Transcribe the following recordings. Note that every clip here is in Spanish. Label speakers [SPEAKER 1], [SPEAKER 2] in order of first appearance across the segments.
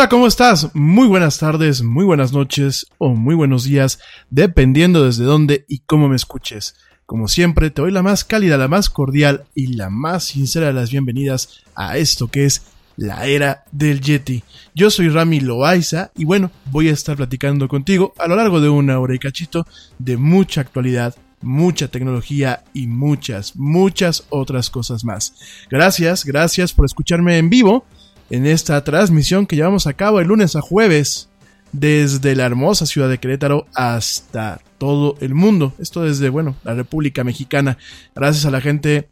[SPEAKER 1] Hola, ¿cómo estás? Muy buenas tardes, muy buenas noches o muy buenos días, dependiendo desde dónde y cómo me escuches. Como siempre, te doy la más cálida, la más cordial y la más sincera de las bienvenidas a esto que es la era del Yeti. Yo soy Rami Loaiza y bueno, voy a estar platicando contigo a lo largo de una hora y cachito de mucha actualidad, mucha tecnología y muchas, muchas otras cosas más. Gracias, gracias por escucharme en vivo en esta transmisión que llevamos a cabo de lunes a jueves desde la hermosa ciudad de Querétaro hasta todo el mundo. Esto desde, bueno, la República Mexicana. Gracias a la gente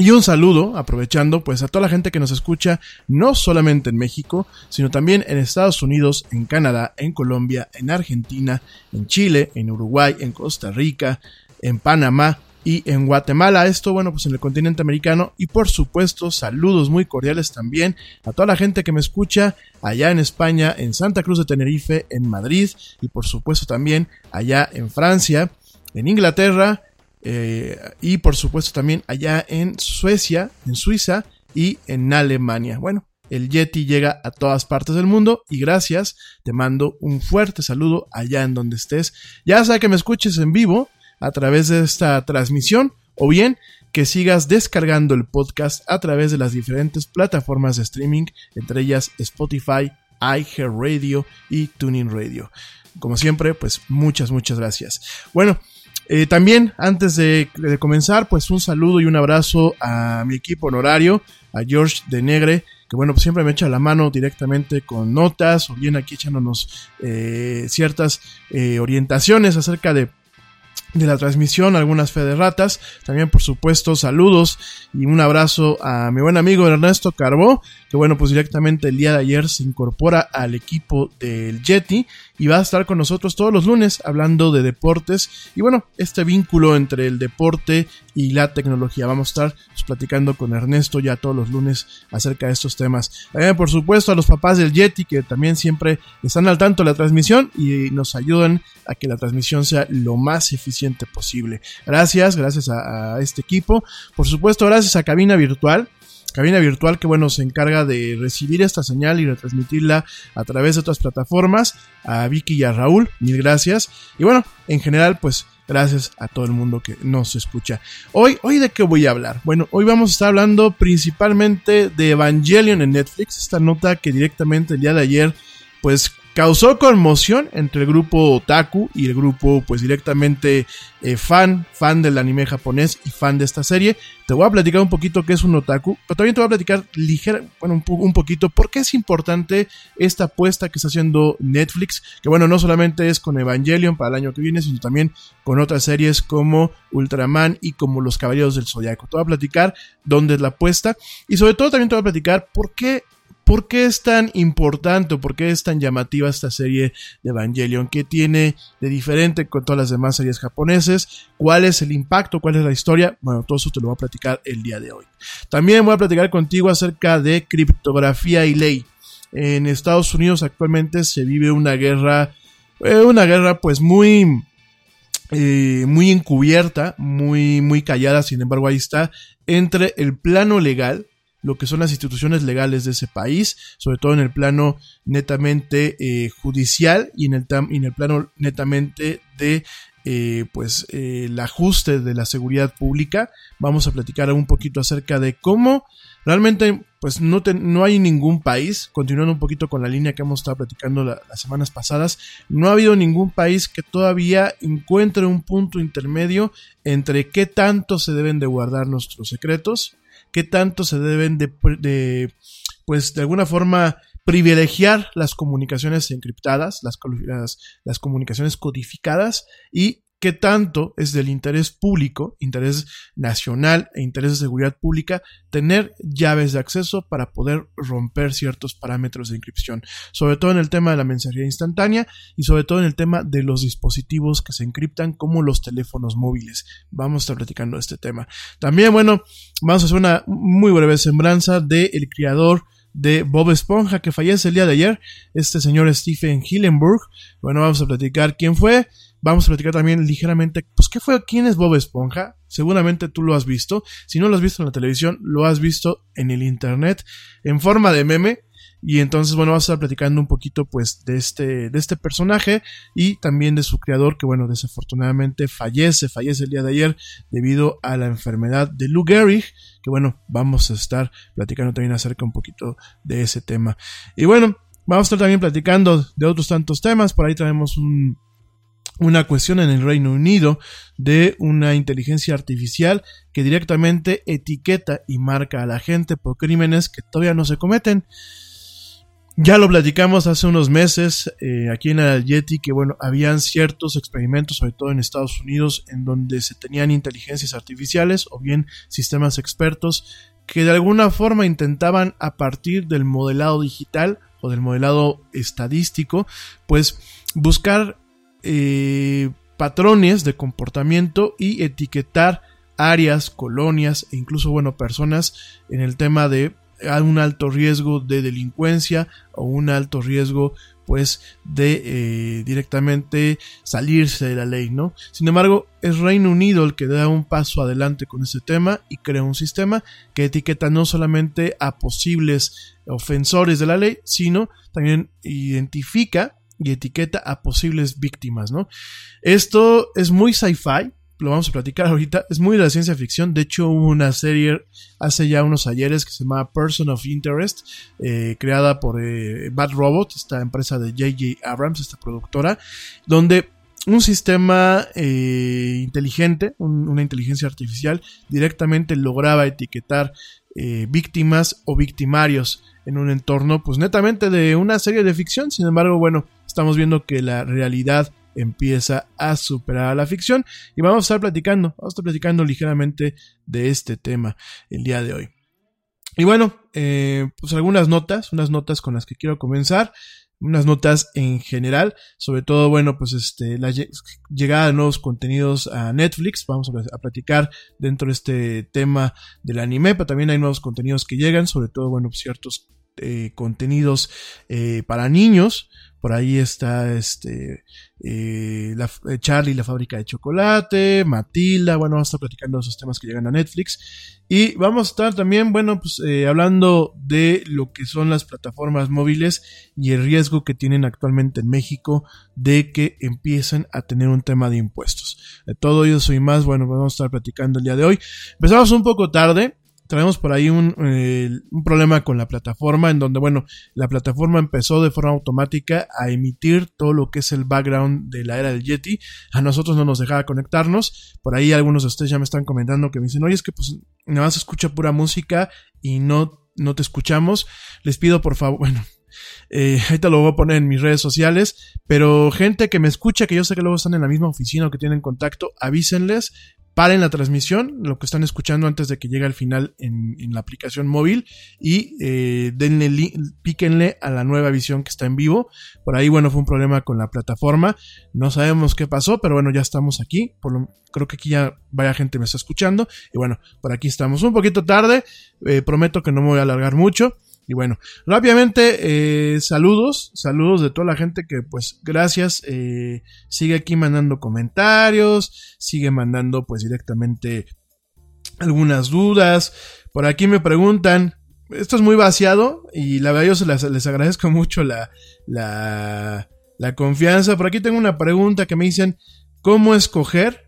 [SPEAKER 1] y un saludo, aprovechando, pues a toda la gente que nos escucha, no solamente en México, sino también en Estados Unidos, en Canadá, en Colombia, en Argentina, en Chile, en Uruguay, en Costa Rica, en Panamá y en Guatemala. Esto, bueno, pues en el continente americano. Y por supuesto, saludos muy cordiales también a toda la gente que me escucha allá en España, en Santa Cruz de Tenerife, en Madrid y por supuesto también allá en Francia, en Inglaterra, eh, y por supuesto también allá en Suecia, en Suiza y en Alemania. Bueno, el Yeti llega a todas partes del mundo y gracias, te mando un fuerte saludo allá en donde estés. Ya sea que me escuches en vivo a través de esta transmisión o bien que sigas descargando el podcast a través de las diferentes plataformas de streaming, entre ellas Spotify, iHeartRadio y Tuning Radio. Como siempre, pues muchas, muchas gracias. Bueno, eh, también, antes de, comenzar, pues un saludo y un abrazo a mi equipo honorario, a George de Negre, que bueno, pues siempre me echa la mano directamente con notas o bien aquí echándonos eh, ciertas eh, orientaciones acerca de de la transmisión, algunas fe de ratas. También, por supuesto, saludos y un abrazo a mi buen amigo Ernesto Carbó, que bueno, pues directamente el día de ayer se incorpora al equipo del Yeti y va a estar con nosotros todos los lunes hablando de deportes y bueno, este vínculo entre el deporte y la tecnología. Vamos a estar pues, platicando con Ernesto ya todos los lunes acerca de estos temas. También, por supuesto, a los papás del Yeti que también siempre están al tanto de la transmisión y nos ayudan a que la transmisión sea lo más eficiente posible. Gracias, gracias a, a este equipo. Por supuesto, gracias a Cabina Virtual cabina virtual que bueno se encarga de recibir esta señal y retransmitirla a través de otras plataformas. A Vicky y a Raúl mil gracias. Y bueno en general pues gracias a todo el mundo que nos escucha. Hoy hoy de qué voy a hablar bueno hoy vamos a estar hablando principalmente de Evangelion en Netflix esta nota que directamente el día de ayer pues causó conmoción entre el grupo otaku y el grupo pues directamente eh, fan, fan del anime japonés y fan de esta serie. Te voy a platicar un poquito qué es un otaku, pero también te voy a platicar ligera, bueno, un, un poquito por qué es importante esta apuesta que está haciendo Netflix, que bueno, no solamente es con Evangelion para el año que viene, sino también con otras series como Ultraman y como Los Caballeros del Zodiaco. Te voy a platicar dónde es la apuesta y sobre todo también te voy a platicar por qué ¿Por qué es tan importante o por qué es tan llamativa esta serie de Evangelion? ¿Qué tiene de diferente con todas las demás series japoneses? ¿Cuál es el impacto? ¿Cuál es la historia? Bueno, todo eso te lo voy a platicar el día de hoy. También voy a platicar contigo acerca de criptografía y ley. En Estados Unidos actualmente se vive una guerra, eh, una guerra pues muy, eh, muy encubierta, muy, muy callada, sin embargo ahí está, entre el plano legal, lo que son las instituciones legales de ese país, sobre todo en el plano netamente eh, judicial y en el, en el plano netamente de eh, pues eh, el ajuste de la seguridad pública. Vamos a platicar un poquito acerca de cómo realmente pues no, no hay ningún país, continuando un poquito con la línea que hemos estado platicando la- las semanas pasadas, no ha habido ningún país que todavía encuentre un punto intermedio entre qué tanto se deben de guardar nuestros secretos, qué tanto se deben de, de, pues de alguna forma privilegiar las comunicaciones encriptadas, las, las, las comunicaciones codificadas y qué tanto es del interés público, interés nacional e interés de seguridad pública tener llaves de acceso para poder romper ciertos parámetros de encripción, sobre todo en el tema de la mensajería instantánea y sobre todo en el tema de los dispositivos que se encriptan como los teléfonos móviles. Vamos a estar platicando de este tema. También, bueno, vamos a hacer una muy breve sembranza del el creador de Bob Esponja que fallece el día de ayer, este señor Stephen Hillenburg. Bueno, vamos a platicar quién fue. Vamos a platicar también ligeramente, pues, ¿qué fue? ¿Quién es Bob Esponja? Seguramente tú lo has visto. Si no lo has visto en la televisión, lo has visto en el internet en forma de meme. Y entonces, bueno, vamos a estar platicando un poquito, pues, de este, de este personaje y también de su creador, que, bueno, desafortunadamente fallece, fallece el día de ayer debido a la enfermedad de Lou Gehrig, que, bueno, vamos a estar platicando también acerca un poquito de ese tema. Y bueno, vamos a estar también platicando de otros tantos temas. Por ahí tenemos un, una cuestión en el Reino Unido de una inteligencia artificial que directamente etiqueta y marca a la gente por crímenes que todavía no se cometen. Ya lo platicamos hace unos meses eh, aquí en la Yeti que bueno, habían ciertos experimentos, sobre todo en Estados Unidos, en donde se tenían inteligencias artificiales o bien sistemas expertos que de alguna forma intentaban a partir del modelado digital o del modelado estadístico, pues buscar eh, patrones de comportamiento y etiquetar áreas, colonias e incluso, bueno, personas en el tema de un alto riesgo de delincuencia o un alto riesgo pues de eh, directamente salirse de la ley, ¿no? Sin embargo, es Reino Unido el que da un paso adelante con este tema y crea un sistema que etiqueta no solamente a posibles ofensores de la ley, sino también identifica y etiqueta a posibles víctimas, ¿no? Esto es muy sci-fi, lo vamos a platicar ahorita, es muy de la ciencia ficción, de hecho hubo una serie hace ya unos ayeres que se llama Person of Interest, eh, creada por eh, Bad Robot, esta empresa de JJ Abrams, esta productora, donde un sistema eh, inteligente, un, una inteligencia artificial, directamente lograba etiquetar víctimas o victimarios en un entorno, pues netamente de una serie de ficción. Sin embargo, bueno, estamos viendo que la realidad empieza a superar a la ficción y vamos a estar platicando, vamos a estar platicando ligeramente de este tema el día de hoy. Y bueno, eh, pues algunas notas, unas notas con las que quiero comenzar unas notas en general, sobre todo, bueno, pues este, la llegada de nuevos contenidos a Netflix, vamos a platicar dentro de este tema del anime, pero también hay nuevos contenidos que llegan, sobre todo, bueno, ciertos eh, contenidos eh, para niños, por ahí está este eh, Charlie la fábrica de chocolate, Matilda, bueno, vamos a estar platicando de esos temas que llegan a Netflix y vamos a estar también, bueno, pues hablando de lo que son las plataformas móviles y el riesgo que tienen actualmente en México de que empiecen a tener un tema de impuestos. De todo eso y más, bueno, vamos a estar platicando el día de hoy. Empezamos un poco tarde, traemos por ahí un, eh, un, problema con la plataforma en donde, bueno, la plataforma empezó de forma automática a emitir todo lo que es el background de la era del Yeti. A nosotros no nos dejaba conectarnos. Por ahí algunos de ustedes ya me están comentando que me dicen, oye, es que pues nada más escucha pura música y no, no te escuchamos. Les pido por favor, bueno, eh, ahorita lo voy a poner en mis redes sociales, pero gente que me escucha, que yo sé que luego están en la misma oficina o que tienen contacto, avísenles, paren la transmisión, lo que están escuchando antes de que llegue al final en, la aplicación móvil y eh, denle, píquenle a la nueva visión que está en vivo. Por ahí, bueno, fue un problema con la plataforma, no sabemos qué pasó, pero bueno, ya estamos aquí, creo que aquí ya vaya gente me está escuchando. Y bueno, por aquí estamos. Un poquito tarde, eh, prometo que no me voy a alargar mucho. Y bueno, rápidamente, eh, saludos, saludos de toda la gente que pues gracias, eh, sigue aquí mandando comentarios, sigue mandando pues directamente algunas dudas. Por aquí me preguntan, esto es muy vaciado y la verdad yo les, les agradezco mucho la, la, la confianza. Por aquí tengo una pregunta que me dicen, ¿cómo escoger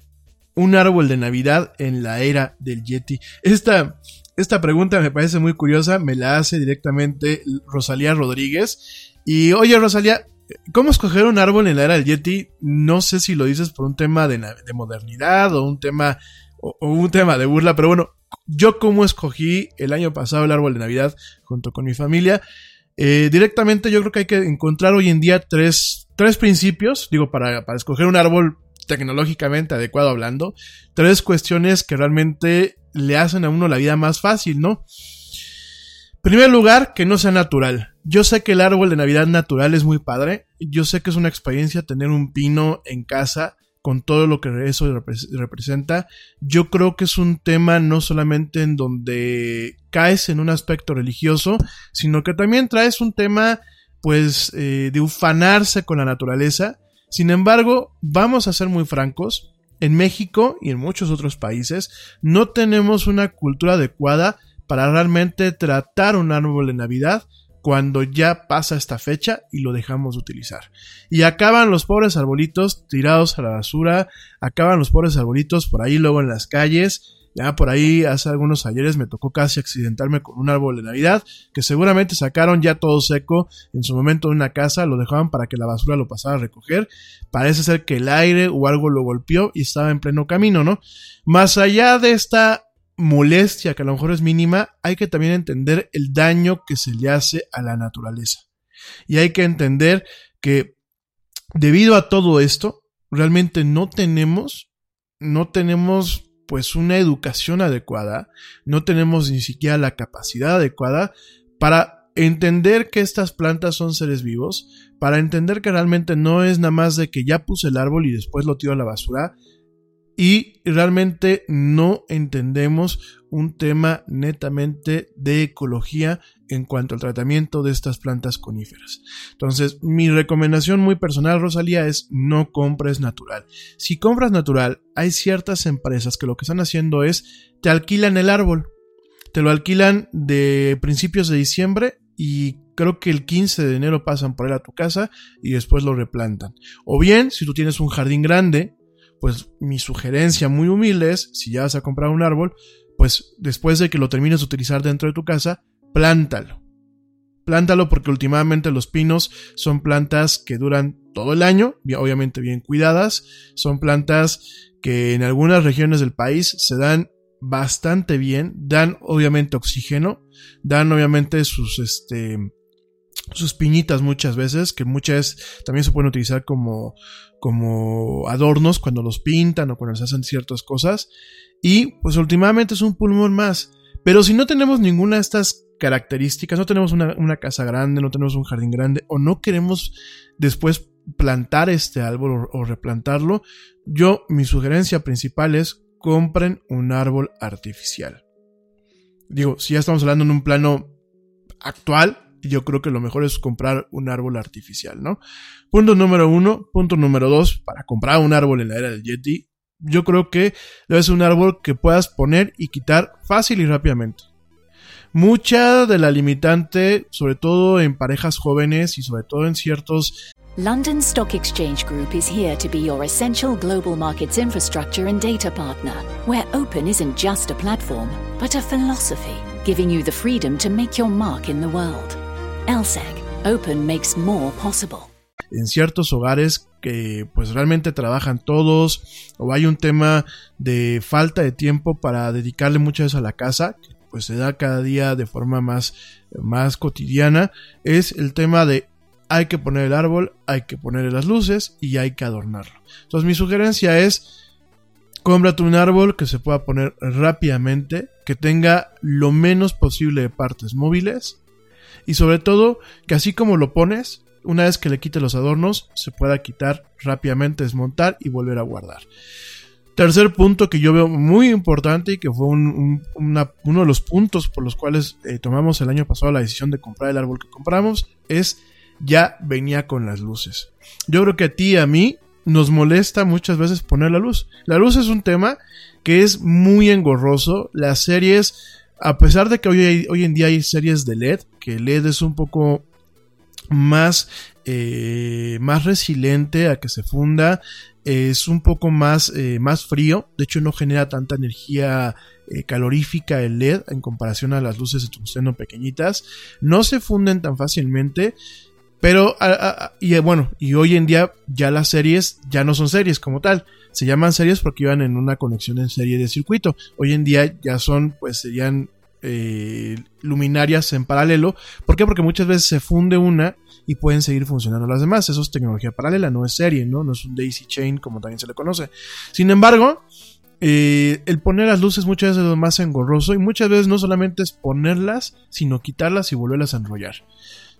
[SPEAKER 1] un árbol de Navidad en la era del Yeti? Esta, esta pregunta me parece muy curiosa, me la hace directamente Rosalía Rodríguez. Y oye Rosalía, ¿cómo escoger un árbol en la era del Yeti? No sé si lo dices por un tema de, modernidad o un tema o, un tema de burla, pero bueno, yo como escogí el año pasado el árbol de Navidad junto con mi familia. Eh, directamente yo creo que hay que encontrar hoy en día tres, tres principios, digo, para, para escoger un árbol tecnológicamente adecuado hablando, tres cuestiones que realmente le hacen a uno la vida más fácil, ¿no? Primer lugar, que no sea natural. Yo sé que el árbol de Navidad natural es muy padre. Yo sé que es una experiencia tener un pino en casa con todo lo que eso representa. Yo creo que es un tema no solamente en donde caes en un aspecto religioso, sino que también traes un tema, pues, eh, de ufanarse con la naturaleza. Sin embargo, vamos a ser muy francos en México y en muchos otros países no tenemos una cultura adecuada para realmente tratar un árbol de Navidad cuando ya pasa esta fecha y lo dejamos de utilizar. Y acaban los pobres arbolitos tirados a la basura, acaban los pobres arbolitos por ahí luego en las calles, ya por ahí hace algunos ayeres me tocó casi accidentarme con un árbol de Navidad que seguramente sacaron ya todo seco en su momento de una casa, lo dejaban para que la basura lo pasara a recoger. Parece ser que el aire o algo lo golpeó y estaba en pleno camino, ¿no? Más allá de esta molestia que a lo mejor es mínima, hay que también entender el daño que se le hace a la naturaleza. Y hay que entender que debido a todo esto, realmente no tenemos, no tenemos pues una educación adecuada, no tenemos ni siquiera la capacidad adecuada para entender que estas plantas son seres vivos, para entender que realmente no es nada más de que ya puse el árbol y después lo tiro a la basura, y realmente no entendemos un tema netamente de ecología en cuanto al tratamiento de estas plantas coníferas. Entonces, mi recomendación muy personal, Rosalía, es no compres natural. Si compras natural, hay ciertas empresas que lo que están haciendo es te alquilan el árbol. Te lo alquilan de principios de diciembre y creo que el 15 de enero pasan por él a tu casa y después lo replantan. O bien, si tú tienes un jardín grande, pues mi sugerencia muy humilde es, si ya vas a comprar un árbol, pues después de que lo termines de utilizar dentro de tu casa, plántalo. Plántalo porque últimamente los pinos son plantas que duran todo el año, obviamente bien cuidadas, son plantas que en algunas regiones del país se dan bastante bien, dan obviamente oxígeno, dan obviamente sus este sus piñitas muchas veces, que muchas también se pueden utilizar como, como adornos cuando los pintan o cuando se hacen ciertas cosas. Y pues últimamente es un pulmón más. Pero si no tenemos ninguna de estas características, no tenemos una, casa grande, no tenemos un jardín grande o no queremos después plantar este árbol o, o replantarlo, yo mi sugerencia principal es compren un árbol artificial. Digo, si ya estamos hablando en un plano actual, yo creo que lo mejor es comprar un árbol artificial, ¿no? Punto número uno. Punto número dos, para comprar un árbol en la era del Yeti, yo creo que debe ser un árbol que puedas poner y quitar fácil y rápidamente. Mucha de la limitante, sobre todo en parejas jóvenes y sobre todo en ciertos
[SPEAKER 2] London Stock Exchange Group is here to be your essential global markets infrastructure and data partner, where open isn't just a platform, but a philosophy, giving you the freedom to make your mark in the world. LSEG, open makes more possible.
[SPEAKER 1] en ciertos hogares que pues realmente trabajan todos o hay un tema de falta de tiempo para dedicarle muchas veces a la casa que pues se da cada día de forma más, más cotidiana es el tema de hay que poner el árbol, hay que ponerle las luces y hay que adornarlo. Entonces mi sugerencia es cómprate un árbol que se pueda poner rápidamente, que tenga lo menos posible de partes móviles y sobre todo que así como lo pones, una vez que le quite los adornos, se pueda quitar rápidamente, desmontar y volver a guardar. Tercer punto que yo veo muy importante y que fue uno de los puntos por los cuales eh, tomamos el año pasado la decisión de comprar el árbol que compramos es ya venía con las luces. Yo creo que a ti y a mí nos molesta muchas veces poner la luz. La luz es un tema que es muy engorroso. Las series, a pesar de que hoy en día hay series de LED, que LED es un poco más, eh, más resiliente a que se funda, es un poco más, eh, más frío, de hecho no genera tanta energía eh, calorífica el LED en comparación a las luces de tungsteno pequeñitas, no se funden tan fácilmente, pero y eh, bueno, y hoy en día ya las series ya no son series como tal, se llaman series porque iban en una conexión en serie de circuito, hoy en día ya son, pues serían eh, luminarias en paralelo, ¿por qué? Porque muchas veces se funde una y pueden seguir funcionando las demás. Eso es tecnología paralela, no es serie, ¿no? No es un daisy chain como también se le conoce. Sin embargo, eh, el poner las luces muchas veces es lo más engorroso y muchas veces no solamente es ponerlas, sino quitarlas y volverlas a enrollar.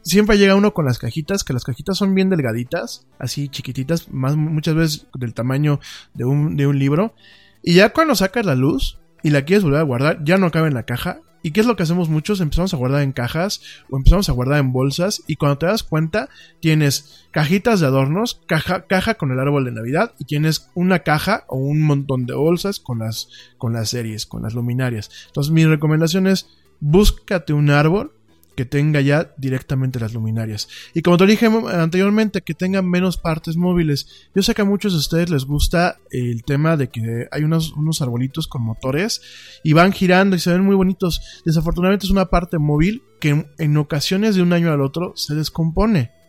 [SPEAKER 1] Siempre llega uno con las cajitas, que las cajitas son bien delgaditas, así chiquititas, más, muchas veces del tamaño de un, de un libro. Y ya cuando sacas la luz y la quieres volver a guardar, ya no cabe en la caja. ¿Y qué es lo que hacemos muchos? Empezamos a guardar en cajas o empezamos a guardar en bolsas y cuando te das cuenta tienes cajitas de adornos, caja, caja con el árbol de Navidad y tienes una caja o un montón de bolsas con las, con las series, con las luminarias. Entonces mi recomendación es búscate un árbol que tenga ya directamente las luminarias. Y como te dije anteriormente, que tengan menos partes móviles. Yo sé que a muchos de ustedes les gusta el tema de que hay unos, unos arbolitos con motores y van girando y se ven muy bonitos. Desafortunadamente es una parte móvil que en ocasiones de un año al otro se descompone.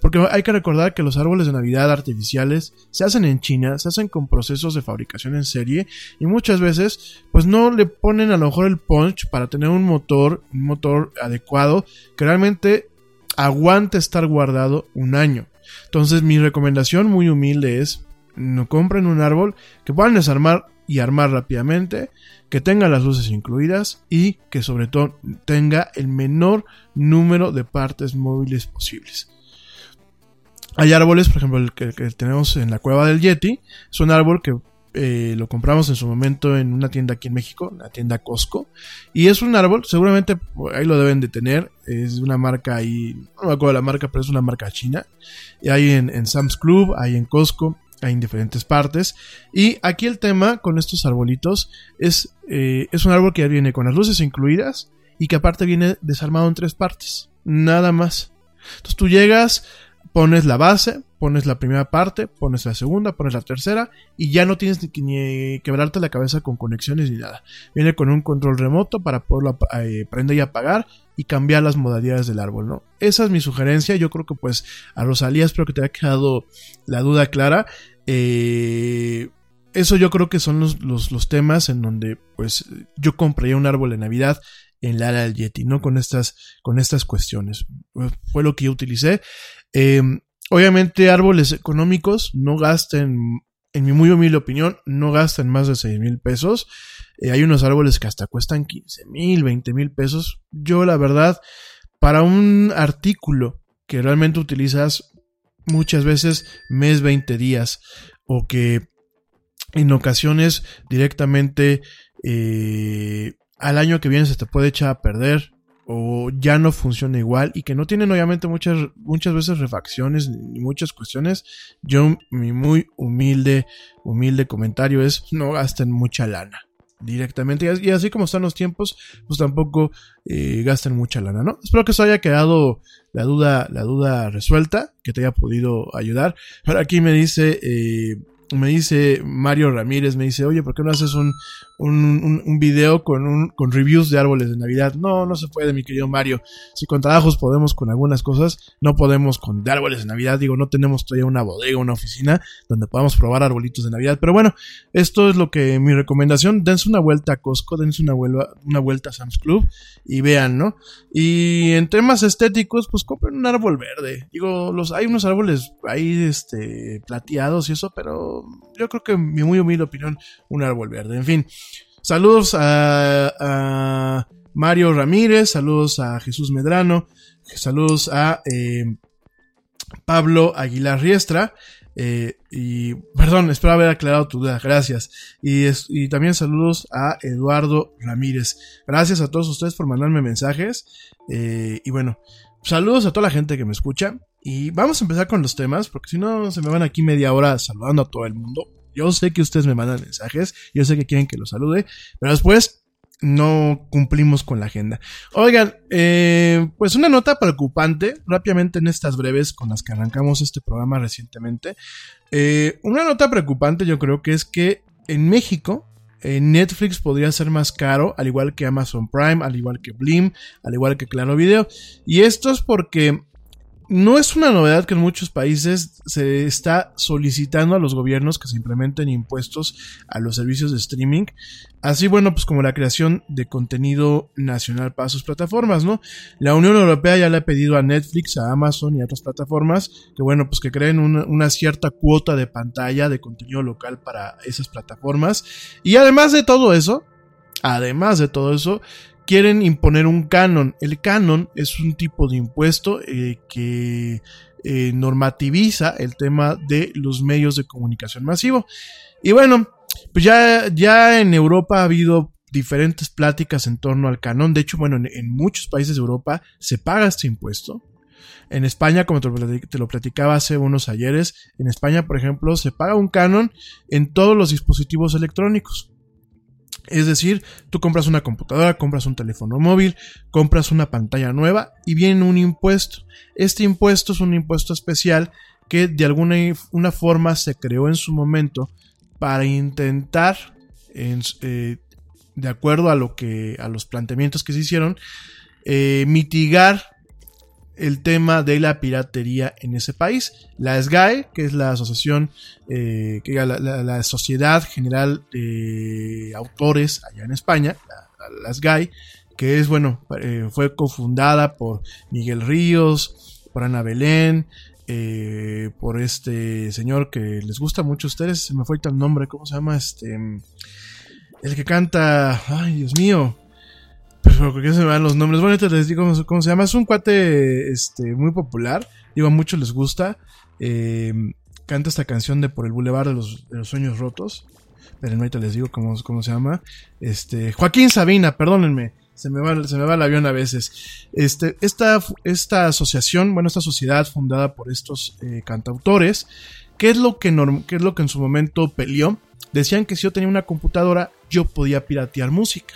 [SPEAKER 1] Porque hay que recordar que los árboles de Navidad artificiales se hacen en China, se hacen con procesos de fabricación en serie y muchas veces pues no le ponen a lo mejor el punch para tener un motor, un motor adecuado que realmente aguante estar guardado un año. Entonces mi recomendación muy humilde es no compren un árbol que puedan desarmar y armar rápidamente, que tenga las luces incluidas y que sobre todo tenga el menor número de partes móviles posibles. Hay árboles, por ejemplo, el que, tenemos en la cueva del Yeti, es un árbol que eh, lo compramos en su momento en una tienda aquí en México, la tienda Costco, y es un árbol, seguramente ahí lo deben de tener, es una marca ahí, no me acuerdo la marca, pero es una marca china, y hay en, Sam's Club, hay en Costco, hay en diferentes partes, y aquí el tema con estos arbolitos es, eh, es un árbol que viene con las luces incluidas, y que aparte viene desarmado en tres partes, nada más. Entonces tú llegas, pones la base, pones la primera parte, pones la segunda, pones la tercera y ya no tienes ni, ni quebrarte la cabeza con conexiones ni nada. Viene con un control remoto para poderlo eh, prender y apagar y cambiar las modalidades del árbol, ¿no? Esa es mi sugerencia. Yo creo que pues a Rosalía espero que te haya quedado la duda clara. Eh, eso yo creo que son los, los, temas en donde pues yo compraría un árbol de Navidad en la área del Yeti, ¿no? Con estas, con estas cuestiones. Fue lo que yo utilicé. Eh, obviamente árboles económicos no gasten, en mi muy humilde opinión, no gastan más de 6 mil pesos. Eh, hay unos árboles que hasta cuestan 15 mil, 20 mil pesos. Yo la verdad, para un artículo que realmente utilizas muchas veces mes 20 días o que en ocasiones directamente eh, al año que viene se te puede echar a perder o ya no funciona igual y que no tienen obviamente muchas muchas veces refacciones ni muchas cuestiones yo mi muy humilde humilde comentario es no gasten mucha lana directamente. Y así como están los tiempos, pues tampoco eh, gasten mucha lana, ¿no? Espero que eso haya quedado la duda, la duda resuelta, que te haya podido ayudar. Pero aquí me dice eh, me dice Mario Ramírez, me dice, oye, ¿por qué no haces un, un, un, video con, un, con reviews de árboles de Navidad? No, no se puede, mi querido Mario. Si con trabajos podemos con algunas cosas, no podemos con de árboles de Navidad. Digo, no tenemos todavía una bodega, una oficina donde podamos probar arbolitos de Navidad. Pero bueno, esto es lo que mi recomendación. Dense una vuelta a Costco, dense una vuelta, una vuelta a Sam's Club y vean, ¿no? Y en temas estéticos, pues compren un árbol verde. Digo, los, hay unos árboles ahí, este, plateados y eso, pero yo creo que mi muy humilde opinión, un árbol verde. En fin, saludos a, Mario Ramírez, saludos a Jesús Medrano, saludos a eh, Pablo Aguilar Riestra. Eh, y perdón, espero haber aclarado tu duda, gracias. Y, y, también saludos a Eduardo Ramírez. Gracias a todos ustedes por mandarme mensajes. Eh, y bueno, saludos a toda la gente que me escucha. Y vamos a empezar con los temas, porque si no se me van aquí media hora saludando a todo el mundo. Yo sé que ustedes me mandan mensajes, yo sé que quieren que los salude, pero después no cumplimos con la agenda. Oigan, eh, pues una nota preocupante, rápidamente en estas breves con las que arrancamos este programa recientemente. Eh, una nota preocupante yo creo que es que en México eh, Netflix podría ser más caro, al igual que Amazon Prime, al igual que Blim, al igual que Claro Video. Y esto es porque no es una novedad que en muchos países se está solicitando a los gobiernos que se implementen impuestos a los servicios de streaming, así bueno, pues como la creación de contenido nacional para sus plataformas, ¿no? La Unión Europea ya le ha pedido a Netflix, a Amazon y a otras plataformas que bueno, pues que creen una, una cierta cuota de pantalla de contenido local para esas plataformas. Y además de todo eso, además de todo eso, quieren imponer un canon. El canon es un tipo de impuesto eh, que eh, normativiza el tema de los medios de comunicación masivo. Y bueno, pues ya, ya en Europa ha habido diferentes pláticas en torno al canon. De hecho, bueno, en, muchos países de Europa se paga este impuesto. En España, como te lo, te lo, platicaba hace unos ayeres, en España, por ejemplo, se paga un canon en todos los dispositivos electrónicos. Es decir, tú compras una computadora, compras un teléfono móvil, compras una pantalla nueva y viene un impuesto. Este impuesto es un impuesto especial que de alguna una forma se creó en su momento para intentar, eh, de acuerdo a lo que a los planteamientos que se hicieron, eh, mitigar el tema de la piratería en ese país. La SGAE, que es la asociación, eh, que la, la, Sociedad General de Autores allá en España, la, SGAE, que es, bueno, eh, fue cofundada por Miguel Ríos, por Ana Belén, eh, por este señor que les gusta mucho a ustedes, se me fue el nombre, ¿cómo se llama? Este, el que canta, ay Dios mío, pues porque se me van los nombres. Bueno, les digo cómo, se llama. Es un cuate este, muy popular. Digo, a muchos les gusta. Eh, canta esta canción de Por el Boulevard de los, de los Sueños Rotos. Pero ahorita les digo cómo, cómo se llama. Este, Joaquín Sabina, perdónenme. Se me, va, se me va el avión a veces. Este, esta, esta asociación, bueno, esta sociedad fundada por estos eh, cantautores, ¿qué es, lo que ¿qué es lo que en su momento peleó? Decían que si yo tenía una computadora, yo podía piratear música.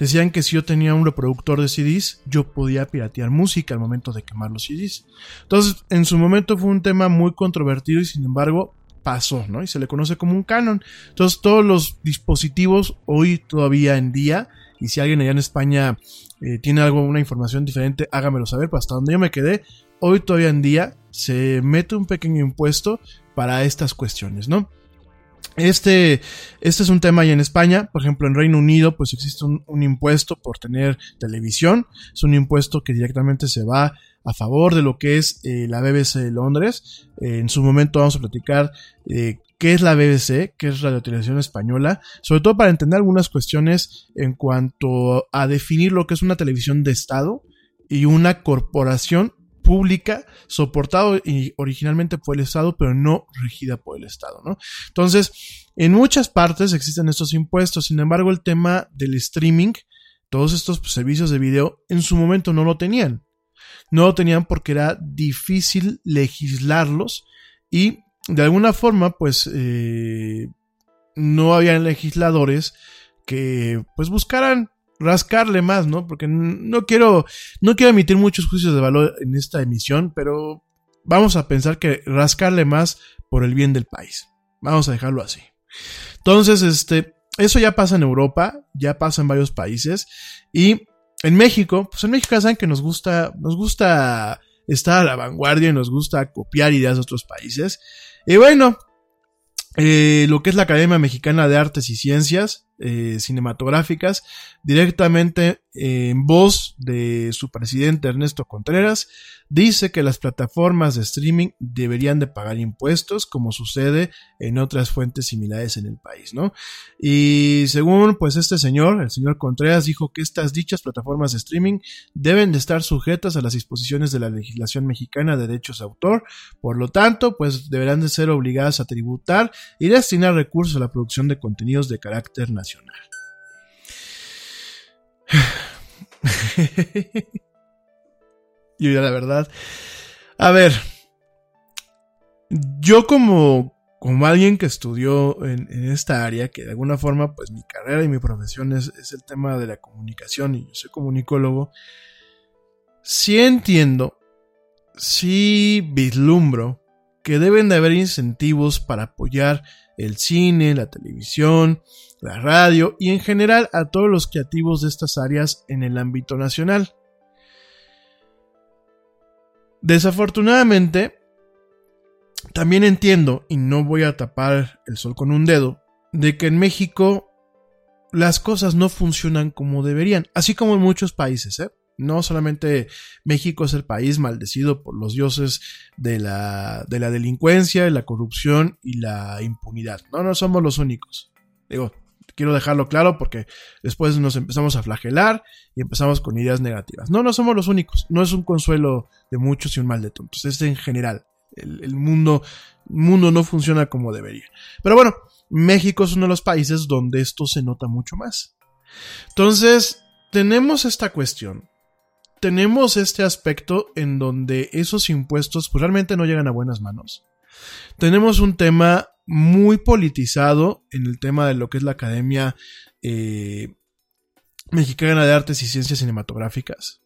[SPEAKER 1] Decían que si yo tenía un reproductor de CDs, yo podía piratear música al momento de quemar los CDs. Entonces, en su momento fue un tema muy controvertido y sin embargo pasó, ¿no? Y se le conoce como un canon. Entonces, todos los dispositivos hoy todavía en día, y si alguien allá en España eh, tiene algo, una información diferente, hágamelo saber, pues hasta donde yo me quedé, hoy todavía en día se mete un pequeño impuesto para estas cuestiones, ¿no? Este, este es un tema ahí en España, por ejemplo en Reino Unido pues existe un, impuesto por tener televisión, es un impuesto que directamente se va a favor de lo que es eh, la BBC de Londres, eh, en su momento vamos a platicar eh, qué es la BBC, qué es Radio Televisión Española, sobre todo para entender algunas cuestiones en cuanto a definir lo que es una televisión de Estado y una corporación pública, soportado y originalmente por el Estado, pero no regida por el Estado, ¿no? Entonces, en muchas partes existen estos impuestos, sin embargo, el tema del streaming, todos estos servicios de video, en su momento no lo tenían. No lo tenían porque era difícil legislarlos y de alguna forma, pues, eh, no había legisladores que pues buscaran rascarle más, ¿no? Porque no quiero, no quiero emitir muchos juicios de valor en esta emisión, pero vamos a pensar que rascarle más por el bien del país. Vamos a dejarlo así. Entonces, este, eso ya pasa en Europa, ya pasa en varios países y en México, pues en México ya saben que nos gusta, nos gusta estar a la vanguardia y nos gusta copiar ideas de otros países. Y bueno, eh, lo que es la Academia Mexicana de Artes y Ciencias eh, Cinematográficas, directamente en voz de su presidente Ernesto Contreras, dice que las plataformas de streaming deberían de pagar impuestos, como sucede en otras fuentes similares en el país, ¿no? Y según pues este señor, el señor Contreras dijo que estas dichas plataformas de streaming deben de estar sujetas a las disposiciones de la legislación mexicana de derechos de autor, por lo tanto, pues deberán de ser obligadas a tributar y destinar recursos a la producción de contenidos de carácter nacional. Yo ya la verdad. A ver. Yo como, como alguien que estudió en, esta área, que de alguna forma, pues mi carrera y mi profesión es, es el tema de la comunicación y yo soy comunicólogo, sí entiendo, sí vislumbro que deben de haber incentivos para apoyar el cine, la televisión, la radio y en general a todos los creativos de estas áreas en el ámbito nacional. Desafortunadamente, también entiendo, y no voy a tapar el sol con un dedo, de que en México las cosas no funcionan como deberían, así como en muchos países, ¿eh? No solamente México es el país maldecido por los dioses de la, de la delincuencia, la corrupción y la impunidad. No, no somos los únicos. Digo, quiero dejarlo claro porque después nos empezamos a flagelar y empezamos con ideas negativas. No, no somos los únicos. No es un consuelo de muchos y un mal de tontos. Es en general. El, mundo, mundo no funciona como debería. Pero bueno, México es uno de los países donde esto se nota mucho más. Entonces, tenemos esta cuestión tenemos este aspecto en donde esos impuestos pues, realmente no llegan a buenas manos. Tenemos un tema muy politizado en el tema de lo que es la Academia eh, Mexicana de Artes y Ciencias Cinematográficas.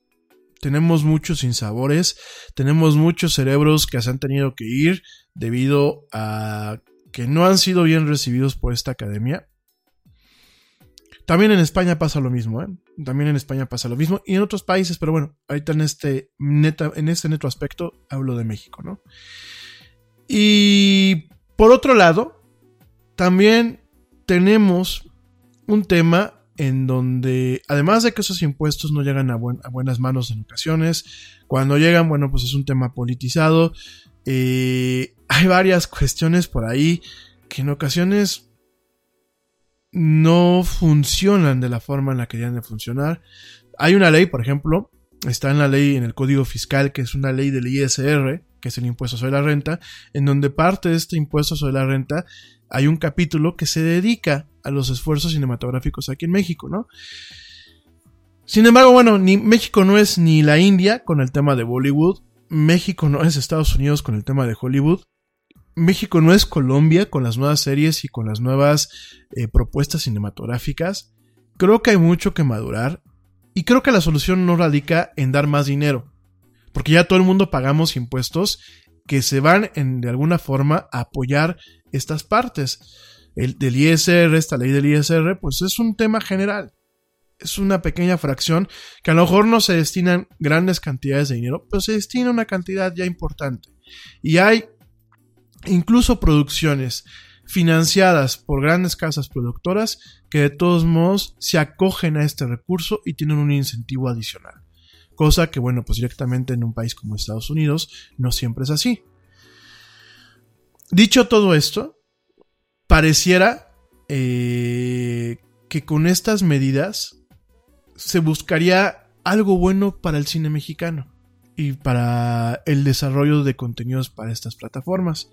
[SPEAKER 1] Tenemos muchos sinsabores, tenemos muchos cerebros que se han tenido que ir debido a que no han sido bien recibidos por esta academia. También en España pasa lo mismo, ¿eh? También en España pasa lo mismo y en otros países, pero bueno, ahorita en este, neta, en este neto aspecto hablo de México, ¿no? Y por otro lado, también tenemos un tema en donde, además de que esos impuestos no llegan a, buenas manos en ocasiones, cuando llegan, bueno, pues es un tema politizado. Eh, hay varias cuestiones por ahí que en ocasiones no funcionan de la forma en la que deben de funcionar. Hay una ley, por ejemplo, está en la ley, en el Código Fiscal, que es una ley del ISR, que es el impuesto sobre la renta, en donde parte de este impuesto sobre la renta hay un capítulo que se dedica a los esfuerzos cinematográficos aquí en México, ¿no? Sin embargo, bueno, México no es ni la India con el tema de Bollywood, México no es Estados Unidos con el tema de Hollywood, México no es Colombia con las nuevas series y con las nuevas eh, propuestas cinematográficas. Creo que hay mucho que madurar y creo que la solución no radica en dar más dinero, porque ya todo el mundo pagamos impuestos que se van en, de alguna forma a apoyar estas partes. El del ISR, esta ley del ISR, pues es un tema general. Es una pequeña fracción que a lo mejor no se destinan grandes cantidades de dinero, pero se destina una cantidad ya importante. Y hay incluso producciones financiadas por grandes casas productoras que de todos modos se acogen a este recurso y tienen un incentivo adicional. Cosa que, bueno, pues directamente en un país como Estados Unidos no siempre es así. Dicho todo esto, pareciera eh, que con estas medidas se buscaría algo bueno para el cine mexicano y para el desarrollo de contenidos para estas plataformas.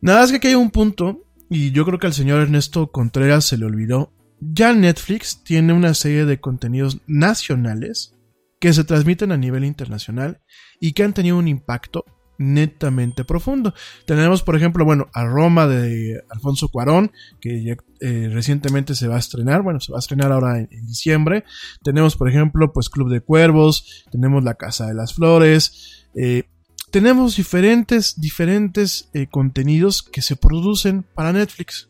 [SPEAKER 1] Nada más que aquí hay un punto, y yo creo que al señor Ernesto Contreras se le olvidó. Ya Netflix tiene una serie de contenidos nacionales que se transmiten a nivel internacional y que han tenido un impacto netamente profundo. Tenemos, por ejemplo, bueno, a Roma de Alfonso Cuarón, que ya, eh, recientemente se va a estrenar, bueno, se va a estrenar ahora en, diciembre. Tenemos, por ejemplo, pues Club de Cuervos, tenemos La Casa de las Flores, eh, tenemos diferentes, diferentes eh, contenidos que se producen para Netflix.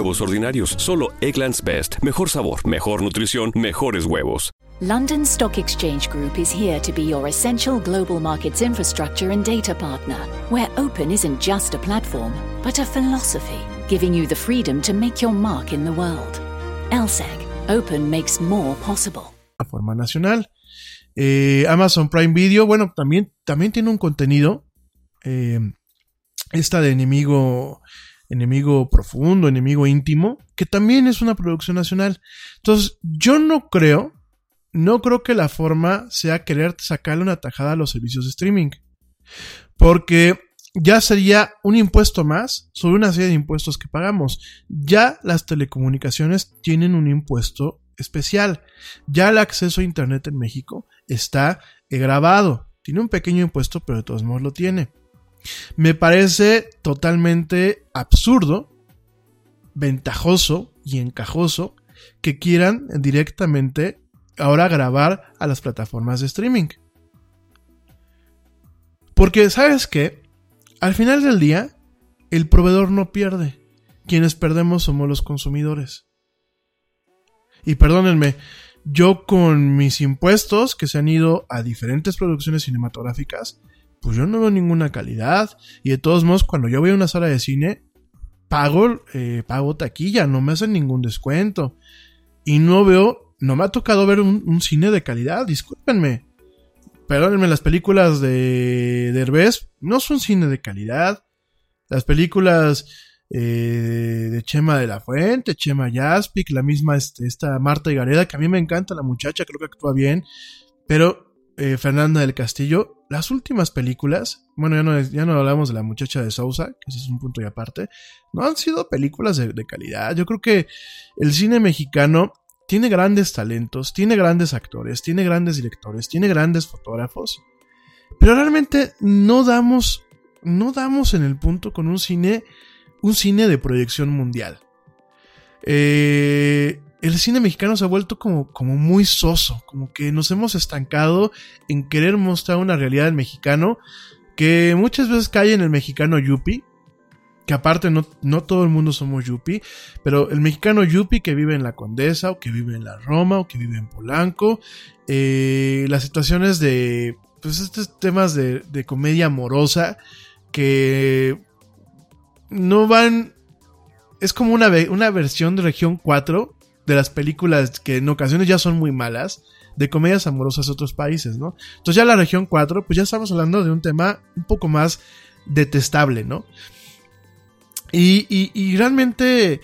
[SPEAKER 3] ordinarios? Solo Egglands Best. Mejor sabor, mejor nutrición, mejores huevos.
[SPEAKER 2] London Stock Exchange Group is here to be your essential global markets infrastructure and data partner, where open isn't just a platform, but a philosophy, giving you the freedom to make your mark in the world. LSEG, open makes more possible.
[SPEAKER 1] A forma nacional. Eh, Amazon Prime Video, bueno, también, también tiene un contenido. Eh, esta de enemigo enemigo profundo, enemigo íntimo, que también es una producción nacional. Entonces, yo no creo, no creo que la forma sea querer sacarle una tajada a los servicios de streaming. Porque ya sería un impuesto más sobre una serie de impuestos que pagamos. Ya las telecomunicaciones tienen un impuesto especial. Ya el acceso a Internet en México está grabado. Tiene un pequeño impuesto, pero de todos modos lo tiene. Me parece totalmente absurdo, ventajoso y encajoso que quieran directamente ahora grabar a las plataformas de streaming. Porque, ¿sabes qué? Al final del día, el proveedor no pierde. Quienes perdemos somos los consumidores. Y perdónenme, yo con mis impuestos que se han ido a diferentes producciones cinematográficas, pues yo no veo ninguna calidad. Y de todos modos, cuando yo voy a una sala de cine, pago, eh, pago taquilla, no me hacen ningún descuento. Y no veo, no me ha tocado ver un, cine de calidad, discúlpenme. Perdónenme, las películas de Derbez no son cine de calidad. Las películas eh, de Chema de la Fuente, Chema Jaspic, la misma este, esta Marta Gareda, que a mí me encanta la muchacha, creo que actúa bien. Pero eh, Fernanda del Castillo, las últimas películas, bueno, ya no, ya no hablamos de la muchacha de Sousa, que ese es un punto y aparte, no han sido películas de, calidad. Yo creo que el cine mexicano tiene grandes talentos, tiene grandes actores, tiene grandes directores, tiene grandes fotógrafos, pero realmente no damos, no damos en el punto con un cine, un cine de proyección mundial. Eh, el cine mexicano se ha vuelto como, como muy soso, como que nos hemos estancado en querer mostrar una realidad del mexicano que muchas veces cae en el mexicano yuppie, que aparte no, no todo el mundo somos yuppie, pero el mexicano yuppie que vive en la Condesa, o que vive en la Roma, o que vive en Polanco, eh, las situaciones de, pues estos temas de, de comedia amorosa que no van, es como una, una versión de región 4 de las películas que en ocasiones ya son muy malas, de comedias amorosas de otros países, ¿no? Entonces ya la región 4, pues ya estamos hablando de un tema un poco más detestable, ¿no? Y, y, y realmente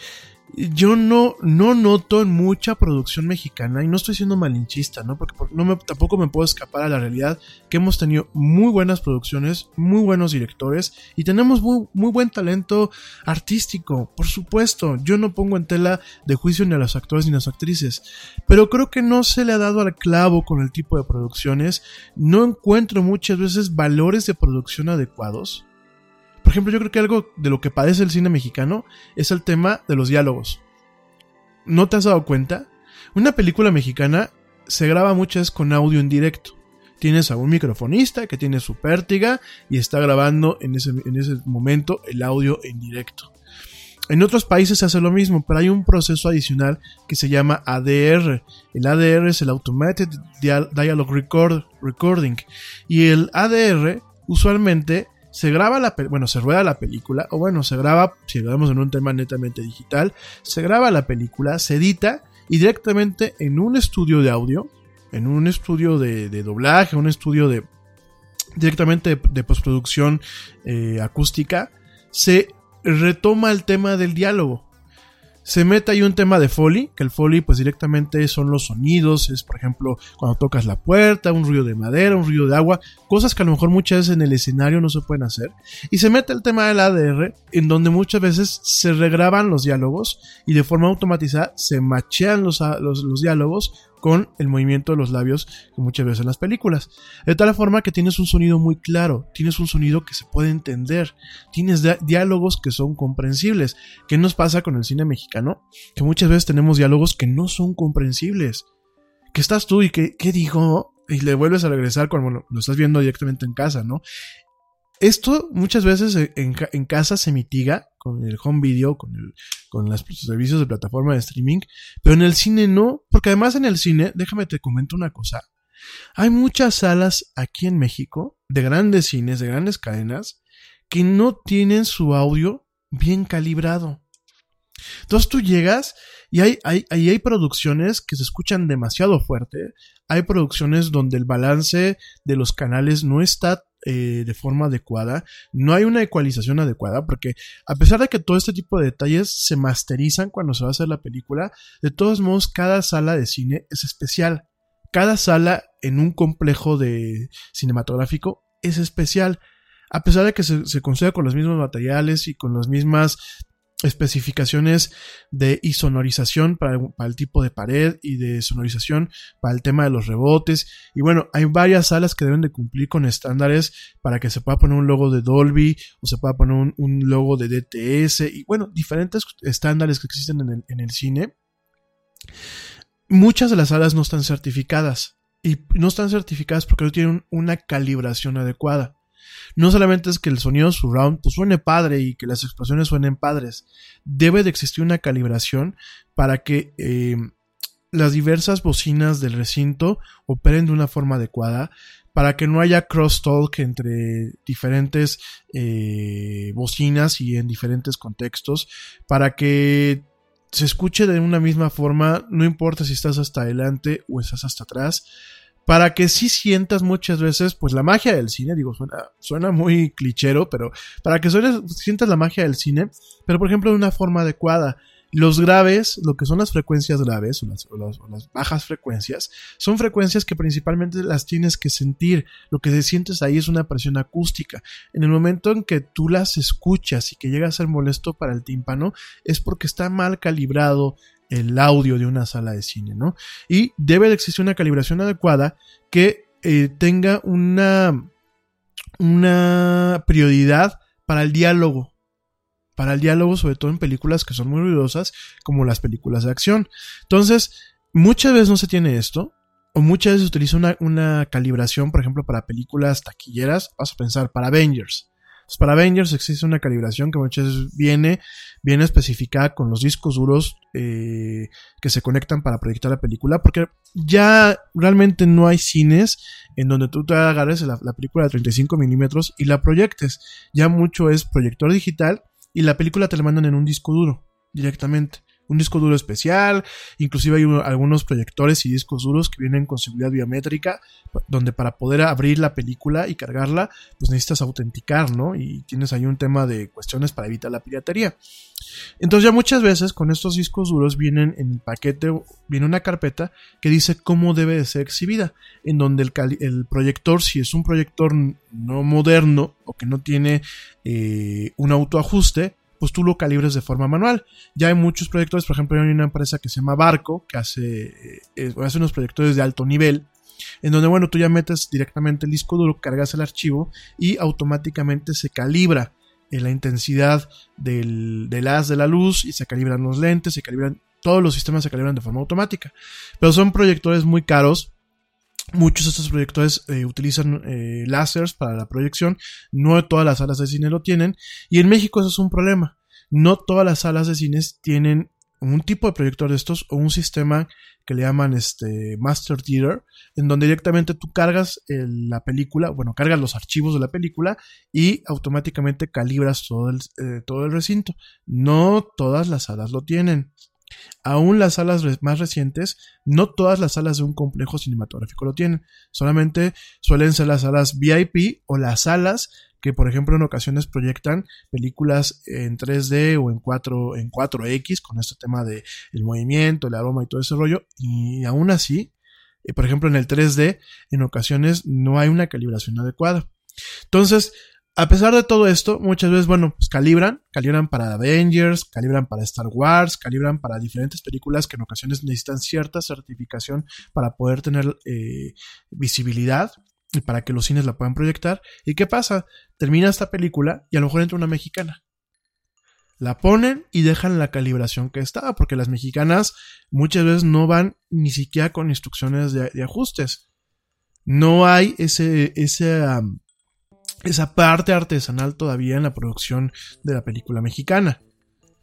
[SPEAKER 1] yo no, no noto en mucha producción mexicana, y no estoy siendo malinchista, ¿no? Porque no me, tampoco me puedo escapar a la realidad que hemos tenido muy buenas producciones, muy buenos directores, y tenemos muy, muy buen talento artístico, por supuesto. Yo no pongo en tela de juicio ni a los actores ni a las actrices, pero creo que no se le ha dado al clavo con el tipo de producciones, no encuentro muchas veces valores de producción adecuados por ejemplo, yo creo que algo de lo que padece el cine mexicano es el tema de los diálogos. ¿No te has dado cuenta? Una película mexicana se graba muchas con audio en directo. Tienes a un microfonista que tiene su pértiga y está grabando en ese, en ese momento el audio en directo. En otros países se hace lo mismo, pero hay un proceso adicional que se llama ADR. El ADR es el Automated Dialogue Record, Recording. Y el ADR usualmente se graba la, bueno, se rueda la película, o bueno, se graba, si hablamos en un tema netamente digital, se graba la película, se edita y directamente en un estudio de audio, en un estudio de, de doblaje, un estudio de, directamente de, de postproducción eh, acústica, se retoma el tema del diálogo. Se mete ahí un tema de Foley, que el Foley pues directamente son los sonidos, es por ejemplo cuando tocas la puerta, un ruido de madera, un ruido de agua, cosas que a lo mejor muchas veces en el escenario no se pueden hacer. Y se mete el tema del ADR, en donde muchas veces se regraban los diálogos y de forma automatizada se machean los, los, los diálogos con el movimiento de los labios que muchas veces en las películas. De tal forma que tienes un sonido muy claro, tienes un sonido que se puede entender, tienes diálogos que son comprensibles. ¿Qué nos pasa con el cine mexicano? Que muchas veces tenemos diálogos que no son comprensibles. Que estás tú y que, ¿qué dijo? Y le vuelves a regresar cuando lo, lo estás viendo directamente en casa, ¿no? Esto muchas veces en, en, casa se mitiga con el home video, con, el, con los servicios de plataforma de streaming, pero en el cine no, porque además en el cine, déjame te comento una cosa, hay muchas salas aquí en México, de grandes cines, de grandes cadenas, que no tienen su audio bien calibrado. Entonces tú llegas y hay, hay, hay, hay producciones que se escuchan demasiado fuerte, hay producciones donde el balance de los canales no está eh, de forma adecuada, no hay una ecualización adecuada, porque a pesar de que todo este tipo de detalles se masterizan cuando se va a hacer la película, de todos modos cada sala de cine es especial. Cada sala en un complejo de cinematográfico es especial. A pesar de que se, se con los mismos materiales y con las mismas especificaciones de y sonorización para el, tipo de pared y de sonorización para el tema de los rebotes. Y bueno hay varias salas que deben de cumplir con estándares para que se pueda poner un logo de Dolby o se pueda poner un, logo de DTS y bueno diferentes estándares que existen en el cine. Muchas de las salas no están certificadas y no están certificadas porque no tienen una calibración adecuada no solamente es que el sonido surround pues, suene padre y que las explosiones suenen padres, debe de existir una calibración para que eh, las diversas bocinas del recinto operen de una forma adecuada, para que no haya crosstalk entre diferentes eh, bocinas y en diferentes contextos, para que se escuche de una misma forma, no importa si estás hasta adelante o estás hasta atrás, para que sí sientas muchas veces, pues la magia del cine, digo, suena, suena muy clichero, pero para que sientas la magia del cine, pero por ejemplo de una forma adecuada. Los graves, lo que son las frecuencias graves o las, o las, o las bajas frecuencias, son frecuencias que principalmente las tienes que sentir. Lo que se sientes ahí es una presión acústica. En el momento en que tú las escuchas y que llega a ser molesto para el tímpano, es porque está mal calibrado el audio de una sala de cine, ¿no? Y debe de existir una calibración adecuada que eh, tenga una, una prioridad para el diálogo. Para el diálogo, sobre todo en películas que son muy ruidosas, como las películas de acción. Entonces, muchas veces no se tiene esto, o muchas veces se utiliza una, una calibración, por ejemplo, para películas taquilleras. Vas a pensar, para Avengers. Pues para Avengers existe una calibración que muchas veces viene, viene especificada con los discos duros eh, que se conectan para proyectar la película, porque ya realmente no hay cines en donde tú te agarres la, la película de 35 milímetros y la proyectes. Ya mucho es proyector digital y la película te la mandan en un disco duro directamente un disco duro especial, inclusive hay uno, algunos proyectores y discos duros que vienen con seguridad biométrica, donde para poder abrir la película y cargarla, pues necesitas autenticar, ¿no? Y tienes ahí un tema de cuestiones para evitar la piratería. Entonces ya muchas veces con estos discos duros vienen en el paquete, viene una carpeta que dice cómo debe de ser exhibida, en donde el, el proyector, si es un proyector no moderno o que no tiene eh, un autoajuste, pues tú lo calibres de forma manual. Ya hay muchos proyectores, por ejemplo, hay una empresa que se llama Barco, que hace, eh, hace unos proyectores de alto nivel, en donde, bueno, tú ya metes directamente el disco duro, cargas el archivo y automáticamente se calibra la intensidad del, del haz de la luz y se calibran los lentes, se calibran, todos los sistemas se calibran de forma automática. Pero son proyectores muy caros, Muchos de estos proyectores eh, utilizan eh, láseres para la proyección, no todas las salas de cine lo tienen, y en México eso es un problema. No todas las salas de cine tienen un tipo de proyector de estos o un sistema que le llaman este Master Theater, en donde directamente tú cargas la película, bueno, cargas los archivos de la película y automáticamente calibras todo el, eh, todo el recinto. No todas las salas lo tienen. Aún las salas más recientes, no todas las salas de un complejo cinematográfico lo tienen. Solamente suelen ser las salas VIP o las salas que, por ejemplo, en ocasiones proyectan películas en 3D o en 4 en 4X con este tema de el movimiento, el aroma y todo ese rollo. Y aún así, eh, por ejemplo, en el 3D, en ocasiones no hay una calibración adecuada. Entonces, a pesar de todo esto, muchas veces, bueno, pues calibran, calibran para Avengers, calibran para Star Wars, calibran para diferentes películas que en ocasiones necesitan cierta certificación para poder tener eh, visibilidad y para que los cines la puedan proyectar. ¿Y qué pasa? Termina esta película y a lo mejor entra una mexicana. La ponen y dejan la calibración que estaba, porque las mexicanas muchas veces no van ni siquiera con instrucciones de, ajustes. No hay ese, ese, esa parte artesanal todavía en la producción de la película mexicana.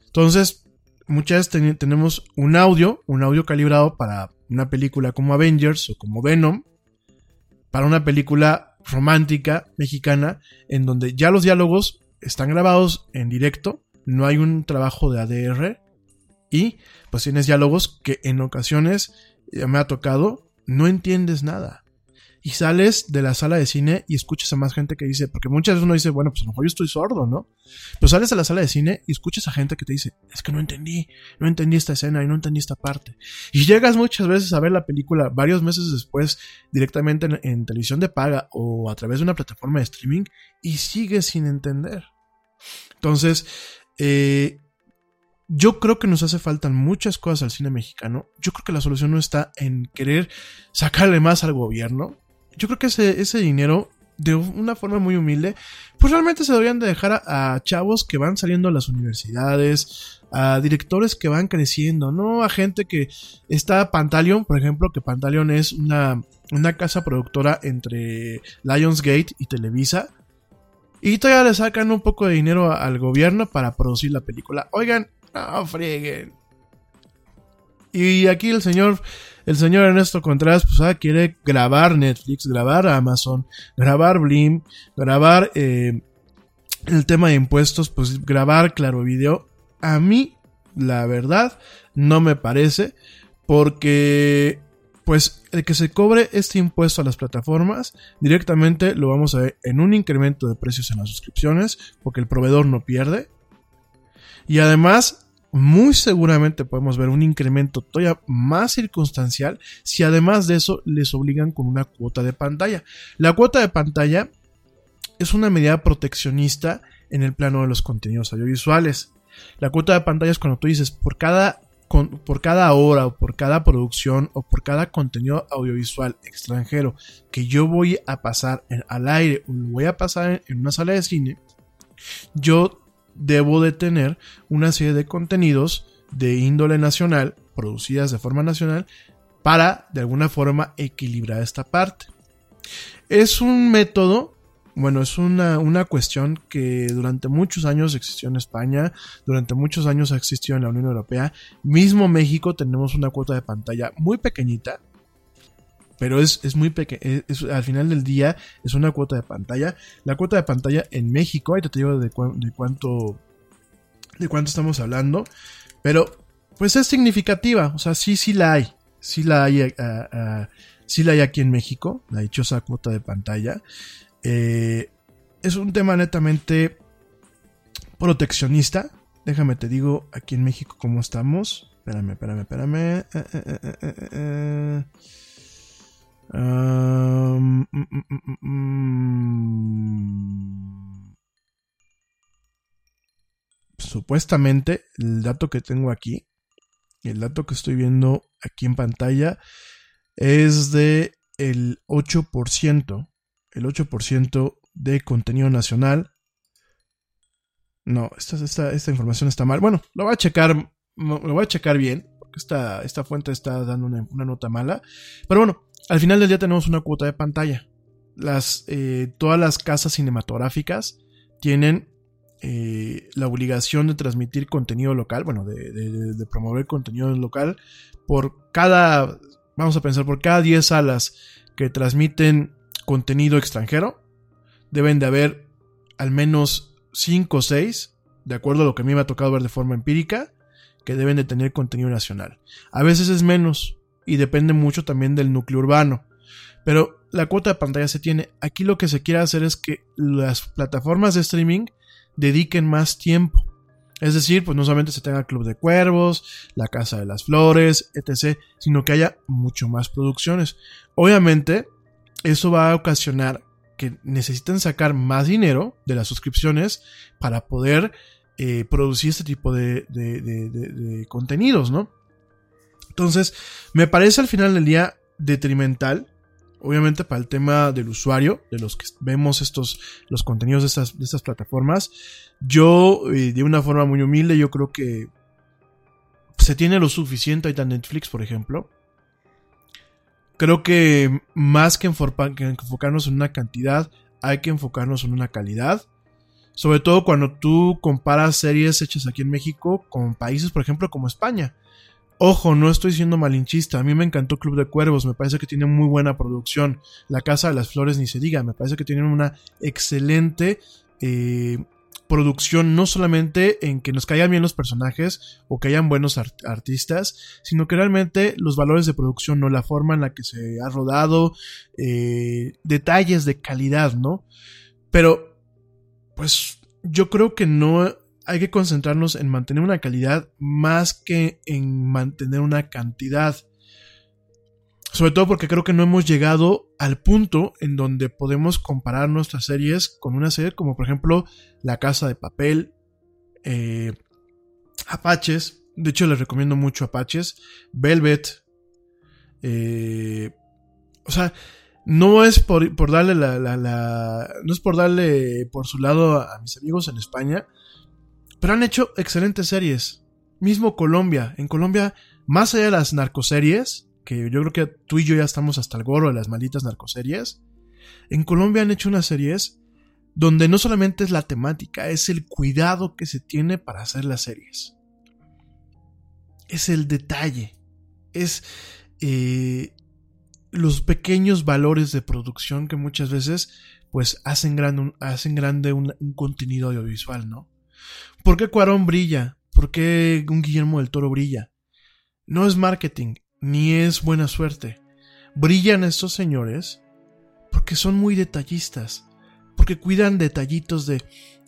[SPEAKER 1] Entonces, muchas veces ten- tenemos un audio, un audio calibrado para una película como Avengers o como Venom, para una película romántica mexicana, en donde ya los diálogos están grabados en directo, no hay un trabajo de ADR, y pues tienes diálogos que en ocasiones ya me ha tocado, no entiendes nada y sales de la sala de cine y escuchas a más gente que dice, porque muchas veces uno dice, bueno, pues a lo mejor yo estoy sordo, ¿no? Pero sales de la sala de cine y escuchas a gente que te dice, es que no entendí, no entendí esta escena y no entendí esta parte. Y llegas muchas veces a ver la película varios meses después directamente en, en televisión de paga o a través de una plataforma de streaming y sigues sin entender. Entonces, eh, yo creo que nos hace falta muchas cosas al cine mexicano. Yo creo que la solución no está en querer sacarle más al gobierno. Yo creo que ese, ese dinero, de una forma muy humilde, pues realmente se deberían de dejar a, chavos que van saliendo a las universidades, a directores que van creciendo, no a gente que está Pantaleon, por ejemplo, que Pantaleon es una, una casa productora entre Lionsgate y Televisa. Y todavía le sacan un poco de dinero al gobierno para producir la película. Oigan, no frieguen. Y aquí el señor, el señor Ernesto Contreras, pues ah, quiere grabar Netflix, grabar Amazon, grabar Blim, grabar eh, el tema de impuestos, pues grabar Claro Video. A mí, la verdad, no me parece, porque pues el que se cobre este impuesto a las plataformas directamente lo vamos a ver en un incremento de precios en las suscripciones, porque el proveedor no pierde. Y además, muy seguramente podemos ver un incremento todavía más circunstancial si además de eso les obligan con una cuota de pantalla. La cuota de pantalla es una medida proteccionista en el plano de los contenidos audiovisuales. La cuota de pantalla es cuando tú dices por cada, por cada hora o por cada producción o por cada contenido audiovisual extranjero que yo voy a pasar en- al aire o lo voy a pasar en, en una sala de cine, yo debo de tener una serie de contenidos de índole nacional, producidas de forma nacional, para de alguna forma equilibrar esta parte. Es un método, bueno, es una, una cuestión que durante muchos años existió en España, durante muchos años ha existido en la Unión Europea, mismo México tenemos una cuota de pantalla muy pequeñita, pero es, es muy pequeña, al final del día es una cuota de pantalla. La cuota de pantalla en México, ahorita te digo de, cuán- de cuánto de cuánto estamos hablando, pero pues es significativa, o sea, sí, sí la hay, sí la hay, ah, ah, sí la hay aquí en México, la dichosa cuota de pantalla. Eh, es un tema netamente proteccionista. Déjame te digo aquí en México cómo estamos. Espérame, espérame, espérame. Eh, eh, eh, eh, eh, eh. Mm, mm, mm. Supuestamente, el dato que tengo aquí, el dato que estoy viendo aquí en pantalla, es de el 8%. El 8% de contenido nacional. No, esta, esta, esta información está mal. Bueno, lo voy a checar. Lo voy a checar bien. Porque esta, esta fuente está dando una, una nota mala. Pero bueno, al final del día tenemos una cuota de pantalla. Las, eh, todas las casas cinematográficas tienen eh, la obligación de transmitir contenido local, bueno, de, de- de promover contenido local por cada, vamos a pensar, por cada 10 salas que transmiten contenido extranjero, deben de haber al menos 5 o 6, de acuerdo a lo que a mí me ha tocado ver de forma empírica, que deben de tener contenido nacional. A veces es menos y depende mucho también del núcleo urbano. Pero la cuota de pantalla se tiene. Aquí lo que se quiere hacer es que las plataformas de streaming dediquen más tiempo. Es decir, pues no solamente se tenga Club de Cuervos, La Casa de las Flores, etc., sino que haya mucho más producciones. Obviamente, eso va a ocasionar que necesiten sacar más dinero de las suscripciones para poder eh, producir este tipo de, de contenidos, ¿no? Entonces, me parece al final del día detrimental obviamente para el tema del usuario, de los que vemos estos, los contenidos de estas, de estas plataformas, yo, eh, de una forma muy humilde, yo creo que se tiene lo suficiente ahorita en Netflix, por ejemplo. Creo que más que, que enfocarnos en una cantidad, hay que enfocarnos en una calidad. Sobre todo cuando tú comparas series hechas aquí en México con países, por ejemplo, como España. Ojo, no estoy siendo malinchista. A mí me encantó Club de Cuervos. Me parece que tiene muy buena producción. La Casa de las Flores ni se diga. Me parece que tienen una excelente eh, producción. No solamente en que nos caigan bien los personajes o que hayan buenos artistas, sino que realmente los valores de producción, no la forma en la que se ha rodado, eh, detalles de calidad, ¿no? Pero, pues, yo creo que no hay que concentrarnos en mantener una calidad más que en mantener una cantidad. Sobre todo porque creo que no hemos llegado al punto en donde podemos comparar nuestras series con una serie como por ejemplo La Casa de Papel, eh, Apaches, de hecho les recomiendo mucho Apaches, Velvet, eh, o sea, no es por, darle la, no es por darle por su lado a mis amigos en España, pero han hecho excelentes series. Mismo Colombia. En Colombia, más allá de las narcoseries, que yo creo que tú y yo ya estamos hasta el gorro de las malditas narcoseries, en Colombia han hecho unas series donde no solamente es la temática, es el cuidado que se tiene para hacer las series. Es el detalle. Es eh, los pequeños valores de producción que muchas veces pues hacen, hacen grande un contenido audiovisual, ¿no? ¿Por qué Cuarón brilla? ¿Por qué un Guillermo del Toro brilla? No es marketing, ni es buena suerte. Brillan estos señores porque son muy detallistas, porque cuidan detallitos de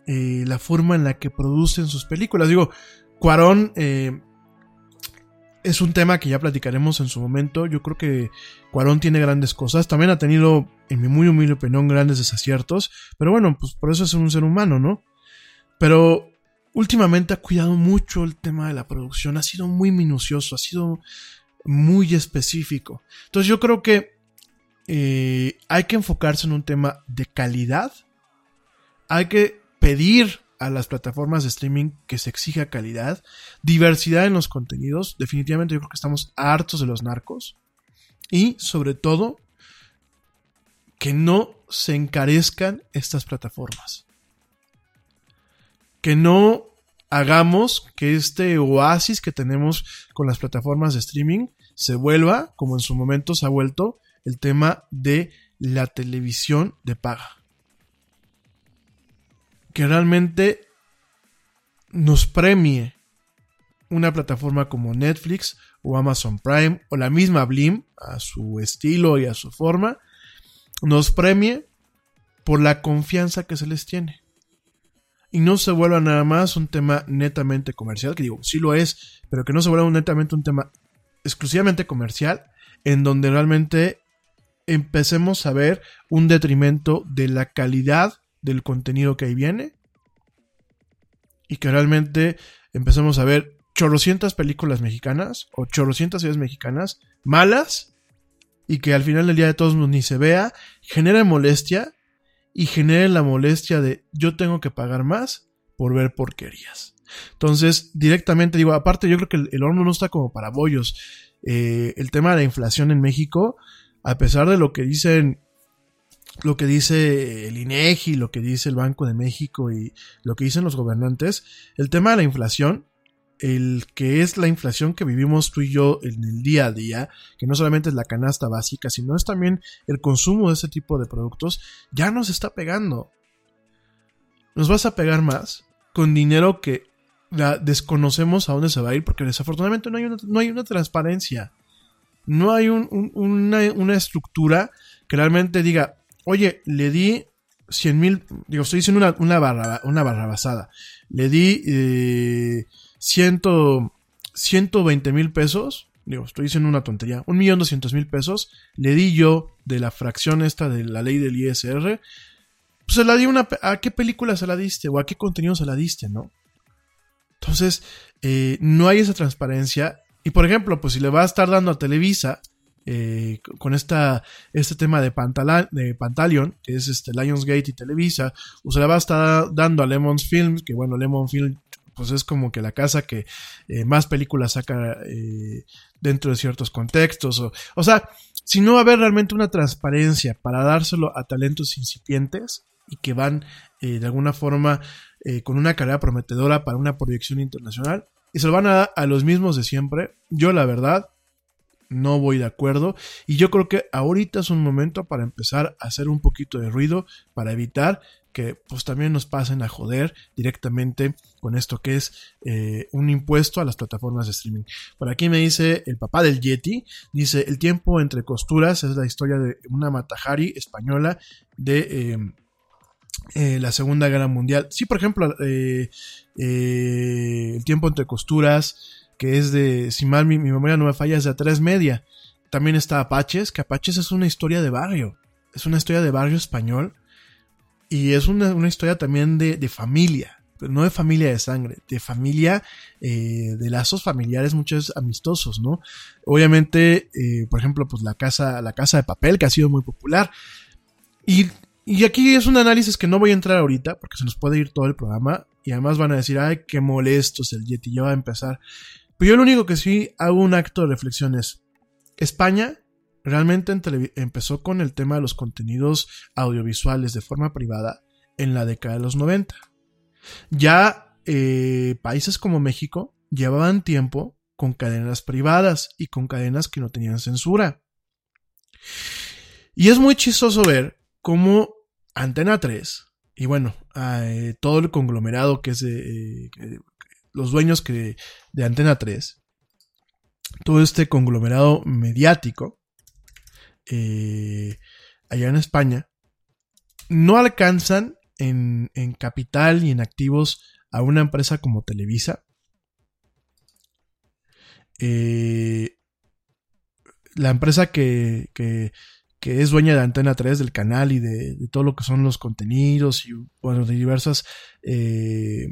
[SPEAKER 1] eh, la forma en la que producen sus películas. Digo, Cuarón eh, es un tema que ya platicaremos en su momento. Yo creo que Cuarón tiene grandes cosas. También ha tenido, en mi muy humilde opinión, grandes desaciertos. Pero bueno, pues por eso es un ser humano, ¿no? Pero últimamente ha cuidado mucho el tema de la producción, ha sido muy minucioso, ha sido muy específico. Entonces yo creo que eh, hay que enfocarse en un tema de calidad, hay que pedir a las plataformas de streaming que se exija calidad, diversidad en los contenidos, definitivamente yo creo que estamos hartos de los narcos. Y sobre todo que no se encarezcan estas plataformas que no hagamos que este oasis que tenemos con las plataformas de streaming se vuelva, como en su momento se ha vuelto, el tema de la televisión de paga. Que realmente nos premie una plataforma como Netflix o Amazon Prime o la misma Blim a su estilo y a su forma, nos premie por la confianza que se les tiene y no se vuelva nada más un tema netamente comercial, que digo, sí lo es, pero que no se vuelva netamente un tema exclusivamente comercial, en donde realmente empecemos a ver un detrimento de la calidad del contenido que ahí viene y que realmente empecemos a ver chorrocientas películas mexicanas o chorrocientas series mexicanas malas y que al final del día de todos ni se vea, genera molestia y genere la molestia de yo tengo que pagar más por ver porquerías. Entonces, directamente digo, aparte yo creo que el, horno no está como para bollos. Eh, el tema de la inflación en México, a pesar de lo que dicen, lo que dice el INEGI, lo que dice el Banco de México y lo que dicen los gobernantes, el tema de la inflación el que es la inflación que vivimos tú y yo en el día a día, que no solamente es la canasta básica, sino es también el consumo de ese tipo de productos, ya nos está pegando. Nos vas a pegar más con dinero que la desconocemos a dónde se va a ir porque desafortunadamente no hay una, no hay una transparencia. No hay un- un- una, una estructura que realmente diga, oye, le di 100 mil, digo, estoy diciendo una, una, barra, una barrabasada. Le di eh, ciento, 120 mil pesos. Digo, estoy diciendo una tontería. Un millón doscientos mil pesos. Le di yo de la fracción esta de la ley del ISR. Pues se la di una... ¿A qué película se la diste? ¿O a qué contenido se la diste, no? Entonces, eh, no hay esa transparencia. Y por ejemplo, pues si le va a estar dando a Televisa eh, con esta, este tema de, Pantala- de Pantaleon, que es este Lionsgate y Televisa, o se le va a estar dando a Lemons Films, que bueno, Lemon Film pues es como que la casa que eh, más películas saca eh, dentro de ciertos contextos. O, o sea, si no va a haber realmente una transparencia para dárselo a talentos incipientes y que van eh, de alguna forma con una carrera prometedora para una proyección internacional y se lo van a dar a los mismos de siempre, yo la verdad no voy de acuerdo y yo creo que ahorita es un momento para empezar a hacer un poquito de ruido para evitar que pues también nos pasen a joder directamente con esto que es eh, un impuesto a las plataformas de streaming. Por aquí me dice el papá del Yeti, dice el tiempo entre costuras es la historia de una Matajari española de eh, eh, la Segunda Guerra Mundial. Sí, por ejemplo, eh, el tiempo entre costuras, que es de, si mal mi, memoria no me falla, es de a tres media. También está Apaches, que Apaches es una historia de barrio, es una historia de barrio español y es una, historia también de, familia, no de familia de sangre, de familia, eh, de lazos familiares muchos amistosos, ¿no? Obviamente, eh, por ejemplo, pues la casa, la casa de papel, que ha sido muy popular. Y, y aquí es un análisis que no voy a entrar ahorita, porque se nos puede ir todo el programa, y además van a decir, ay, qué molesto es el Yeti, ya va a empezar. Pero yo lo único que sí hago un acto de reflexión es, España realmente empezó con el tema de los contenidos audiovisuales de forma privada en la década de los 90. Ya eh, países como México llevaban tiempo con cadenas privadas y con cadenas que no tenían censura. Y es muy chistoso ver cómo Antena 3 y bueno, eh, todo el conglomerado que es de, eh, los dueños que, de Antena 3, todo este conglomerado mediático, allá en España, no alcanzan en, en, capital y en activos a una empresa como Televisa. Eh, la empresa que, que, es dueña de Antena 3 del canal y de, de, todo lo que son los contenidos y bueno, de diversas eh,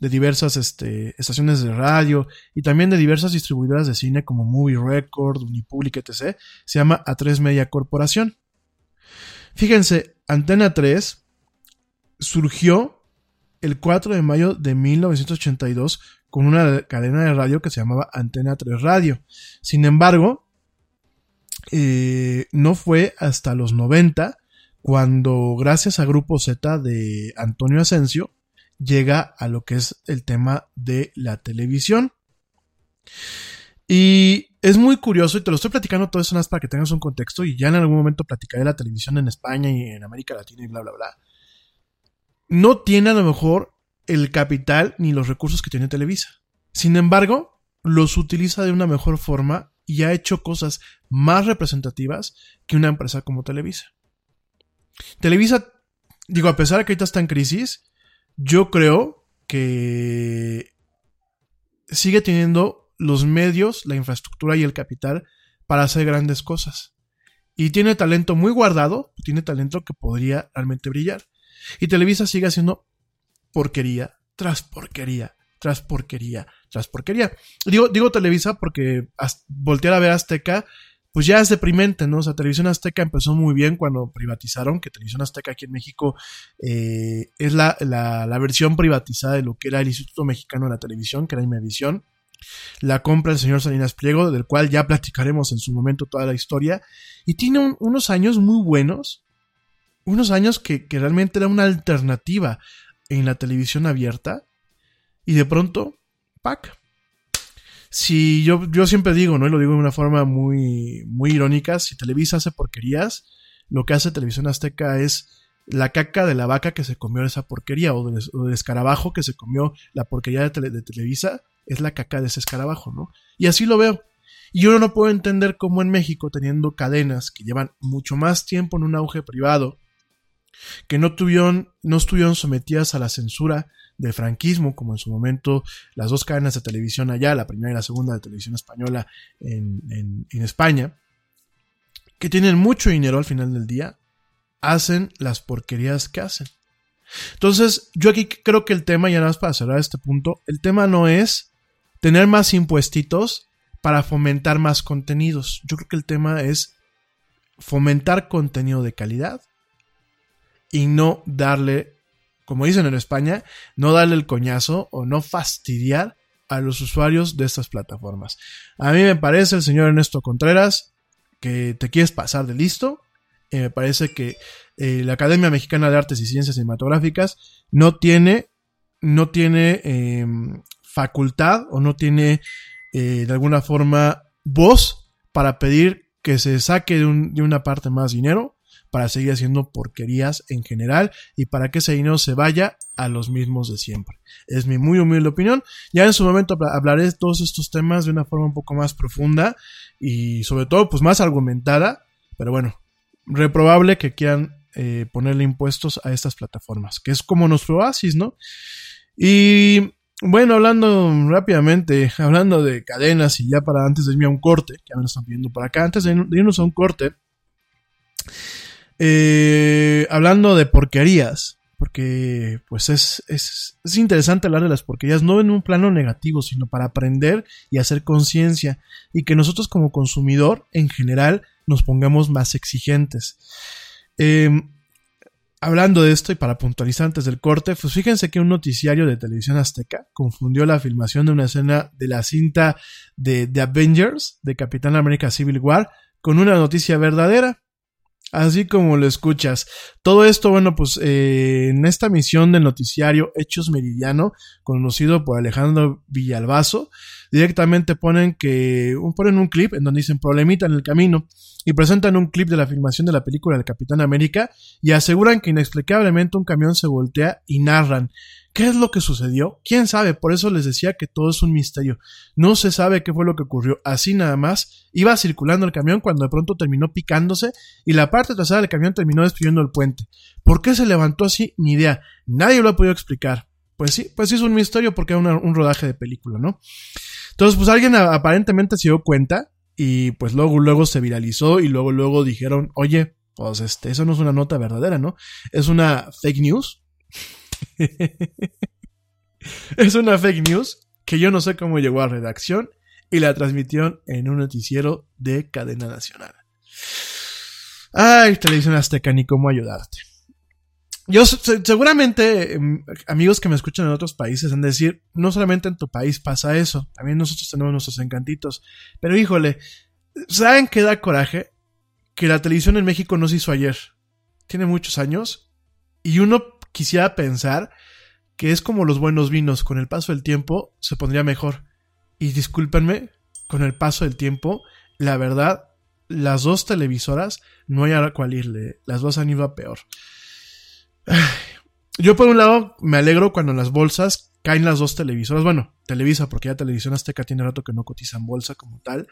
[SPEAKER 1] de diversas este, estaciones de radio y también de diversas distribuidoras de cine como Movie Record, Unipublic, etc. Se llama A3 Media Corporación. Fíjense, Antena 3 surgió el 4 de mayo de 1982 con una cadena de radio que se llamaba Antena 3 Radio. Sin embargo, eh, no fue hasta los 90 cuando gracias a Grupo Z de Antonio Asensio llega a lo que es el tema de la televisión. Y es muy curioso, y te lo estoy platicando todo eso más para que tengas un contexto, y ya en algún momento platicaré de la televisión en España y en América Latina y bla, bla, bla. No tiene a lo mejor el capital ni los recursos que tiene Televisa. Sin embargo, los utiliza de una mejor forma y ha hecho cosas más representativas que una empresa como Televisa. Televisa, digo, a pesar de que ahorita está en crisis, yo creo que sigue teniendo los medios, la infraestructura y el capital para hacer grandes cosas. Y tiene talento muy guardado, tiene talento que podría realmente brillar. Y Televisa sigue haciendo porquería tras porquería, tras porquería, tras porquería. Digo, digo Televisa porque voltear a ver Azteca pues ya es deprimente, ¿no? O sea, Televisión Azteca empezó muy bien cuando privatizaron, que Televisión Azteca aquí en México eh, es la, la, la, versión privatizada de lo que era el Instituto Mexicano de la Televisión, que era Imevisión. La compra el señor Salinas Pliego, del cual ya platicaremos en su momento toda la historia. Y tiene un, unos años muy buenos, unos años que, que realmente era una alternativa en la televisión abierta. Y de pronto, ¡pac! si yo, yo siempre digo, ¿no? Y lo digo de una forma muy, muy irónica, si Televisa hace porquerías, lo que hace Televisión Azteca es la caca de la vaca que se comió esa porquería o del, escarabajo que se comió la porquería de, de Televisa es la caca de ese escarabajo, ¿no? Y así lo veo. Y yo no puedo entender cómo en México, teniendo cadenas que llevan mucho más tiempo en un auge privado, que no tuvieron, no estuvieron sometidas a la censura del franquismo, como en su momento las dos cadenas de televisión allá, la primera y la segunda de televisión española en, en- España, que tienen mucho dinero al final del día, hacen las porquerías que hacen. Entonces, yo aquí creo que el tema, ya nada más para cerrar este punto, el tema no es tener más impuestitos para fomentar más contenidos. Yo creo que el tema es fomentar contenido de calidad y no darle, como dicen en España, no darle el coñazo o no fastidiar a los usuarios de estas plataformas. A mí me parece, el señor Ernesto Contreras, que te quieres pasar de listo. Eh, me parece que eh, la Academia Mexicana de Artes y Ciencias Cinematográficas no tiene, no tiene eh, facultad o no tiene eh, de alguna forma voz para pedir que se saque de, un- de una parte más dinero para seguir haciendo porquerías en general y para que ese dinero se vaya a los mismos de siempre. Es mi muy humilde opinión. Ya en su momento habla- hablaré de todos estos temas de una forma un poco más profunda y sobre todo pues más argumentada, pero bueno, reprobable que quieran eh, ponerle impuestos a estas plataformas, que es como nuestro oasis, ¿no? Y bueno, hablando rápidamente, hablando de cadenas y ya para antes de irme a un corte, que ya me están pidiendo por acá, antes de irnos a un corte, eh, hablando de porquerías, porque pues es, es, es interesante hablar de las porquerías, no en un plano negativo, sino para aprender y hacer conciencia, y que nosotros como consumidor en general nos pongamos más exigentes. Eh, hablando de esto y para puntualizar antes del corte, pues fíjense que un noticiario de televisión azteca confundió la filmación de una escena de la cinta de The Avengers de Capitán América Civil War con una noticia verdadera. Así como lo escuchas. Todo esto, bueno, pues eh, en esta misión del noticiario Hechos Meridiano, conocido por Alejandro Villalbazo, directamente ponen que ponen un clip en donde dicen problemita en el camino y presentan un clip de la filmación de la película del Capitán América y aseguran que inexplicablemente un camión se voltea y narran qué es lo que sucedió. ¿Quién sabe? Por eso les decía que todo es un misterio. No se sabe qué fue lo que ocurrió. Así nada más iba circulando el camión cuando de pronto terminó picándose y la parte trasera del camión terminó destruyendo el puente. ¿Por qué se levantó así? Ni idea. Nadie lo ha podido explicar. Pues sí, pues sí es un misterio porque era un rodaje de película, ¿no? Entonces, pues alguien aparentemente se dio cuenta y pues luego, luego se viralizó y luego, luego dijeron, oye, pues este, eso no es una nota verdadera, ¿no? Es una fake news. es una fake news que yo no sé cómo llegó a redacción y la transmitieron en un noticiero de cadena nacional. Ay, televisión azteca, ni cómo ayudarte. Yo se- seguramente em, amigos que me escuchan en otros países han de decir, no solamente en tu país pasa eso, también nosotros tenemos nuestros encantitos. Pero híjole, ¿saben qué da coraje? Que la televisión en México no se hizo ayer. Tiene muchos años y uno quisiera pensar que es como los buenos vinos, con el paso del tiempo se pondría mejor. Y discúlpenme, con el paso del tiempo, la verdad, las dos televisoras no hay a cuál irle, las dos han ido a peor. Yo por un lado me alegro cuando en las bolsas caen las dos televisoras, bueno, Televisa, porque ya Televisión Azteca tiene rato que no cotiza en bolsa como tal.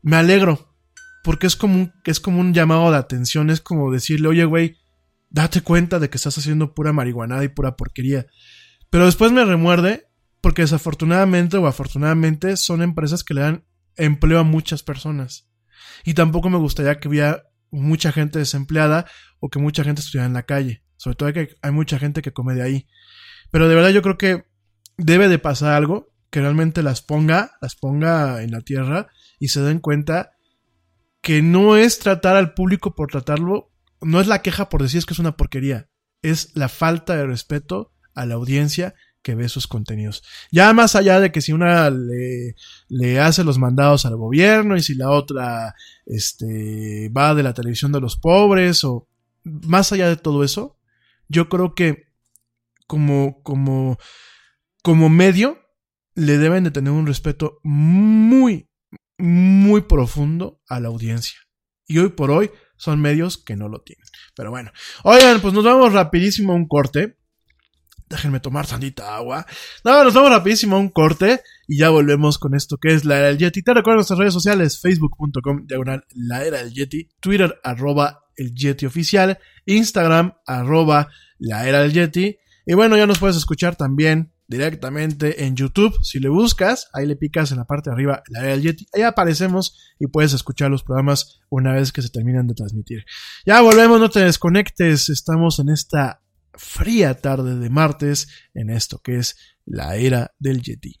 [SPEAKER 1] Me alegro, porque es como un, es como un llamado de atención, es como decirle, oye, güey, date cuenta de que estás haciendo pura marihuanada y pura porquería. Pero después me remuerde, porque desafortunadamente o afortunadamente son empresas que le dan empleo a muchas personas. Y tampoco me gustaría que hubiera mucha gente desempleada o que mucha gente estuviera en la calle. Sobre todo que hay mucha gente que come de ahí. Pero de verdad yo creo que debe de pasar algo que realmente las ponga, las ponga en la tierra y se den cuenta que no es tratar al público por tratarlo, no es la queja por decir es que es una porquería, es la falta de respeto a la audiencia que ve sus contenidos. Ya más allá de que si una le, le hace los mandados al gobierno y si la otra este, va de la televisión de los pobres o más allá de todo eso, yo creo que como, como, como medio le deben de tener un respeto muy, muy profundo a la audiencia. Y hoy por hoy son medios que no lo tienen. Pero bueno, oigan, pues nos vamos rapidísimo a un corte. Déjenme tomar sandita agua. No, nos vamos rapidísimo a un corte y ya volvemos con esto que es la era del Yeti. Te recuerdo nuestras redes sociales, facebook.com, diagonal, la era del Yeti, Twitter, arroba el Yeti oficial, Instagram, arroba la era del Yeti. Y bueno, ya nos puedes escuchar también directamente en YouTube. Si le buscas, ahí le picas en la parte de arriba la era del Yeti. Ahí aparecemos y puedes escuchar los programas una vez que se terminan de transmitir. Ya volvemos, no te desconectes. Estamos en esta fría tarde de martes en esto que es la era del Yeti.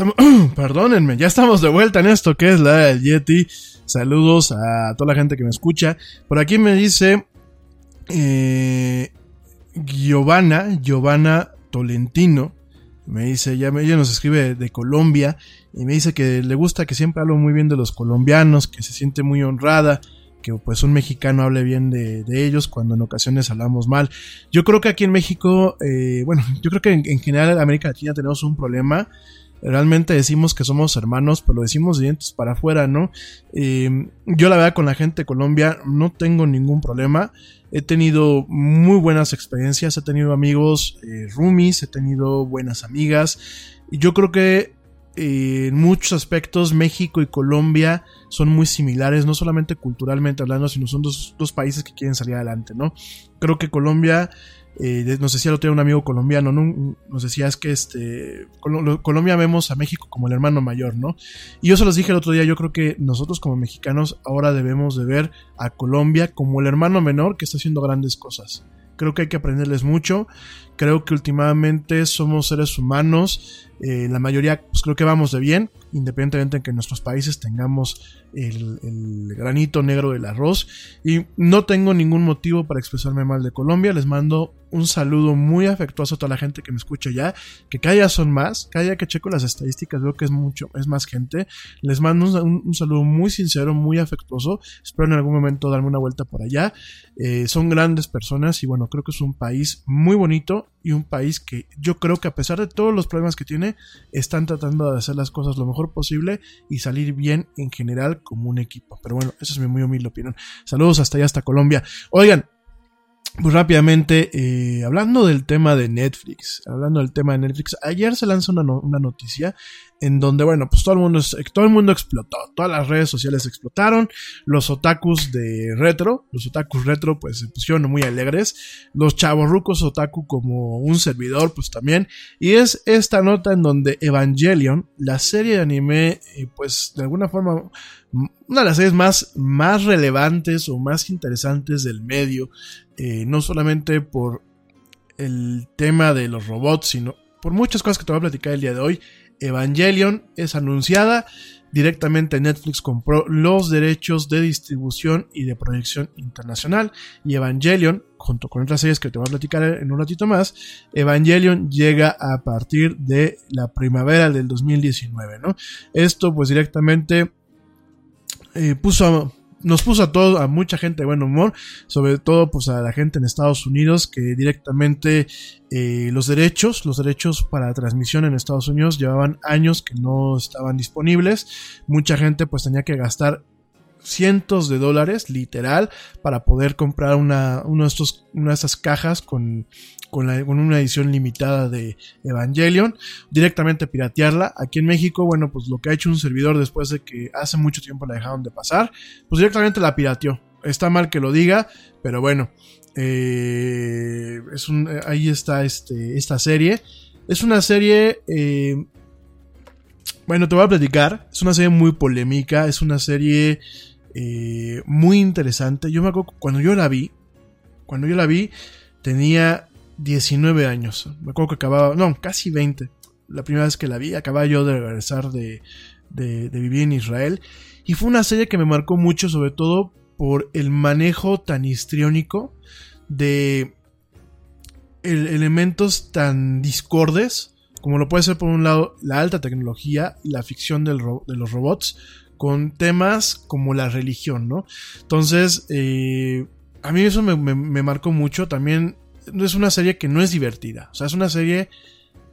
[SPEAKER 1] perdónenme, ya estamos de vuelta en esto que es la del Yeti. Saludos a toda la gente que me escucha. Por aquí me dice eh, Giovanna, Giovanna Tolentino. Me dice, ella nos escribe de Colombia y me dice que le gusta que siempre hablo muy bien de los colombianos, que se siente muy honrada, que pues un mexicano hable bien de, de ellos cuando en ocasiones hablamos mal. Yo creo que aquí en México, eh, bueno, yo creo que en, en general en América Latina tenemos un problema realmente decimos que somos hermanos, pero lo decimos de dientes para afuera, ¿no? Eh, yo la verdad con la gente de Colombia no tengo ningún problema. He tenido muy buenas experiencias, he tenido amigos eh, roomies, he tenido buenas amigas. Y yo creo que eh, en muchos aspectos México y Colombia son muy similares, no solamente culturalmente hablando, sino son dos, dos países que quieren salir adelante, ¿no? Creo que Colombia eh, nos decía lo tenía un amigo colombiano, ¿no? Nos decía es que este Col Colombia vemos a México como el hermano mayor, ¿no? Y yo se los dije el otro día, yo creo que nosotros como mexicanos ahora debemos de ver a Colombia como el hermano menor que está haciendo grandes cosas. Creo que hay que aprenderles mucho. Creo que últimamente somos seres humanos. Eh, la mayoría, pues creo que vamos de bien, independientemente de que en nuestros países tengamos el, granito negro del arroz. Y no tengo ningún motivo para expresarme mal de Colombia. Les mando un saludo muy afectuoso a toda la gente que me escucha ya. Que cada día son más. Cada día que checo las estadísticas veo que es mucho, es más gente. Les mando un, un saludo muy sincero, muy afectuoso. Espero en algún momento darme una vuelta por allá. Eh, son grandes personas y bueno, creo que es un país muy bonito y un país que yo creo que a pesar de todos los problemas que tiene, están tratando de hacer las cosas lo mejor posible y salir bien en general como un equipo. Pero bueno, eso es mi muy humilde opinión. Saludos hasta allá, hasta Colombia. Oigan, pues rápidamente, eh, hablando del tema de Netflix, hablando del tema de Netflix, ayer se lanzó una, una, noticia en donde, bueno, pues todo el mundo, todo el mundo explotó, todas las redes sociales explotaron, los otakus de retro, los otakus retro pues se pusieron muy alegres, los chavorrucos otaku como un servidor pues también, y es esta nota en donde Evangelion, la serie de anime, eh, pues de alguna forma una de las series más, más relevantes o más interesantes del medio, eh, no solamente por el tema de los robots, sino por muchas cosas que te voy a platicar el día de hoy. Evangelion es anunciada, directamente Netflix compró los derechos de distribución y de proyección internacional y Evangelion, junto con otras series que te voy a platicar en un ratito más, Evangelion llega a partir de la primavera del 2019, ¿no? Esto pues directamente eh, puso nos puso a todos, a mucha gente de buen humor, sobre todo pues a la gente en Estados Unidos que directamente eh, los derechos, los derechos para transmisión en Estados Unidos llevaban años que no estaban disponibles, mucha gente pues tenía que gastar cientos de dólares, literal, para poder comprar una, uno de estos, una de estas cajas con, con, la, con, una edición limitada de Evangelion, directamente piratearla. Aquí en México, bueno, pues lo que ha hecho un servidor después de que hace mucho tiempo la dejaron de pasar, pues directamente la pirateó. Está mal que lo diga, pero bueno, eh, es un, ahí está este, esta serie. Es una serie eh, bueno, te voy a platicar. Es una serie muy polémica. Es una serie eh, muy interesante. Yo me acuerdo cuando yo la vi, cuando yo la vi, tenía 19 años. Me acuerdo que acababa, no, casi 20. La primera vez que la vi, acababa yo de regresar de, de, vivir en Israel. Y fue una serie que me marcó mucho, sobre todo por el manejo tan histriónico de el, elementos tan discordes como lo puede ser por un lado la alta tecnología y la ficción del de los robots, con temas como la religión, ¿no? Entonces, eh, a mí eso me, marcó mucho. También es una serie que no es divertida. O sea, es una serie.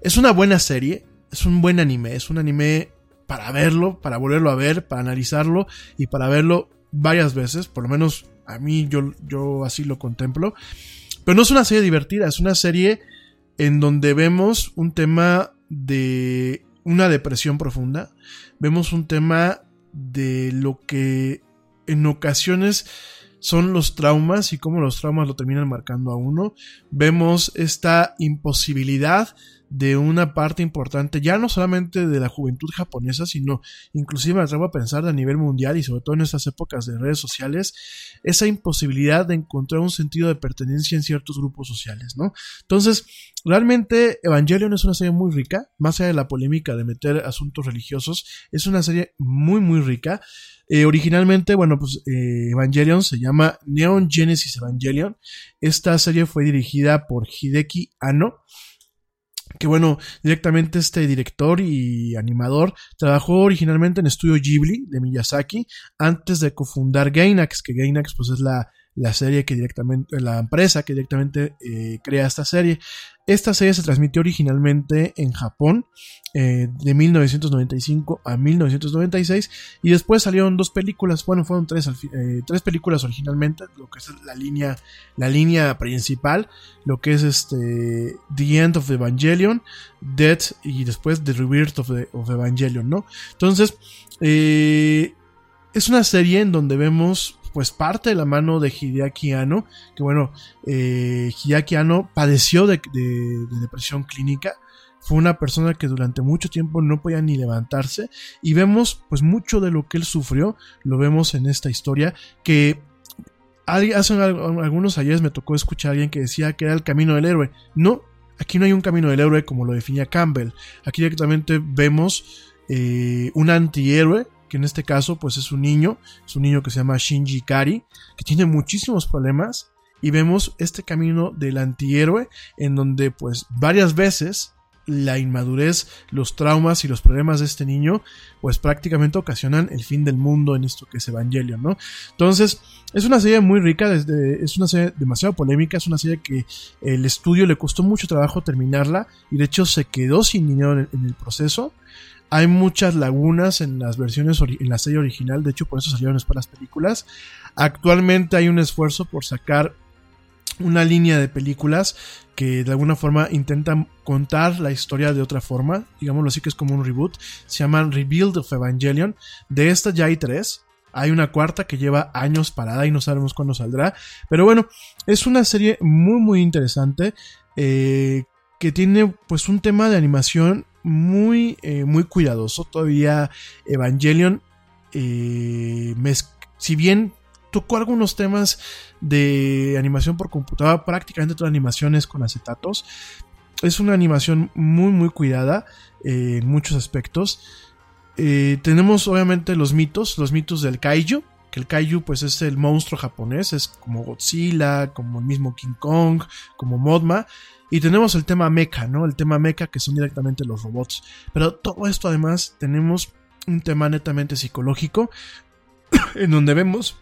[SPEAKER 1] Es una buena serie. Es un buen anime. Es un anime para verlo, para volverlo a ver, para analizarlo y para verlo varias veces. Por lo menos a mí yo, yo así lo contemplo. Pero no es una serie divertida. Es una serie en donde vemos un tema de una depresión profunda. Vemos un tema de lo que en ocasiones son los traumas y cómo los traumas lo terminan marcando a uno. Vemos esta imposibilidad de una parte importante, ya no solamente de la juventud japonesa, sino inclusive me atrevo a pensar a nivel mundial y sobre todo en estas épocas de redes sociales, esa imposibilidad de encontrar un sentido de pertenencia en ciertos grupos sociales, ¿no? Entonces, realmente Evangelion es una serie muy rica, más allá de la polémica de meter asuntos religiosos, es una serie muy, muy rica. Eh, originalmente, bueno, pues eh, Evangelion se llama Neon Genesis Evangelion. Esta serie fue dirigida por Hideki Anno que bueno, directamente este director y animador trabajó originalmente en Estudio Ghibli de Miyazaki antes de cofundar Gainax, que Gainax pues es la, la serie que directamente, la empresa que directamente eh, crea esta serie. Esta serie se transmitió originalmente en Japón eh, de 1995 a 1996 y después salieron dos películas, bueno, fueron tres, eh, tres películas originalmente, lo que es la línea, la línea principal, lo que es este The End of Evangelion, Death y después The Rebirth of, of Evangelion, ¿no? Entonces, es una serie en donde vemos pues parte de la mano de Hideaki Anno, que bueno, eh, Hideaki padeció de, depresión clínica, fue una persona que durante mucho tiempo no podía ni levantarse y vemos pues mucho de lo que él sufrió, lo vemos en esta historia que hace algunos ayeres me tocó escuchar a alguien que decía que era el camino del héroe. No, aquí no hay un camino del héroe como lo definía Campbell. Aquí directamente vemos eh, un antihéroe que en este caso pues es un niño, es un niño que se llama Shinji Kari, que tiene muchísimos problemas y vemos este camino del antihéroe en donde pues varias veces la inmadurez, los traumas y los problemas de este niño, pues prácticamente ocasionan el fin del mundo en esto que es Evangelion, ¿no? Entonces, es una serie muy rica, desde, es una serie demasiado polémica, es una serie que el estudio le costó mucho trabajo terminarla y de hecho se quedó sin dinero en el proceso. Hay muchas lagunas en las versiones, en la serie original, de hecho por eso salieron para las películas. Actualmente hay un esfuerzo por sacar una línea de películas que de alguna forma intentan contar la historia de otra forma, digámoslo así que es como un reboot, se llaman Rebuild of Evangelion, de esta ya hay tres, hay una cuarta que lleva años parada y no sabemos cuándo saldrá, pero bueno, es una serie muy muy interesante eh, que tiene pues un tema de animación muy, eh, muy cuidadoso. Todavía Evangelion, eh, si bien tocó algunos temas de animación por computadora, prácticamente toda animación es con acetatos. Es una animación muy, muy cuidada eh, en muchos aspectos. tenemos obviamente los mitos, los mitos del kaiju, que el kaiju pues es el monstruo japonés, es como Godzilla, como el mismo King Kong, como Modma, y tenemos el tema mecha, ¿no? El tema mecha que son directamente los robots. Pero todo esto además tenemos un tema netamente psicológico en donde vemos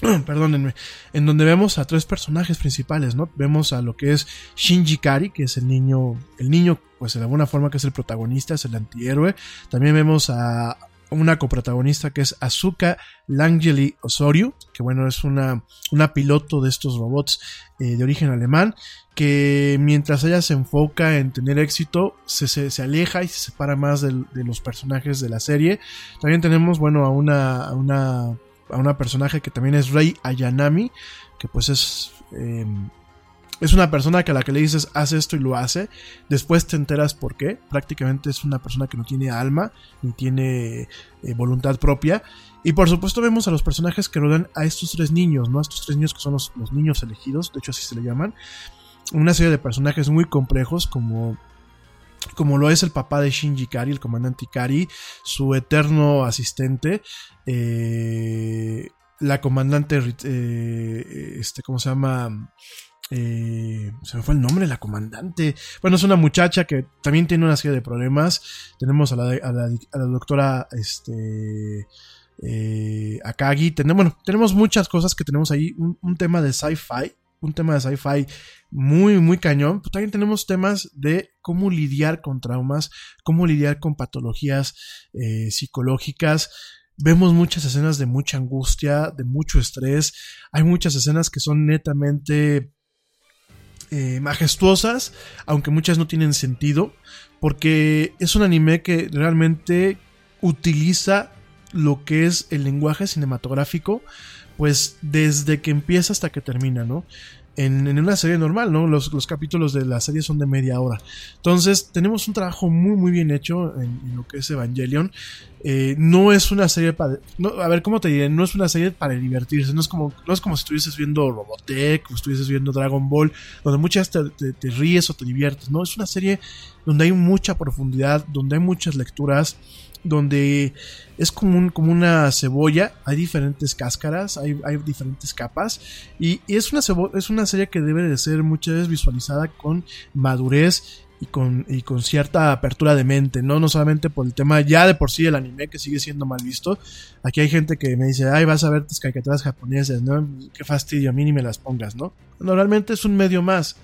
[SPEAKER 1] perdónenme, en donde vemos a tres personajes principales, ¿no? Vemos a lo que es Shinji Kari, que es el niño, el niño, pues de alguna forma que es el protagonista, es el antihéroe. También vemos a una coprotagonista que es Azuka Langeli Osorio, que bueno, es una, una piloto de estos robots eh, de origen alemán, que mientras ella se enfoca en tener éxito, se, se, aleja y se separa más de, los personajes de la serie. También tenemos, bueno, a una, a una, a una personaje que también es Rei Ayanami, que pues es... Em, es una persona que a la que le dices haz esto y lo hace. Después te enteras por qué. Prácticamente es una persona que no tiene alma ni tiene eh, voluntad propia. Y por supuesto vemos a los personajes que rodean a estos tres niños, ¿no? A estos tres niños que son los, los niños elegidos, de hecho así se le llaman. Una serie de personajes muy complejos como como lo es el papá de Shinji Kari, el comandante Kari, su eterno asistente, eh, la comandante, eh, este, ¿cómo se llama? Eh, se me fue el nombre, la comandante. Bueno, es una muchacha que también tiene una serie de problemas. Tenemos a la, doctora este, eh, Akagi. Tenemos, bueno, tenemos muchas cosas que tenemos ahí. Un, tema de sci-fi. Un tema de sci-fi muy, muy cañón. Pero también tenemos temas de cómo lidiar con traumas, cómo lidiar con patologías eh, psicológicas. Vemos muchas escenas de mucha angustia, de mucho estrés. Hay muchas escenas que son netamente eh, majestuosas, aunque muchas no tienen sentido, porque es un anime que realmente utiliza lo que es el lenguaje cinematográfico, pues desde que empieza hasta que termina, ¿no? En, en una serie normal, ¿no? Los, los, capítulos de la serie son de media hora. Entonces, tenemos un trabajo muy, muy bien hecho en, en lo que es Evangelion. Eh, no es una serie para. No, a ver, ¿cómo te diré? No es una serie para divertirse. No es como, no es como si estuvieses viendo Robotech o estuvieses viendo Dragon Ball, donde muchas te, te, ríes o te diviertes. No, es una serie donde hay mucha profundidad, donde hay muchas lecturas donde es como, un, como una cebolla, hay diferentes cáscaras, hay, hay diferentes capas, y, y, es, una es una serie que debe de ser muchas veces visualizada con madurez y con, y con cierta apertura de mente, ¿no? No solamente por el tema ya de por sí del anime, que sigue siendo mal visto. Aquí hay gente que me dice, ay, vas a ver tus caricaturas japonesas, ¿no? Qué fastidio, a mí ni me las pongas, ¿no? Normalmente es un medio más.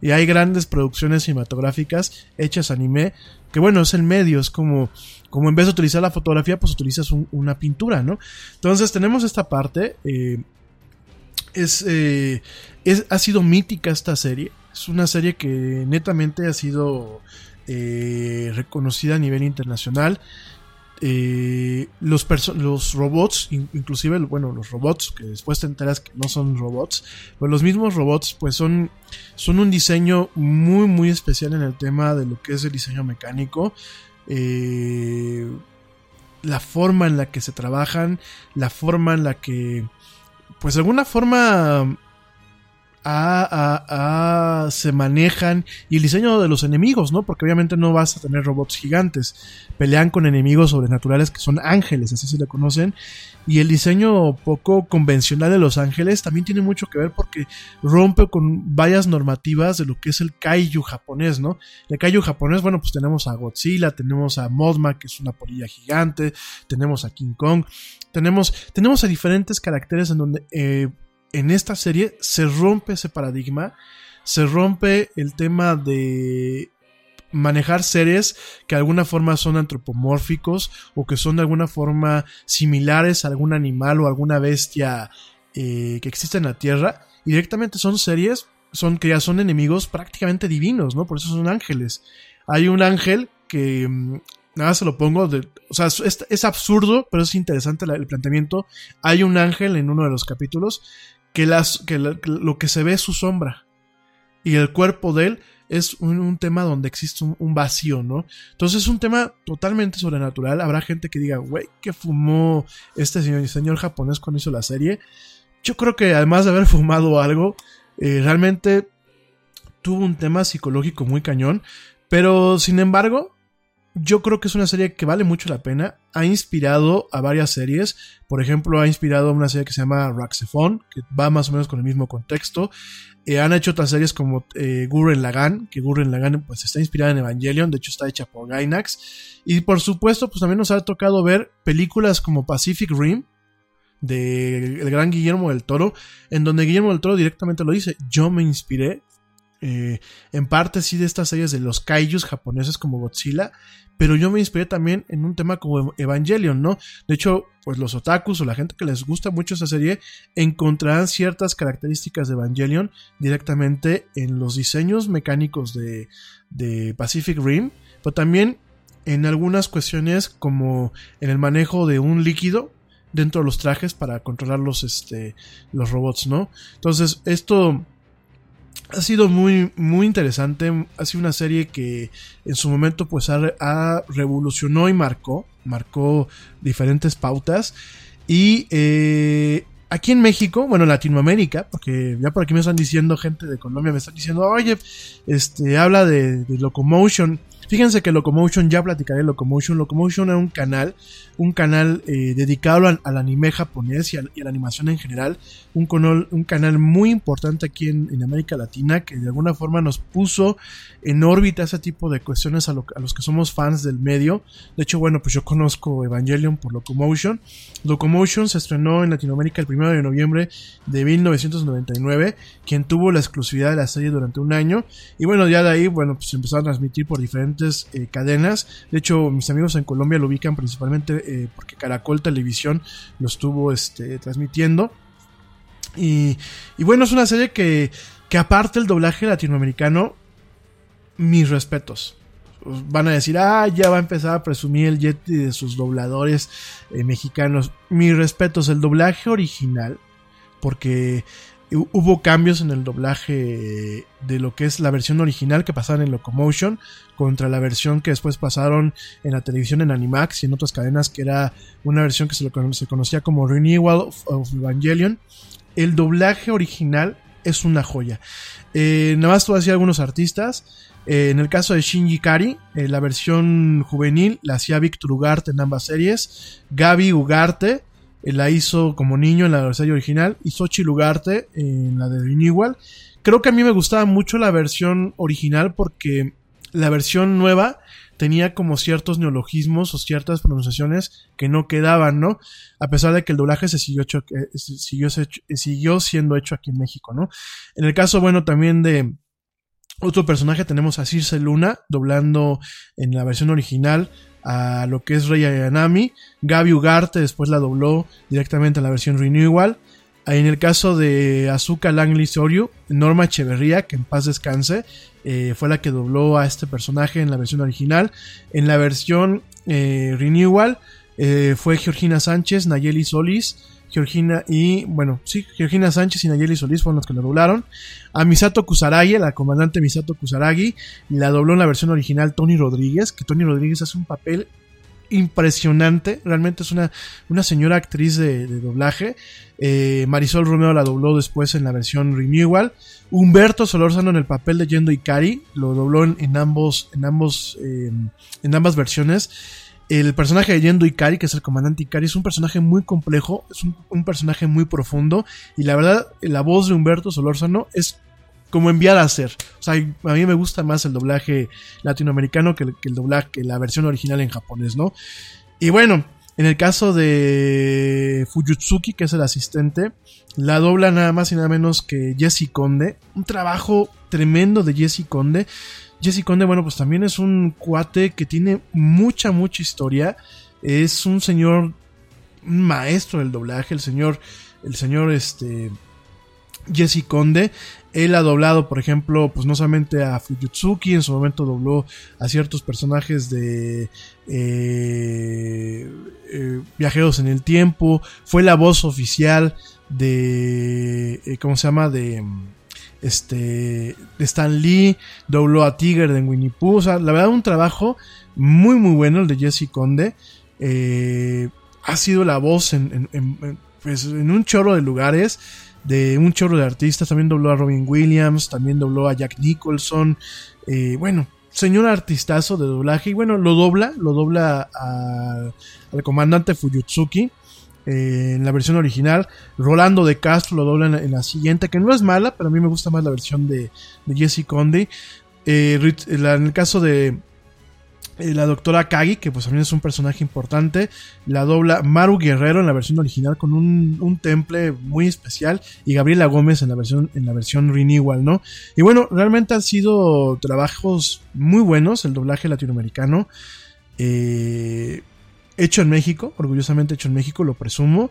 [SPEAKER 1] Y hay grandes producciones cinematográficas hechas anime, que bueno, es el medio, es como, como en vez de utilizar la fotografía, pues utilizas un, una pintura, ¿no? Entonces tenemos esta parte, eh, es, eh, es, ha sido mítica esta serie, es una serie que netamente ha sido eh, reconocida a nivel internacional. Eh, los, los robots, in inclusive, bueno, los robots, que después te enteras que no son robots, pero los mismos robots, pues son, son un diseño muy, muy especial en el tema de lo que es el diseño mecánico. Eh, la forma en la que se trabajan, la forma en la que, pues de alguna forma a, a, a, se manejan y el diseño de los enemigos, ¿no? Porque obviamente no vas a tener robots gigantes. Pelean con enemigos sobrenaturales que son ángeles, así se le conocen. Y el diseño poco convencional de los ángeles también tiene mucho que ver porque rompe con varias normativas de lo que es el kaiju japonés, ¿no? El kaiju japonés, bueno, pues tenemos a Godzilla, tenemos a Mothma, que es una polilla gigante, tenemos a King Kong, tenemos, tenemos a diferentes caracteres en donde eh, en esta serie se rompe ese paradigma, se rompe el tema de manejar seres que de alguna forma son antropomórficos o que son de alguna forma similares a algún animal o alguna bestia eh, que existe en la Tierra. Y directamente son series, son son enemigos prácticamente divinos, ¿no? Por eso son ángeles. Hay un ángel que mm, nada se lo pongo o sea, es, absurdo, pero es interesante el planteamiento. Hay un ángel en uno de los capítulos que, las, que, que lo que se ve es su sombra y el cuerpo de él es un, tema donde existe un, vacío, ¿no? Entonces es un tema totalmente sobrenatural. Habrá gente que diga, güey, ¿qué fumó este señor, señor japonés cuando hizo la serie? Yo creo que además de haber fumado algo, eh, realmente tuvo un tema psicológico muy cañón. Pero sin embargo, yo creo que es una serie que vale mucho la pena. Ha inspirado a varias series. Por ejemplo, ha inspirado a una serie que se llama Raxephone, que va más o menos con el mismo contexto. Eh, han hecho otras series como eh, Gurren Lagann, que Gurren Lagann pues está inspirada en Evangelion, de hecho está hecha por Gainax. Y por supuesto, pues también nos ha tocado ver películas como Pacific Rim, de el gran Guillermo del Toro, en donde Guillermo del Toro directamente lo dice, yo me inspiré eh, en parte sí de estas series de los kaijus japoneses como Godzilla, pero yo me inspiré también en un tema como Evangelion, ¿no? De hecho, pues los otakus o la gente que les gusta mucho esa serie encontrarán ciertas características de Evangelion directamente en los diseños mecánicos de, de Pacific Rim, pero también en algunas cuestiones como en el manejo de un líquido dentro de los trajes para controlar los, este, los robots, ¿no? Entonces, esto ha sido muy, muy interesante. Ha sido una serie que en su momento pues ha, revolucionó y marcó, marcó diferentes pautas. Y eh, aquí en México, bueno, en Latinoamérica, porque ya por aquí me están diciendo gente de Colombia, me están diciendo, oye, este, habla de Locomotion. Fíjense que Locomotion, ya platicaré de Locomotion. Locomotion era un canal, un canal eh, dedicado al, anime japonés y a, la animación en general. Un, canal, un canal muy importante aquí en, América Latina que de alguna forma nos puso en órbita ese tipo de cuestiones a, lo, a los que somos fans del medio. De hecho, bueno, pues yo conozco Evangelion por Locomotion. Locomotion se estrenó en Latinoamérica el 1 de noviembre de 1999, quien tuvo la exclusividad de la serie durante un año. Y bueno, ya de ahí, bueno, pues empezaron a transmitir por diferentes eh, cadenas. De hecho, mis amigos en Colombia lo ubican principalmente eh, porque Caracol Televisión lo estuvo este, transmitiendo. Y, bueno, es una serie que, que aparte el doblaje latinoamericano, mis respetos. Van a decir, ah, ya va a empezar a presumir el Yeti de sus dobladores eh, mexicanos. Mis respetos, el doblaje original, porque hubo cambios en el doblaje de lo que es la versión original que pasaron en Locomotion contra la versión que después pasaron en la televisión en Animax y en otras cadenas que era una versión que se, conocía como Renewal of, Evangelion. El doblaje original es una joya. Eh, nada más te voy a decir algunos artistas. Eh, en el caso de Shinji Kari, eh, la versión juvenil la hacía Víctor Ugarte en ambas series. Gaby Ugarte la hizo como niño en la serie original y Xochitl Ugarte en la de Renewal. Creo que a mí me gustaba mucho la versión original porque la versión nueva tenía como ciertos neologismos o ciertas pronunciaciones que no quedaban, ¿no? A pesar de que el doblaje se siguió, hecho, siguió, siguió siendo hecho aquí en México, ¿no? En el caso, bueno, también de otro personaje tenemos a Circe Luna doblando en la versión original a lo que es Rey Ayanami. Gaby Ugarte después la dobló directamente en la versión Renewal. En el caso de Azuka Langley Soryu, Norma Echeverría, que en paz descanse, eh, fue la que dobló a este personaje en la versión original. En la versión eh, Renewal eh, fue Georgina Sánchez, Nayeli Solís, Georgina y, bueno, sí, Georgina Sánchez y Nayeli Solís fueron los que la doblaron. A Misato Kusaragi, la comandante Misato Kusaragi, la dobló en la versión original Tony Rodríguez, que Tony Rodríguez hace un papel impresionante, realmente es una, una señora actriz de, doblaje. Eh, Marisol Romeo la dobló después en la versión Renewal. Humberto Solórzano en el papel de Yendo Ikari lo dobló en, en ambos, en ambos, eh, en ambas versiones. El personaje de Yendo Ikari, que es el comandante Ikari, es un personaje muy complejo, es un, personaje muy profundo. Y la verdad, la voz de Humberto Solórzano es como enviar a ser. O sea, a mí me gusta más el doblaje latinoamericano que el, que el doblaje, que la versión original en japonés, ¿no? Y bueno, en el caso de Fujitsuki, que es el asistente, la dobla nada más y nada menos que Jesse Conde. Un trabajo tremendo de Jesse Conde. Jesse Conde, bueno, pues también es un cuate que tiene mucha, mucha historia. Es un señor, un maestro del doblaje, el señor, el señor, este, Jesse Conde. Él ha doblado, por ejemplo, pues no solamente a Fujitsuki, en su momento dobló a ciertos personajes de eh, eh, Viajeros en el Tiempo. Fue la voz oficial de. Eh, ¿Cómo se llama? De. Este. Stan Lee. Dobló a Tiger de Winnie Pooh. O sea, la verdad, un trabajo muy, muy bueno el de Jesse Conde. ha sido la voz en, pues, en un chorro de lugares de un chorro de artistas, también dobló a Robin Williams, también dobló a Jack Nicholson, eh, bueno, señor artistazo de doblaje, y bueno, lo dobla, lo dobla al comandante Fuyutsuki. Eh, en la versión original, Rolando de Castro lo dobla en la, en la, siguiente, que no es mala, pero a mí me gusta más la versión de, de Jesse Conde. Eh, en el caso de, eh, la doctora Kagi, que pues también es un personaje importante, la dobla Maru Guerrero en la versión original con un, un, temple muy especial y Gabriela Gómez en la versión en la versión renewal, ¿no? Y bueno, realmente han sido trabajos muy buenos el doblaje latinoamericano eh, hecho en México, orgullosamente hecho en México, lo presumo.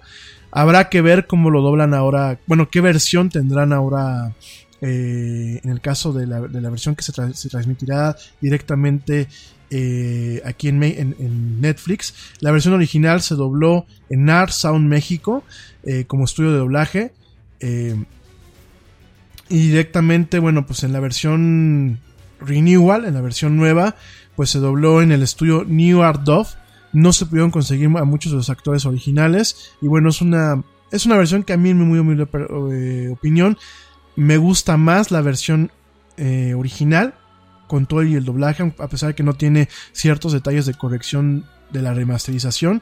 [SPEAKER 1] Habrá que ver cómo lo doblan ahora, bueno, qué versión tendrán ahora eh, en el caso de la, versión que se, tra se, transmitirá directamente eh, aquí en, Netflix. La versión original se dobló en Art Sound México eh, como estudio de doblaje. Y directamente, bueno, pues en la versión Renewal, en la versión nueva, pues se dobló en el estudio New Art Dove. No se pudieron conseguir a muchos de los actores originales. Y bueno, es una, es una versión que a mí, en mi muy humilde eh, opinión, me gusta más la versión eh, original con todo y el doblaje, a pesar de que no tiene ciertos detalles de corrección de la remasterización.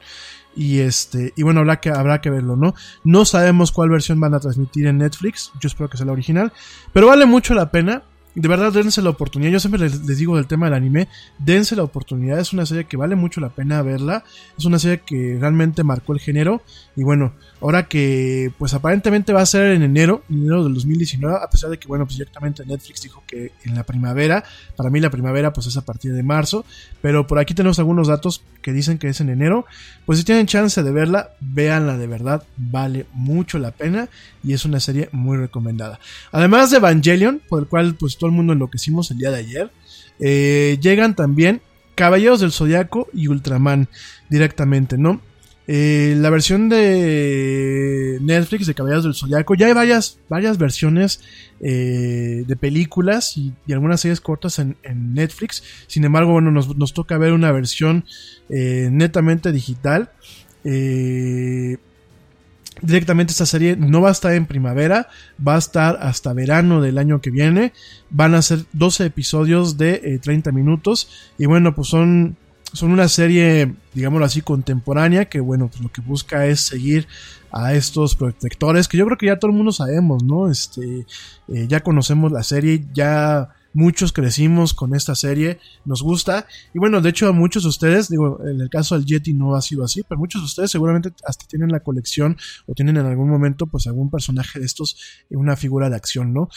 [SPEAKER 1] Y este, y bueno, habrá que, habrá que verlo, ¿no? No sabemos cuál versión van a transmitir en Netflix. Yo espero que sea la original. Pero vale mucho la pena de verdad dense la oportunidad. Yo siempre les, les, digo del tema del anime, dense la oportunidad. Es una serie que vale mucho la pena verla. Es una serie que realmente marcó el género. Y bueno, ahora que pues aparentemente va a ser en enero, en enero del 2019, a pesar de que bueno, pues directamente Netflix dijo que en la primavera, para mí la primavera pues es a partir de marzo, pero por aquí tenemos algunos datos que dicen que es en enero, pues si tienen chance de verla, véanla de verdad, vale mucho la pena y es una serie muy recomendada. Además de Evangelion, por el cual pues todo el mundo enloquecimos el día de ayer, eh, llegan también Caballeros del Zodiaco y Ultraman directamente, ¿no? Eh, la versión de Netflix de Caballeros del Zodiaco, ya hay varias, varias versiones eh, de películas y, algunas series cortas en, en, Netflix. Sin embargo, bueno, nos, nos toca ver una versión eh, netamente digital. Eh, directamente esta serie no va a estar en primavera, va a estar hasta verano del año que viene. Van a ser 12 episodios de 30 minutos. Y bueno, pues son son una serie, digámoslo así, contemporánea, que bueno, pues lo que busca es seguir a estos protectores, que yo creo que ya todo el mundo sabemos, ¿no? Este, eh, ya conocemos la serie, ya muchos crecimos con esta serie, nos gusta, y bueno, de hecho a muchos de ustedes, digo, en el caso del Yeti no ha sido así, pero muchos de ustedes seguramente hasta tienen la colección o tienen en algún momento pues algún personaje de estos, una figura de acción, ¿no?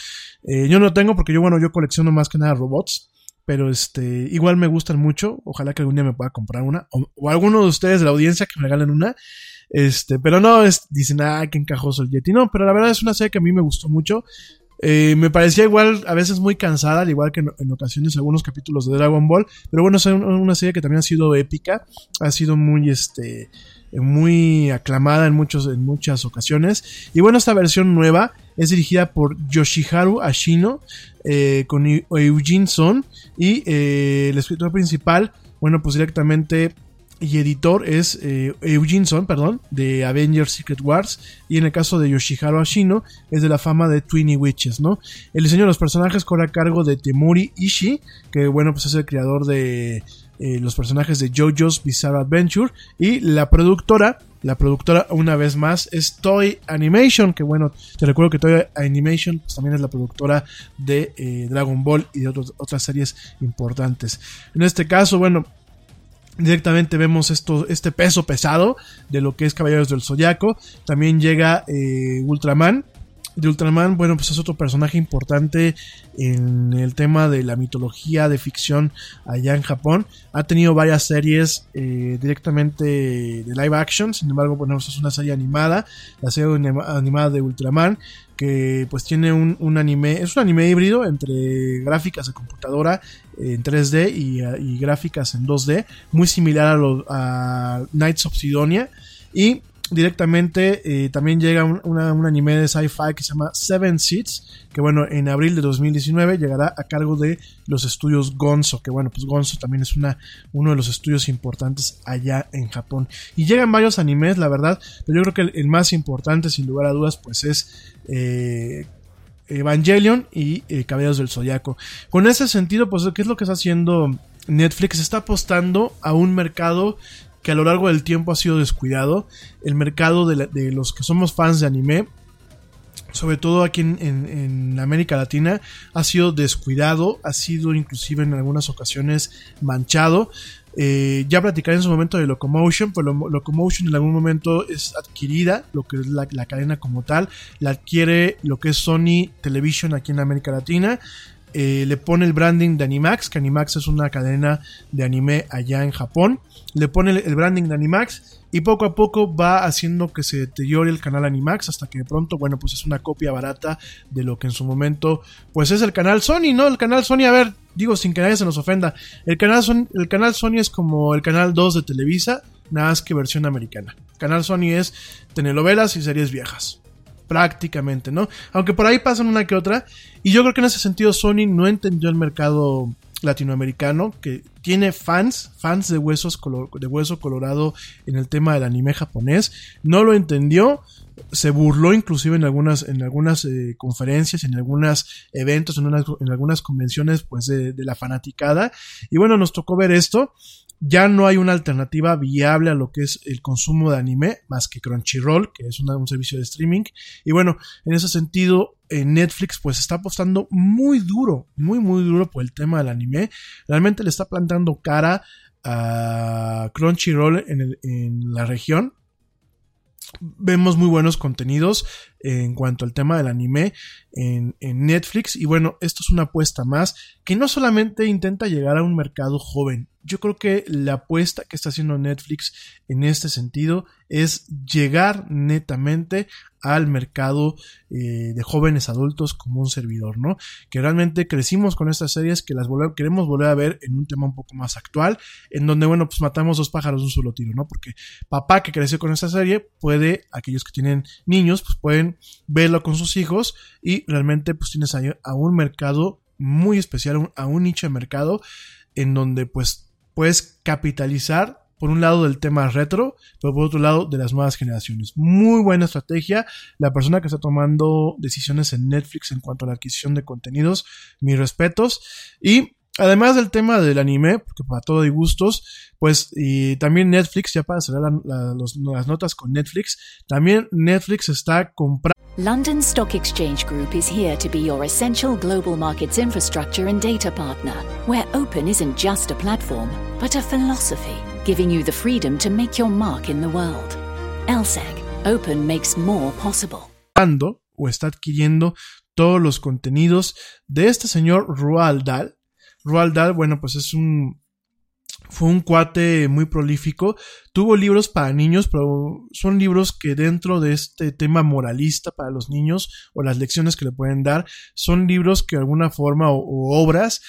[SPEAKER 1] Eh, yo no tengo porque yo, bueno, yo colecciono más que nada robots, pero este, igual me gustan mucho. Ojalá que algún día me pueda comprar una. O, o alguno de ustedes de la audiencia que me regalen una. Este, pero no, dicen, ah, qué encajoso el Yeti. No, pero la verdad es una serie que a mí me gustó mucho. Eh, me parecía igual, a veces muy cansada, al igual que en, ocasiones algunos capítulos de Dragon Ball. Pero bueno, es una serie que también ha sido épica. Ha sido muy, este, muy aclamada en, muchos, en muchas ocasiones. Y bueno, esta versión nueva es dirigida por Yoshiharu Ashino eh, con Eugene Son y eh, el escritor principal, bueno, pues directamente y editor es eh, Eugene Son, perdón, de Avengers Secret Wars. Y en el caso de Yoshiharu Ashino, es de la fama de Twinny Witches, ¿no? El diseño de los personajes corre a cargo de Temuri Ishii, que bueno, pues es el creador de eh, los personajes de JoJo's Bizarre Adventure. Y la productora, la productora una vez más es Toy Animation, que bueno, te recuerdo que Toy Animation pues, también es la productora de eh, Dragon Ball y de otras series importantes. En este caso, bueno, directamente vemos esto, este peso pesado de lo que es Caballeros del Zodiaco. También llega eh, Ultraman. De Ultraman, bueno, pues es otro personaje importante en el tema de la mitología de ficción allá en Japón. Ha tenido varias series eh, directamente de live action, sin embargo, bueno, es una serie animada, la serie animada de Ultraman, que pues tiene un, anime, es un anime híbrido entre gráficas de computadora en 3D y, gráficas en 2D, muy similar a, lo, a Knights of Sidonia y directamente eh, también llega un, una, un anime de sci-fi que se llama Seven Seeds, que bueno, en abril de 2019 llegará a cargo de los estudios Gonzo, que bueno, pues Gonzo también es una, uno de los estudios importantes allá en Japón. Y llegan varios animes, la verdad, pero yo creo que el, el más importante, sin lugar a dudas, pues es... Eh, Evangelion y eh, Caballeros del Zodiaco. Con ese sentido, pues, ¿qué es lo que está haciendo Netflix? Está apostando a un mercado que a lo largo del tiempo ha sido descuidado. El mercado de, los que somos fans de anime, sobre todo aquí en, América Latina, ha sido descuidado, ha sido inclusive en algunas ocasiones manchado. Eh, ya platicaré en su momento de Locomotion, pues lo, Locomotion en algún momento es adquirida, lo que es la, la, cadena como tal, la adquiere lo que es Sony Television aquí en América Latina. Eh, le pone el branding de Animax, que Animax es una cadena de anime allá en Japón. Le pone el, branding de Animax y poco a poco va haciendo que se deteriore el canal Animax hasta que de pronto, bueno, pues es una copia barata de lo que en su momento, pues es el canal Sony, ¿no? El canal Sony, a ver, digo sin que nadie se nos ofenda, el canal el canal Sony es como el canal 2 de Televisa, nada más que versión americana. El canal Sony es telenovelas y series viejas prácticamente, ¿no? Aunque por ahí pasan una que otra. Y yo creo que en ese sentido Sony no entendió el mercado latinoamericano que tiene fans, fans de huesos de hueso colorado en el tema del anime japonés, no lo entendió, se burló inclusive en algunas, en algunas eh, conferencias, en algunos eventos, en, en algunas convenciones pues de, de la fanaticada. Y bueno, nos tocó ver esto ya no hay una alternativa viable a lo que es el consumo de anime más que Crunchyroll, que es un servicio de streaming. Y bueno, en ese sentido, Netflix pues está apostando muy duro, muy muy duro por el tema del anime. Realmente le está plantando cara a Crunchyroll en, en la región vemos muy buenos contenidos en cuanto al tema del anime en, en, Netflix y bueno, esto es una apuesta más que no solamente intenta llegar a un mercado joven, yo creo que la apuesta que está haciendo Netflix en este sentido es llegar netamente al mercado eh, de jóvenes adultos como un servidor, ¿no? Que realmente crecimos con estas series que las queremos volver a ver en un tema un poco más actual, en donde, bueno, pues matamos dos pájaros de un solo tiro, ¿no? Porque papá que creció con esta serie puede, aquellos que tienen niños, pues pueden verlo con sus hijos y realmente pues tienes ahí a un mercado muy especial, a un nicho de mercado en donde pues puedes capitalizar por un lado del tema retro, pero por otro lado de las nuevas generaciones. Muy buena estrategia. La persona que está tomando decisiones en Netflix en cuanto a la adquisición de contenidos, mis respetos. Y además del tema del anime, porque para todo hay gustos, pues y también Netflix, ya para cerrar las notas con Netflix, también Netflix está comprando
[SPEAKER 2] London Stock Exchange Group is here to be your essential global markets infrastructure and data partner, where open isn't just a platform, but a philosophy, giving you the freedom to make your mark in the world. LSEG, open makes more possible.
[SPEAKER 1] o está adquiriendo todos los contenidos de este señor Roald Dahl. Dahl, bueno, pues es un fue un cuate muy prolífico. Tuvo libros para niños, pero son libros que dentro de este tema moralista para los niños o las lecciones que le pueden dar, son libros que de alguna forma o, obras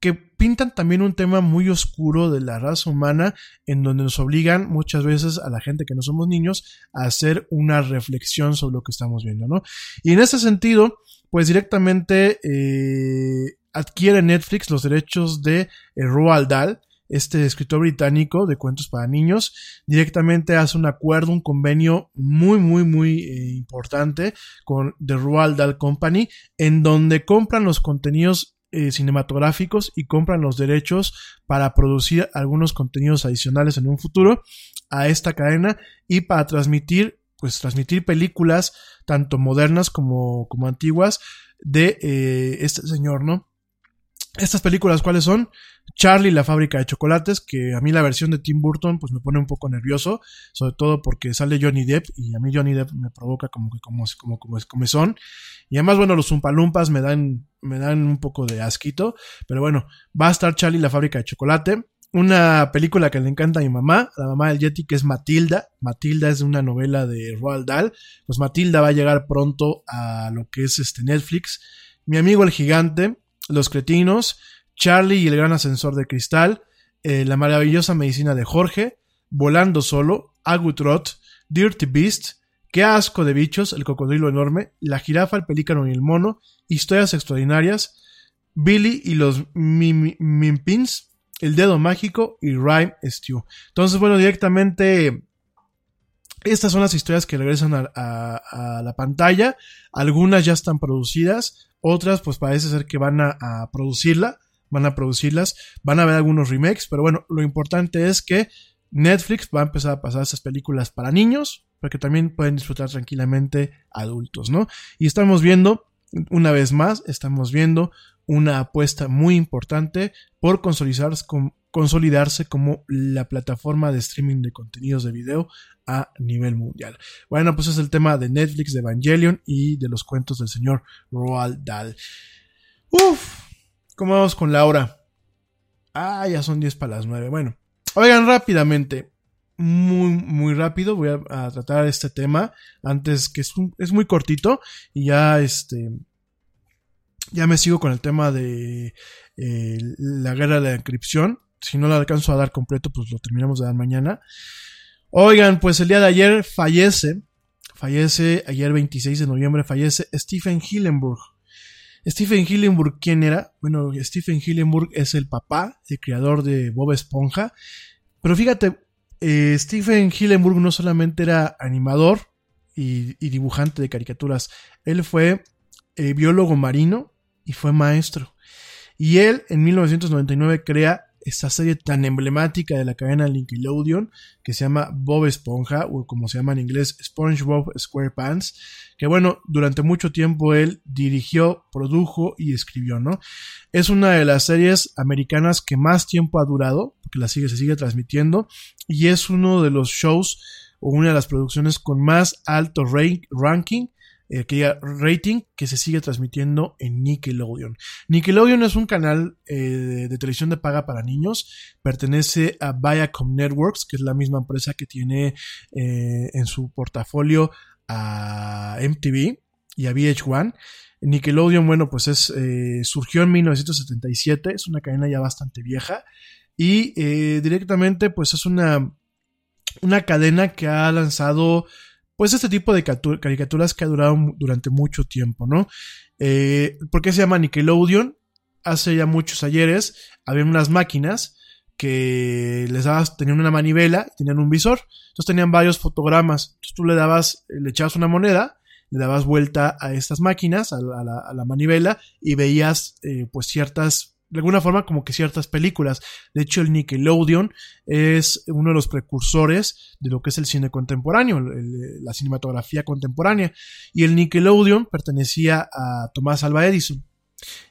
[SPEAKER 1] que pintan también un tema muy oscuro de la raza humana, en donde nos obligan muchas veces a la gente que no somos niños a hacer una reflexión sobre lo que estamos viendo, ¿no? Y en ese sentido, pues directamente eh, adquiere Netflix los derechos de Roald Dahl, este escritor británico de cuentos para niños, directamente hace un acuerdo, un convenio muy, muy, muy eh, importante con The Roald Dahl Company, en donde compran los contenidos eh, cinematográficos y compran los derechos para producir algunos contenidos adicionales en un futuro a esta cadena y para transmitir, pues transmitir películas tanto modernas como, como antiguas de eh, este señor, ¿no? Estas películas, ¿cuáles son? Charlie, la fábrica de chocolates, que a mí la versión de Tim Burton pues me pone un poco nervioso, sobre todo porque sale Johnny Depp y a mí Johnny Depp me provoca como que como, como, como, como son. Y además, bueno, los Zumpalumpas me dan, me dan un poco de asquito, pero bueno, va a estar Charlie, la fábrica de chocolate. Una película que le encanta a mi mamá, la mamá del Yeti, que es Matilda. Matilda es una novela de Roald Dahl. Pues Matilda va a llegar pronto a lo que es este Netflix. Mi amigo el gigante, Los Cretinos, Charlie y el gran ascensor de cristal, eh, La maravillosa medicina de Jorge, Volando solo, Agutrot, Dirty Beast, Qué asco de bichos, El cocodrilo enorme, La jirafa, el pelícano y el mono, Historias extraordinarias, Billy y los Mimpins, El dedo mágico y Rhyme Stew. Entonces, bueno, directamente estas son las historias que regresan a, a, la pantalla. Algunas ya están producidas, otras pues parece ser que van a, producirla van a producirlas, van a haber algunos remakes, pero bueno, lo importante es que Netflix va a empezar a pasar esas películas para niños, para que también pueden disfrutar tranquilamente adultos, ¿no? Y estamos viendo, una vez más, estamos viendo una apuesta muy importante por consolidarse, consolidarse como la plataforma de streaming de contenidos de video a nivel mundial. Bueno, pues es el tema de Netflix, de Evangelion y de los cuentos del señor Roald Dahl. Uf, ¿Cómo vamos con la hora? Ah, ya son 10 para las 9. Bueno, oigan rápidamente, muy, muy rápido, voy a, tratar este tema antes que es, muy cortito y ya este, ya me sigo con el tema de eh, la guerra de la encripción. Si no lo alcanzo a dar completo, pues lo terminamos de dar mañana. Oigan, pues el día de ayer fallece, fallece, ayer 26 de noviembre fallece Stephen Hillenburg. Stephen Hillenburg, ¿quién era? Bueno, Stephen Hillenburg es el papá, el creador de Bob Esponja. Pero fíjate, eh, Stephen Hillenburg no solamente era animador y, dibujante de caricaturas, él fue eh, biólogo marino y fue maestro. Y él en 1999 crea esta serie tan emblemática de la cadena Nickelodeon que se llama Bob Esponja o como se llama en inglés SpongeBob SquarePants que bueno durante mucho tiempo él dirigió produjo y escribió no es una de las series americanas que más tiempo ha durado porque la sigue se sigue transmitiendo y es uno de los shows o una de las producciones con más alto ranking eh, que rating que se sigue transmitiendo en Nickelodeon. Nickelodeon es un canal eh, de televisión de paga para niños, pertenece a Viacom Networks, que es la misma empresa que tiene eh, en su portafolio a MTV y a VH1. Nickelodeon, bueno, pues es, surgió en 1977, es una cadena ya bastante vieja y directamente pues es una, una cadena que ha lanzado pues este tipo de caricaturas que ha durado durante mucho tiempo, ¿no? Eh, ¿Por qué se llama Nickelodeon? Hace ya muchos ayeres había unas máquinas que les dabas, tenían una manivela, tenían un visor, entonces tenían varios fotogramas, entonces tú le dabas, le echabas una moneda, le dabas vuelta a estas máquinas, a la, manivela, y veías eh, pues ciertas de alguna forma como que ciertas películas. De hecho, el Nickelodeon es uno de los precursores de lo que es el cine contemporáneo, la cinematografía contemporánea. Y el Nickelodeon pertenecía a Tomás Alva Edison.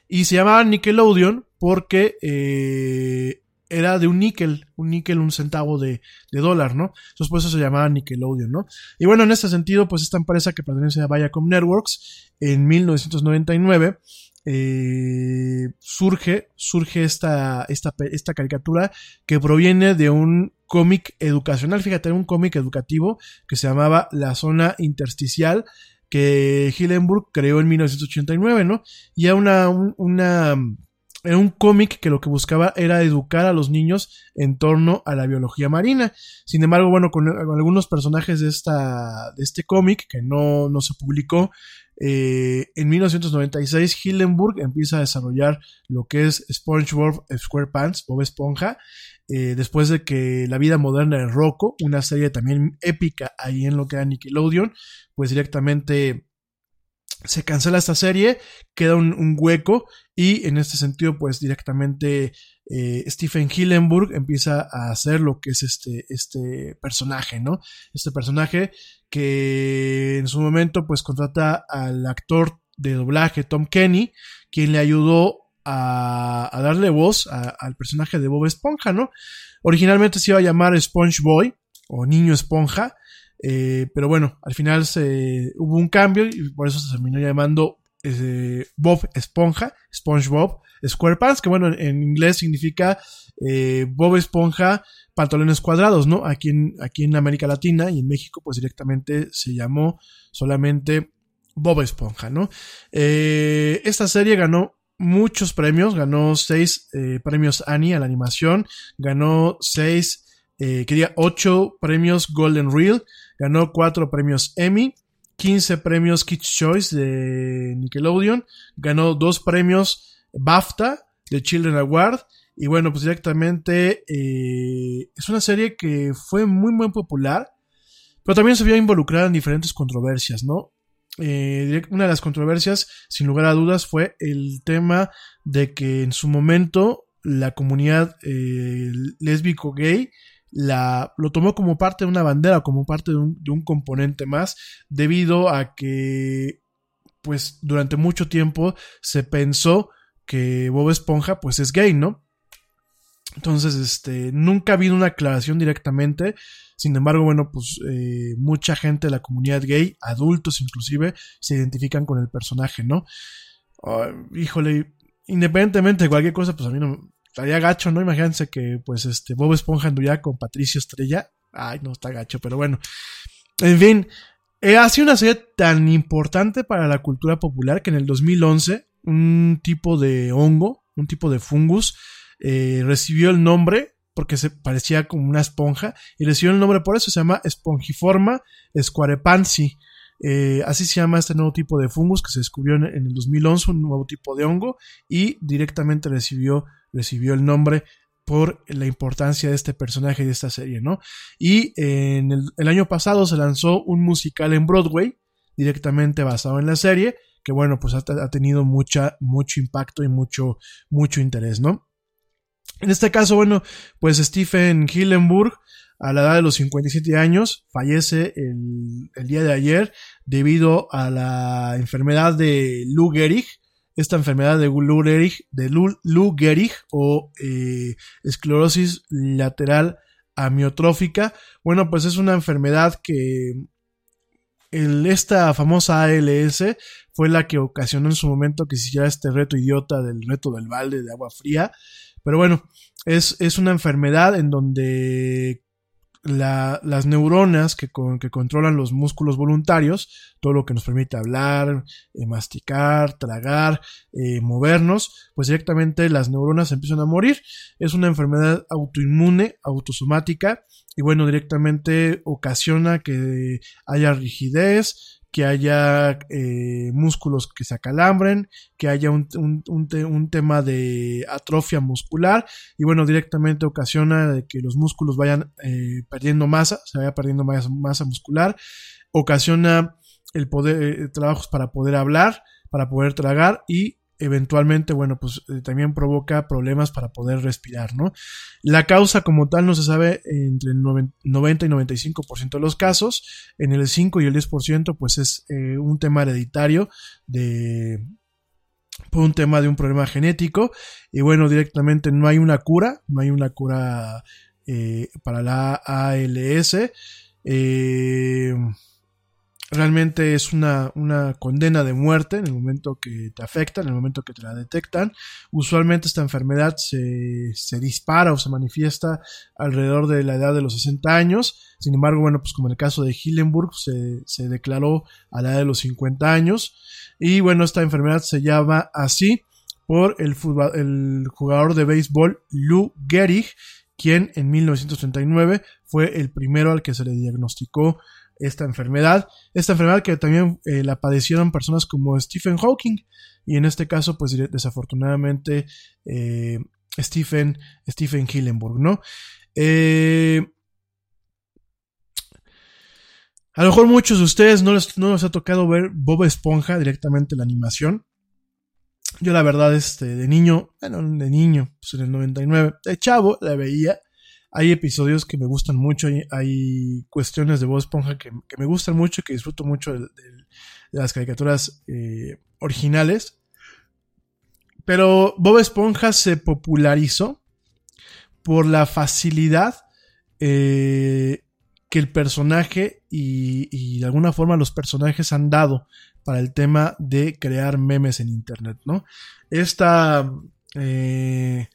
[SPEAKER 1] Y se llamaba Nickelodeon porque eh, era de un níquel, un níquel, un centavo de, de, dólar, ¿no? Entonces por eso se llamaba Nickelodeon, ¿no? Y bueno, en este sentido, pues esta empresa que pertenece a Viacom Networks, en 1999, eh, surge, surge esta, esta, esta caricatura que proviene de un cómic educacional, fíjate, un cómic educativo que se llamaba La Zona Intersticial, que Hillenburg creó en 1989, ¿no? Y era una, una, era un cómic que lo que buscaba era educar a los niños en torno a la biología marina. Sin embargo, bueno, con, algunos personajes de, esta, de este cómic que no, no se publicó, eh, en 1996, Hillenburg empieza a desarrollar lo que es SpongeBob SquarePants, Bob Esponja, eh, después de que La vida moderna de Rocco, una serie también épica ahí en lo que era Nickelodeon, pues directamente se cancela esta serie, queda un, hueco y en este sentido pues directamente eh, Stephen Hillenburg empieza a hacer lo que es este, este personaje, ¿no? Este personaje que en su momento pues contrata al actor de doblaje Tom Kenny, quien le ayudó a, darle voz al personaje de Bob Esponja, ¿no? Originalmente se iba a llamar Sponge Boy o Niño Esponja, eh, pero bueno, al final se, hubo un cambio y por eso se terminó llamando eh, Bob Esponja, SpongeBob SquarePants, que bueno, en, inglés significa eh, Bob Esponja pantalones cuadrados, ¿no? Aquí en, aquí en América Latina y en México, pues directamente se llamó solamente Bob Esponja, ¿no? esta serie ganó muchos premios, ganó seis premios Annie a la animación, ganó seis, quería ocho premios Golden Reel, Ganó cuatro premios Emmy, 15 premios Kids Choice de Nickelodeon, ganó dos premios BAFTA de Children Award y bueno, pues directamente eh, es una serie que fue muy muy popular, pero también se vio involucrada en diferentes controversias, ¿no? Eh, una de las controversias, sin lugar a dudas, fue el tema de que en su momento la comunidad eh, lésbico gay la, lo tomó como parte de una bandera, como parte de un, de un componente más, debido a que, pues, durante mucho tiempo se pensó que Bob Esponja, pues, es gay, ¿no? Entonces, este, nunca ha habido una aclaración directamente. Sin embargo, bueno, pues eh, mucha gente de la comunidad gay, adultos inclusive, se identifican con el personaje, ¿no? híjole, independientemente de cualquier cosa, pues a mí no, estaría gacho, ¿no? Imagínense que, pues, este, Bob Esponja anduviera con Patricio Estrella. Ay, no, está gacho, pero bueno. En fin, eh, ha sido una serie tan importante para la cultura popular que en el 2011 un tipo de hongo, un tipo de fungus, eh, recibió el nombre porque se parecía como una esponja y recibió el nombre por eso, se llama Spongiforma squarepansi. Eh, así se llama este nuevo tipo de fungus que se descubrió en, en, el 2011, un nuevo tipo de hongo, y directamente recibió, recibió el nombre por la importancia de este personaje y de esta serie, ¿no? Y en el, año pasado se lanzó un musical en Broadway, directamente basado en la serie, que bueno, pues ha, ha, tenido mucha, mucho impacto y mucho, mucho interés, ¿no? En este caso, bueno, pues Stephen Hillenburg, a la edad de los 57 años, fallece el, el día de ayer debido a la enfermedad de Lou Gehrig, esta enfermedad de Lou Gehrig, de Lou, Gehrig o eh, esclerosis lateral amiotrófica. Bueno, pues es una enfermedad que esta famosa ALS fue la que ocasionó en su momento que se hiciera este reto idiota del reto del balde de agua fría. Pero bueno, es, es una enfermedad en donde la, las neuronas que, con, que, controlan los músculos voluntarios, todo lo que nos permite hablar, eh, masticar, tragar, eh, movernos, pues directamente las neuronas empiezan a morir. Es una enfermedad autoinmune, autosomática, y bueno, directamente ocasiona que haya rigidez, que haya eh, músculos que se acalambren, que haya un, un, un, un, tema de atrofia muscular y bueno, directamente ocasiona que los músculos vayan eh, perdiendo masa, se vaya perdiendo masa, masa muscular, ocasiona el poder, eh, trabajos para poder hablar, para poder tragar y eventualmente, bueno, pues eh, también provoca problemas para poder respirar, ¿no? La causa como tal no se sabe entre el 90 y 95% de los casos, en el 5 y el 10% pues es eh, un tema hereditario de por un tema de un problema genético y bueno, directamente no hay una cura, no hay una cura eh, para la ALS. Eh, realmente es una, una, condena de muerte en el momento que te afecta, en el momento que te la detectan. Usualmente esta enfermedad se, se, dispara o se manifiesta alrededor de la edad de los 60 años. Sin embargo, bueno, pues como en el caso de Hillenburg, se, se declaró a la edad de los 50 años. Y bueno, esta enfermedad se llama así por el, el jugador de béisbol Lou Gehrig, quien en 1939 fue el primero al que se le diagnosticó esta enfermedad. Esta enfermedad que también eh, la padecieron personas como Stephen Hawking y en este caso pues desafortunadamente eh, Stephen, Stephen Hillenburg, ¿no? Eh, a lo mejor muchos de ustedes no les, no les ha tocado ver Bob Esponja directamente la animación. Yo la verdad, este, de niño, bueno, de niño, pues en el 99, de chavo la veía hay episodios que me gustan mucho, hay, hay cuestiones de Bob Esponja que, me gustan mucho y que disfruto mucho de, las caricaturas eh, originales. Pero Bob Esponja se popularizó por la facilidad eh, que el personaje y, y, de alguna forma los personajes han dado para el tema de crear memes en internet, ¿no? Esta, eh,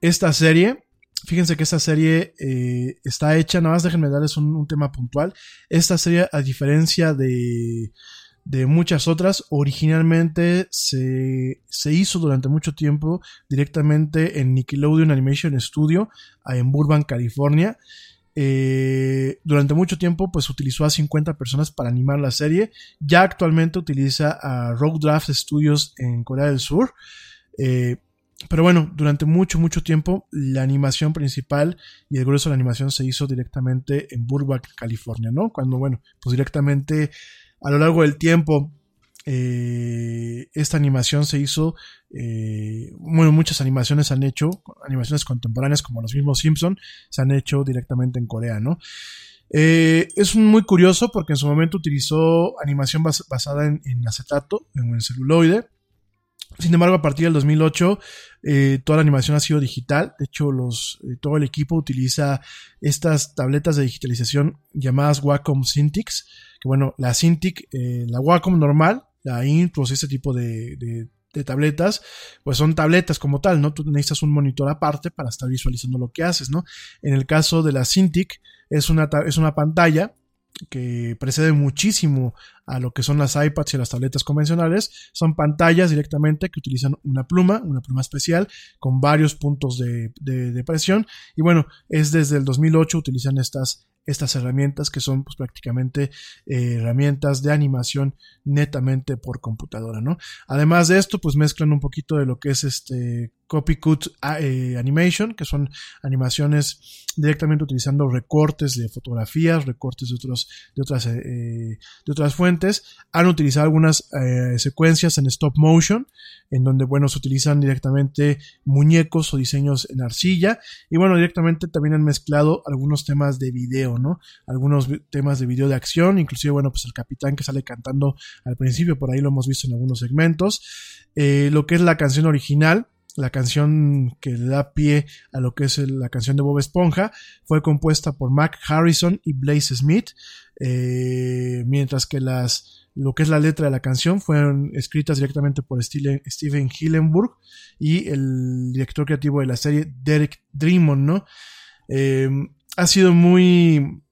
[SPEAKER 1] esta serie fíjense que esta serie eh, está hecha, nada más déjenme darles un, tema puntual. Esta serie, a diferencia de, muchas otras, originalmente se, se, hizo durante mucho tiempo directamente en Nickelodeon Animation Studio, en Burbank, California. Eh, durante mucho tiempo pues utilizó a 50 personas para animar la serie. Ya actualmente utiliza a Rogue Draft Studios en Corea del Sur. Eh, pero bueno, durante mucho, mucho tiempo la animación principal y el grueso de la animación se hizo directamente en Burbank, California, ¿no? Cuando, bueno, pues directamente a lo largo del tiempo eh, esta animación se hizo, eh, bueno, muchas animaciones han hecho, animaciones contemporáneas como los mismos Simpson, se han hecho directamente en Corea, ¿no? Eh, es muy curioso porque en su momento utilizó animación bas basada en, acetato, en celuloide, sin embargo, a partir del 2008, eh, toda la animación ha sido digital. De hecho, los, eh, todo el equipo utiliza estas tabletas de digitalización llamadas Wacom Cintiq. Que bueno, la Cintiq, eh, la Wacom normal, la Intuos, este tipo de, de, de, tabletas, pues son tabletas como tal, ¿no? Tú necesitas un monitor aparte para estar visualizando lo que haces, ¿no? En el caso de la Cintiq, es una, es una pantalla que precede muchísimo a lo que son las iPads y las tabletas convencionales, son pantallas directamente que utilizan una pluma, una pluma especial con varios puntos de, de, de presión y bueno, es desde el 2008 utilizan estas estas herramientas que son pues, prácticamente eh, herramientas de animación netamente por computadora, ¿no? Además de esto, pues mezclan un poquito de lo que es este Copycut eh, Animation, que son animaciones directamente utilizando recortes de fotografías, recortes de, otros, de, otras, eh, de otras fuentes. Han utilizado algunas eh, secuencias en stop motion, en donde, bueno, se utilizan directamente muñecos o diseños en arcilla. Y bueno, directamente también han mezclado algunos temas de video, ¿no? Algunos temas de video de acción, inclusive, bueno, pues el capitán que sale cantando al principio, por ahí lo hemos visto en algunos segmentos. lo que es la canción original, la canción que le da pie a lo que es la canción de Bob Esponja fue compuesta por Mac Harrison y Blaze Smith, eh, mientras que las, lo que es la letra de la canción fueron escritas directamente por Steven Hillenburg y el director creativo de la serie Derek Dreamon, ¿no? Eh, ha sido muy,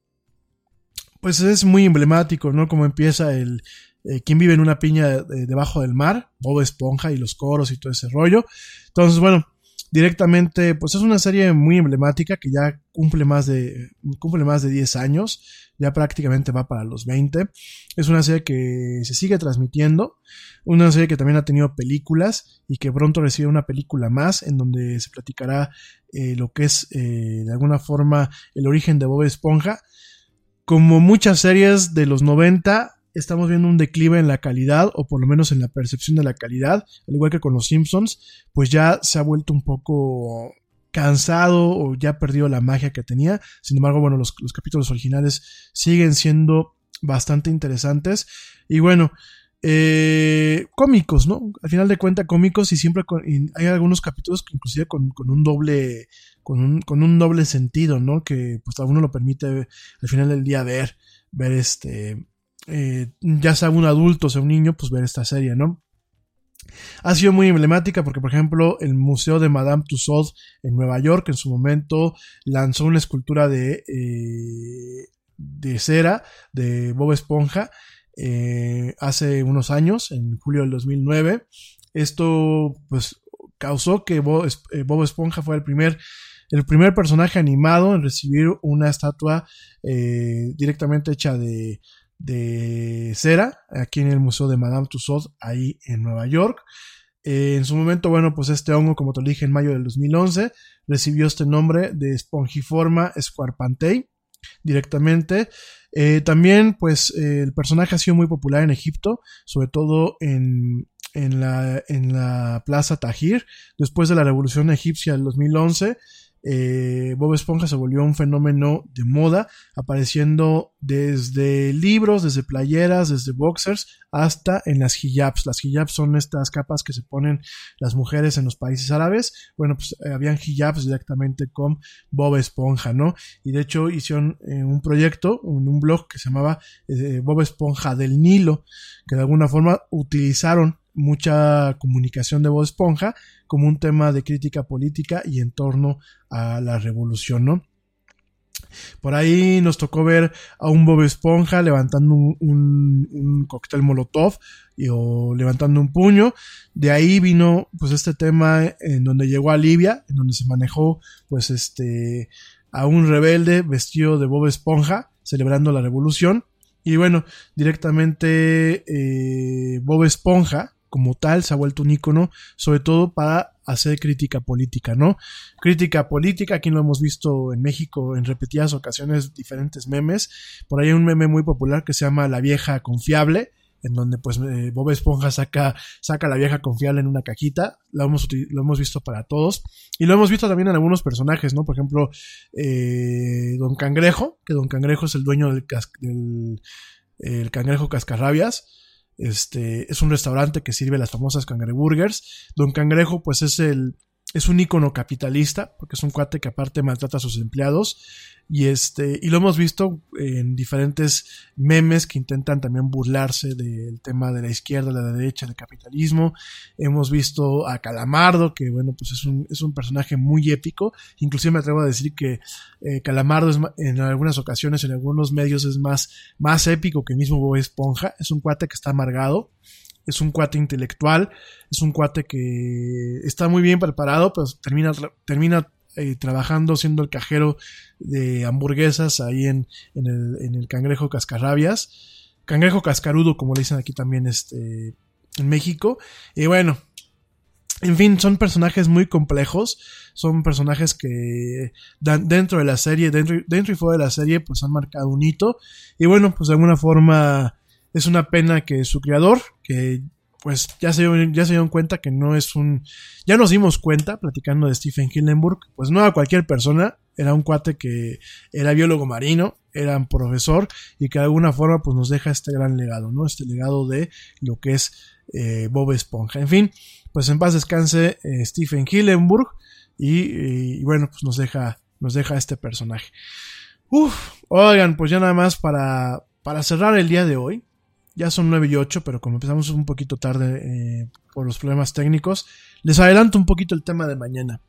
[SPEAKER 1] pues es muy emblemático, ¿no? Como empieza el, eh, quien vive en una piña debajo del mar, Bob Esponja y los coros y todo ese rollo. Entonces, bueno, directamente, pues es una serie muy emblemática que ya cumple más de, cumple más de 10 años, ya prácticamente va para los 20. Es una serie que se sigue transmitiendo, una serie que también ha tenido películas y que pronto recibe una película más en donde se platicará eh, lo que es eh, de alguna forma el origen de Bob Esponja. Como muchas series de los 90, estamos viendo un declive en la calidad, o por lo menos en la percepción de la calidad, al igual que con los Simpsons, pues ya se ha vuelto un poco cansado o ya perdió la magia que tenía. Sin embargo, bueno, los, capítulos originales siguen siendo bastante interesantes. Y bueno, eh, cómicos, ¿no? Al final de cuentas, cómicos y siempre hay algunos capítulos que inclusive con, con un doble, con un, con un doble sentido, ¿no? Que pues a uno lo permite al final del día ver, ver este, eh, ya sea un adulto, sea un niño, pues ver esta serie, ¿no? Ha sido muy emblemática porque, por ejemplo, el Museo de Madame Tussauds en Nueva York en su momento lanzó una escultura de, eh, de cera de Bob Esponja eh, hace unos años, en julio del 2009. Esto, pues, causó que Bob, Esponja fue el primer el primer personaje animado en recibir una estatua directamente hecha de, de cera aquí en el Museo de Madame Tussauds, ahí en Nueva York. Eh, en su momento, bueno, pues este hongo, como te lo dije, en mayo del 2011, recibió este nombre de Spongiforma squarpantei directamente. Eh, también, pues, el personaje ha sido muy popular en Egipto, sobre todo en, en, la, en la Plaza Tahir, después de la Revolución Egipcia del 2011 eh, Bob Esponja se volvió un fenómeno de moda, apareciendo desde libros, desde playeras, desde boxers, hasta en las hijabs. Las hijabs son estas capas que se ponen las mujeres en los países árabes. Bueno, pues eh, habían hijabs directamente con Bob Esponja, ¿no? Y de hecho hicieron eh, un proyecto, un, un, blog que se llamaba Bob Esponja del Nilo, que de alguna forma utilizaron mucha comunicación de Bob Esponja como un tema de crítica política y en torno a la revolución, ¿no? Por ahí nos tocó ver a un Bob Esponja levantando un, un, cóctel molotov y, o levantando un puño. De ahí vino pues este tema en donde llegó a Libia, en donde se manejó pues este a un rebelde vestido de Bob Esponja celebrando la revolución. Y bueno, directamente eh, Bob Esponja como tal se ha vuelto un icono, sobre todo para hacer crítica política, ¿no? Crítica política, aquí lo hemos visto en México en repetidas ocasiones, diferentes memes. Por ahí hay un meme muy popular que se llama La vieja confiable, en donde pues eh, Bob Esponja saca, saca la vieja confiable en una cajita, lo hemos, hemos visto para todos, y lo hemos visto también en algunos personajes, ¿no? Por ejemplo, eh, Don Cangrejo, que Don Cangrejo es el dueño del, del el cangrejo cascarrabias, este, es un restaurante que sirve las famosas cangreburgers. Don Cangrejo, pues es el, es un ícono capitalista, porque es un cuate que aparte maltrata a sus empleados. Y este, y lo hemos visto en diferentes memes que intentan también burlarse del tema de la izquierda, la derecha, del capitalismo. Hemos visto a Calamardo, que bueno, pues es un, es un personaje muy épico. Inclusive me atrevo a decir que eh, Calamardo es, en algunas ocasiones, en algunos medios, es más, más épico que mismo Bob Esponja. Es un cuate que está amargado es un cuate intelectual, es un cuate que está muy bien preparado, pero termina, termina eh, trabajando siendo el cajero de hamburguesas ahí en, en, el, en el cangrejo cascarrabias. Cangrejo cascarudo, como le dicen aquí también este, en México. Y bueno, en fin, son personajes muy complejos, son personajes que dan, dentro de la serie, dentro, dentro y fuera de la serie, pues han marcado un hito. Y bueno, pues de alguna forma es una pena que su creador, que pues ya se, ya se dieron cuenta que no es un... Ya nos dimos cuenta, platicando de Stephen Hillenburg, pues no a cualquier persona, era un cuate que era biólogo marino, era un profesor y que de alguna forma pues nos deja este gran legado, ¿no? Este legado de lo que es eh, Bob Esponja. En fin, pues en paz descanse eh, Stephen Hillenburg y, y, bueno, pues nos deja, nos deja este personaje. Uf, oigan, pues ya nada más para, para cerrar el día de hoy. Ya son 9 y 8, pero como empezamos un poquito tarde eh, por los problemas técnicos, les adelanto un poquito el tema de mañana.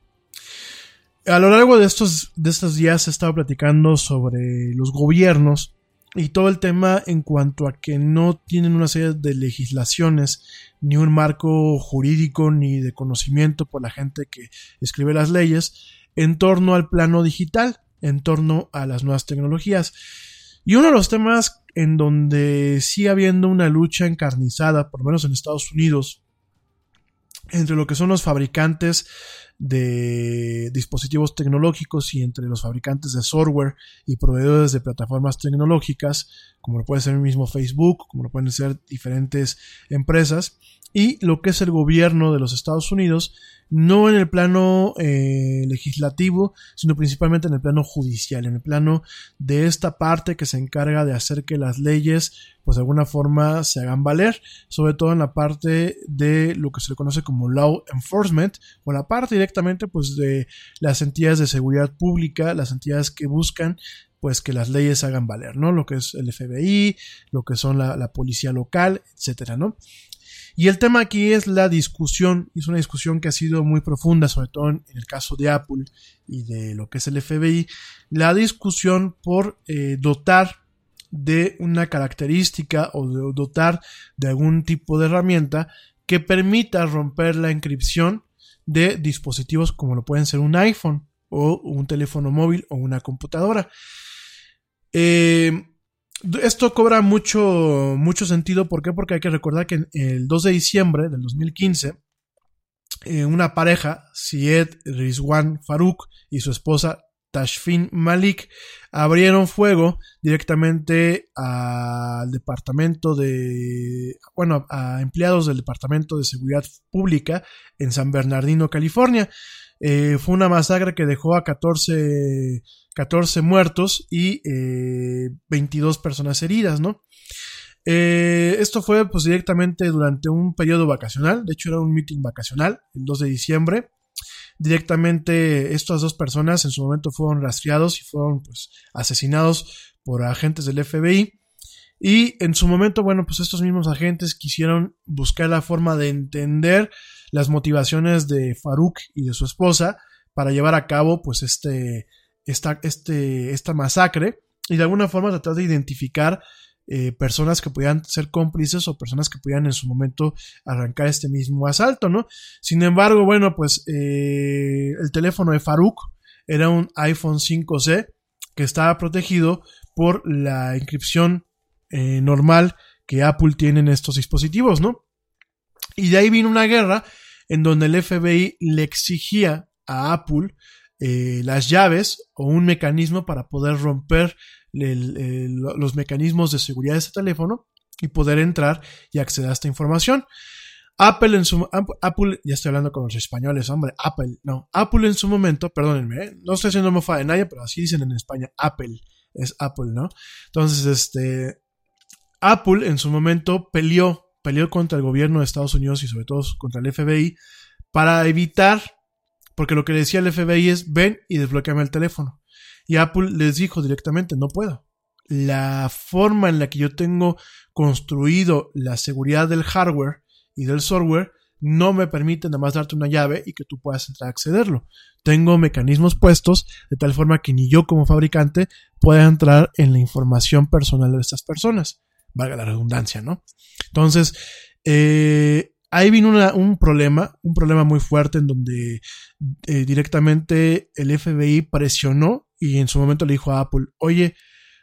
[SPEAKER 1] A lo largo de estos, de estos días he estado platicando sobre los gobiernos y todo el tema en cuanto a que no tienen una serie de legislaciones, ni un marco jurídico, ni de conocimiento por la gente que escribe las leyes en torno al plano digital, en torno a las nuevas tecnologías. Y uno de los temas en donde sigue habiendo una lucha encarnizada, por lo menos en Estados Unidos, entre lo que son los fabricantes de dispositivos tecnológicos y entre los fabricantes de software y proveedores de plataformas tecnológicas, como lo puede ser el mismo Facebook, como lo pueden ser diferentes empresas, y lo que es el gobierno de los Estados Unidos, no en el plano eh, legislativo, sino principalmente en el plano judicial, en el plano de esta parte que se encarga de hacer que las leyes, pues de alguna forma se hagan valer, sobre todo en la parte de lo que se le conoce como law enforcement, o la parte directamente pues de las entidades de seguridad pública, las entidades que buscan pues que las leyes hagan valer, ¿no? Lo que es el FBI, lo que son la, la policía local, etcétera, ¿no? Y el tema aquí es la discusión, es una discusión que ha sido muy profunda, sobre todo en el caso de Apple y de lo que es el FBI, la discusión por eh, dotar de una característica o dotar de algún tipo de herramienta que permita romper la encripción de dispositivos como lo pueden ser un iPhone o un teléfono móvil o una computadora. Eh, esto cobra mucho, mucho sentido. ¿Por qué? Porque hay que recordar que el 2 de diciembre del 2015, eh, una pareja, Syed Rizwan Farouk y su esposa Tashfin Malik, abrieron fuego directamente al departamento de, bueno, a empleados del Departamento de Seguridad Pública en San Bernardino, California. Eh, fue una masacre que dejó a 14 14 muertos y 22 eh, personas heridas, ¿no? Eh, esto fue pues directamente durante un periodo vacacional, de hecho era un meeting vacacional, el 2 de diciembre. Directamente estas dos personas en su momento fueron rastreados y fueron pues asesinados por agentes del FBI. Y en su momento, bueno, pues estos mismos agentes quisieron buscar la forma de entender las motivaciones de Farouk y de su esposa para llevar a cabo pues este esta, este, esta masacre y de alguna forma tratar de identificar eh, personas que pudieran ser cómplices o personas que pudieran en su momento arrancar este mismo asalto, ¿no? Sin embargo, bueno, pues eh, el teléfono de Farouk era un iPhone 5C que estaba protegido por la inscripción eh, normal que Apple tiene en estos dispositivos, ¿no? Y de ahí vino una guerra en donde el FBI le exigía a Apple eh, las llaves o un mecanismo para poder romper los mecanismos de seguridad de ese teléfono y poder entrar y acceder a esta información. Apple en su Apple, ya estoy hablando con los españoles, hombre, Apple, no, Apple en su momento, perdónenme, ¿eh? no estoy haciendo mofa de nadie, pero así dicen en España, Apple, es Apple, ¿no? Entonces, este, Apple en su momento peleó, peleó contra el gobierno de Estados Unidos y sobre todo contra el FBI para evitar porque lo que decía el FBI es, ven y desbloqueame el teléfono. Y Apple les dijo directamente, no puedo. La forma en la que yo tengo construido la seguridad del hardware y del software no me permite nada más darte una llave y que tú puedas entrar a accederlo. Tengo mecanismos puestos de tal forma que ni yo como fabricante pueda entrar en la información personal de estas personas. Valga la redundancia, ¿no? Entonces, eh, ahí vino un problema, un problema muy fuerte en donde eh, directamente el FBI presionó y en su momento le dijo a Apple, oye,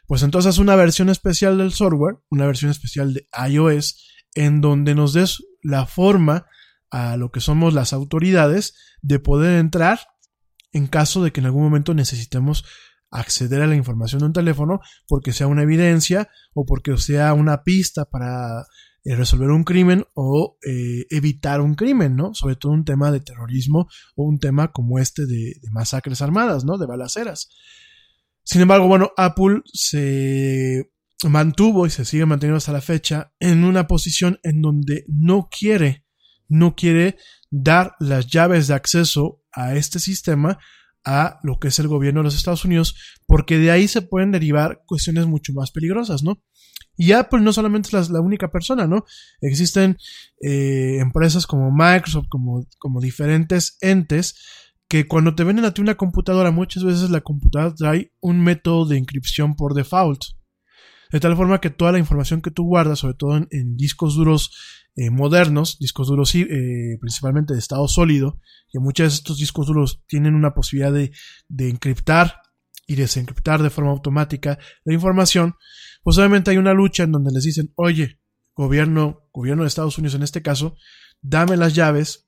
[SPEAKER 1] pues entonces una versión especial del software, una versión especial de iOS, en donde nos des la forma a lo que somos las autoridades de poder entrar en caso de que en algún momento necesitemos acceder a la información de un teléfono porque sea una evidencia o porque sea una pista para eh, resolver un crimen o eh, evitar un crimen, ¿no? Sobre todo un tema de terrorismo o un tema como este de, de masacres armadas, ¿no? De balaceras. Sin embargo, bueno, Apple se mantuvo y se sigue manteniendo hasta la fecha en una posición en donde no quiere, no quiere dar las llaves de acceso a este sistema a lo que es el gobierno de los Estados Unidos, porque de ahí se pueden derivar cuestiones mucho más peligrosas, ¿no? Y Apple no solamente es la, la única persona, ¿no? Existen eh, empresas como Microsoft, como, como diferentes entes, que cuando te venden a ti una computadora, muchas veces la computadora trae un método de inscripción por default. De tal forma que toda la información que tú guardas, sobre todo en, discos duros eh, modernos, discos duros eh, principalmente de estado sólido, que muchos de estos discos duros tienen una posibilidad de, de encriptar y desencriptar de forma automática la información, pues obviamente hay una lucha en donde les dicen, oye, gobierno, gobierno de Estados Unidos en este caso, dame las llaves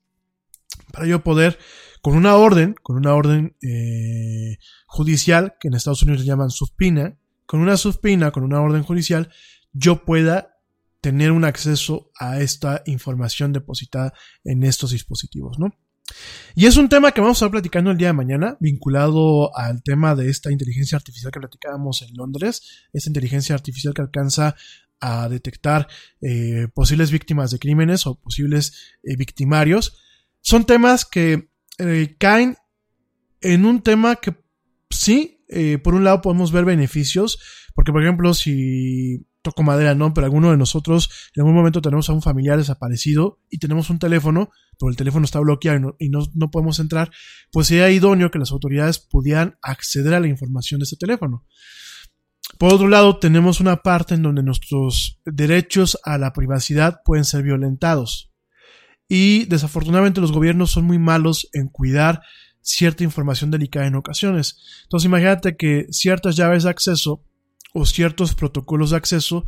[SPEAKER 1] para yo poder, con una orden, con una orden eh, judicial, que en Estados Unidos le llaman subpina, con una subpina, con una orden judicial, yo pueda tener un acceso a esta información depositada en estos dispositivos, ¿no? Y es un tema que vamos a estar platicando el día de mañana, vinculado al tema de esta inteligencia artificial que platicábamos en Londres, esta inteligencia artificial que alcanza a detectar eh, posibles víctimas de crímenes o posibles eh, victimarios. Son temas que eh, caen en un tema que sí, eh, por un lado podemos ver beneficios, porque por ejemplo, si toco madera, no, pero alguno de nosotros en algún momento tenemos a un familiar desaparecido y tenemos un teléfono, pero el teléfono está bloqueado y y no, no podemos entrar, pues sería idóneo que las autoridades pudieran acceder a la información de ese teléfono. Por otro lado, tenemos una parte en donde nuestros derechos a la privacidad pueden ser violentados. Y desafortunadamente los gobiernos son muy malos en cuidar cierta información delicada en ocasiones. Entonces imagínate que ciertas llaves de acceso o ciertos protocolos de acceso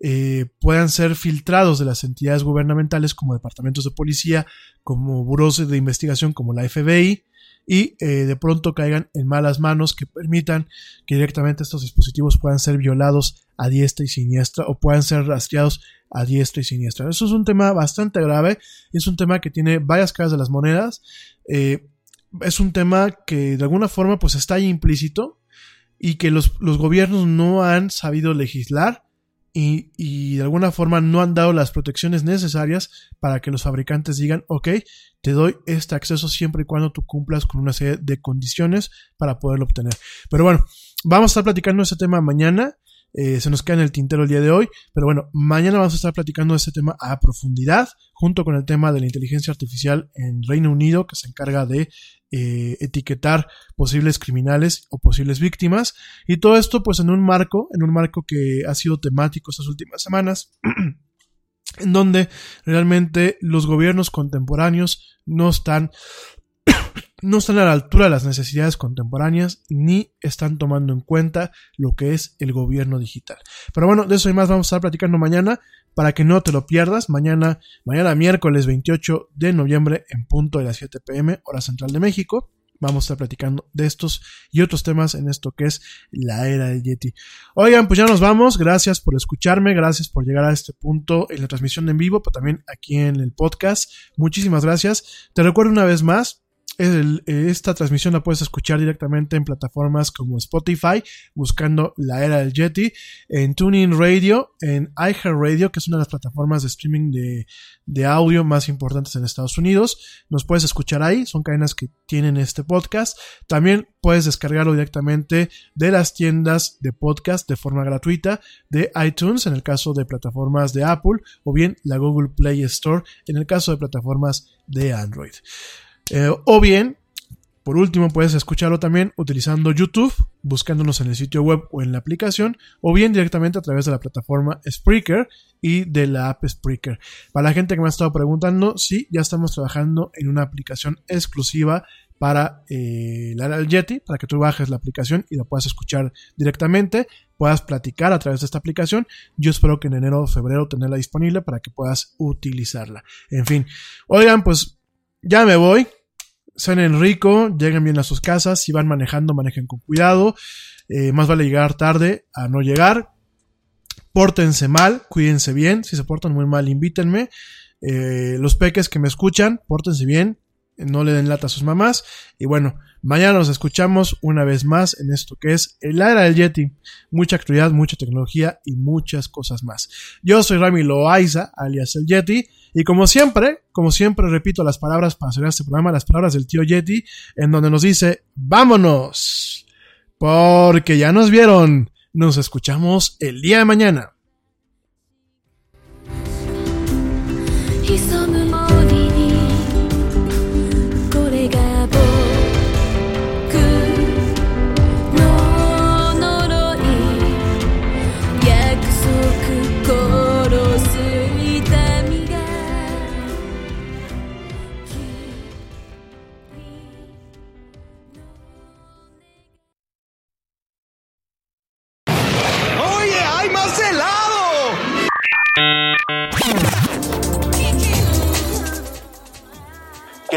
[SPEAKER 1] eh, puedan ser filtrados de las entidades gubernamentales como departamentos de policía, como buros de investigación como la FBI, y eh, de pronto caigan en malas manos que permitan que directamente estos dispositivos puedan ser violados a diestra y siniestra o puedan ser rastreados a diestra y siniestra. Eso es un tema bastante grave, es un tema que tiene varias caras de las monedas, eh, es un tema que de alguna forma pues está implícito y que los, los gobiernos no han sabido legislar y, y, de alguna forma no han dado las protecciones necesarias para que los fabricantes digan, ok, te doy este acceso siempre y cuando tú cumplas con una serie de condiciones para poderlo obtener. Pero bueno, vamos a estar platicando ese tema mañana. Eh, se nos queda en el tintero el día de hoy, pero bueno, mañana vamos a estar platicando de este tema a profundidad, junto con el tema de la inteligencia artificial en Reino Unido, que se encarga de eh, etiquetar posibles criminales o posibles víctimas, y todo esto pues en un marco, en un marco que ha sido temático estas últimas semanas. en donde realmente los gobiernos contemporáneos no están no están a la altura de las necesidades contemporáneas ni están tomando en cuenta lo que es el gobierno digital. Pero bueno, de eso y más vamos a estar platicando mañana para que no te lo pierdas. Mañana, mañana miércoles 28 de noviembre en punto de las 7 pm, hora central de México. Vamos a estar platicando de estos y otros temas en esto que es la era del Yeti. Oigan, pues ya nos vamos. Gracias por escucharme. Gracias por llegar a este punto en la transmisión en vivo, pero también aquí en el podcast. Muchísimas gracias. Te recuerdo una vez más el, esta transmisión la puedes escuchar directamente en plataformas como Spotify, buscando la era del Yeti, en Tuning Radio, en iHeartRadio, que es una de las plataformas de streaming de, de, audio más importantes en Estados Unidos. Nos puedes escuchar ahí, son cadenas que tienen este podcast. También puedes descargarlo directamente de las tiendas de podcast de forma gratuita de iTunes, en el caso de plataformas de Apple, o bien la Google Play Store, en el caso de plataformas de Android. Eh, o bien, por último, puedes escucharlo también utilizando YouTube, buscándonos en el sitio web o en la aplicación, o bien directamente a través de la plataforma Spreaker y de la app Spreaker. Para la gente que me ha estado preguntando, sí, ya estamos trabajando en una aplicación exclusiva para eh, la Yeti, para que tú bajes la aplicación y la puedas escuchar directamente, puedas platicar a través de esta aplicación. Yo espero que en enero o febrero tenerla disponible para que puedas utilizarla. En fin, oigan, pues ya me voy cenen rico, lleguen bien a sus casas, si van manejando, manejen con cuidado, eh, más vale llegar tarde a no llegar, pórtense mal, cuídense bien, si se portan muy mal, invítenme, eh, los peques que me escuchan, pórtense bien, no le den lata a sus mamás, y bueno, mañana nos escuchamos una vez más en esto que es el era del Yeti, mucha actualidad, mucha tecnología y muchas cosas más. Yo soy Rami Loaiza, alias el Yeti, y como siempre, como siempre repito las palabras para cerrar este programa, las palabras del tío Yeti, en donde nos dice, vámonos, porque ya nos vieron, nos escuchamos el día de mañana.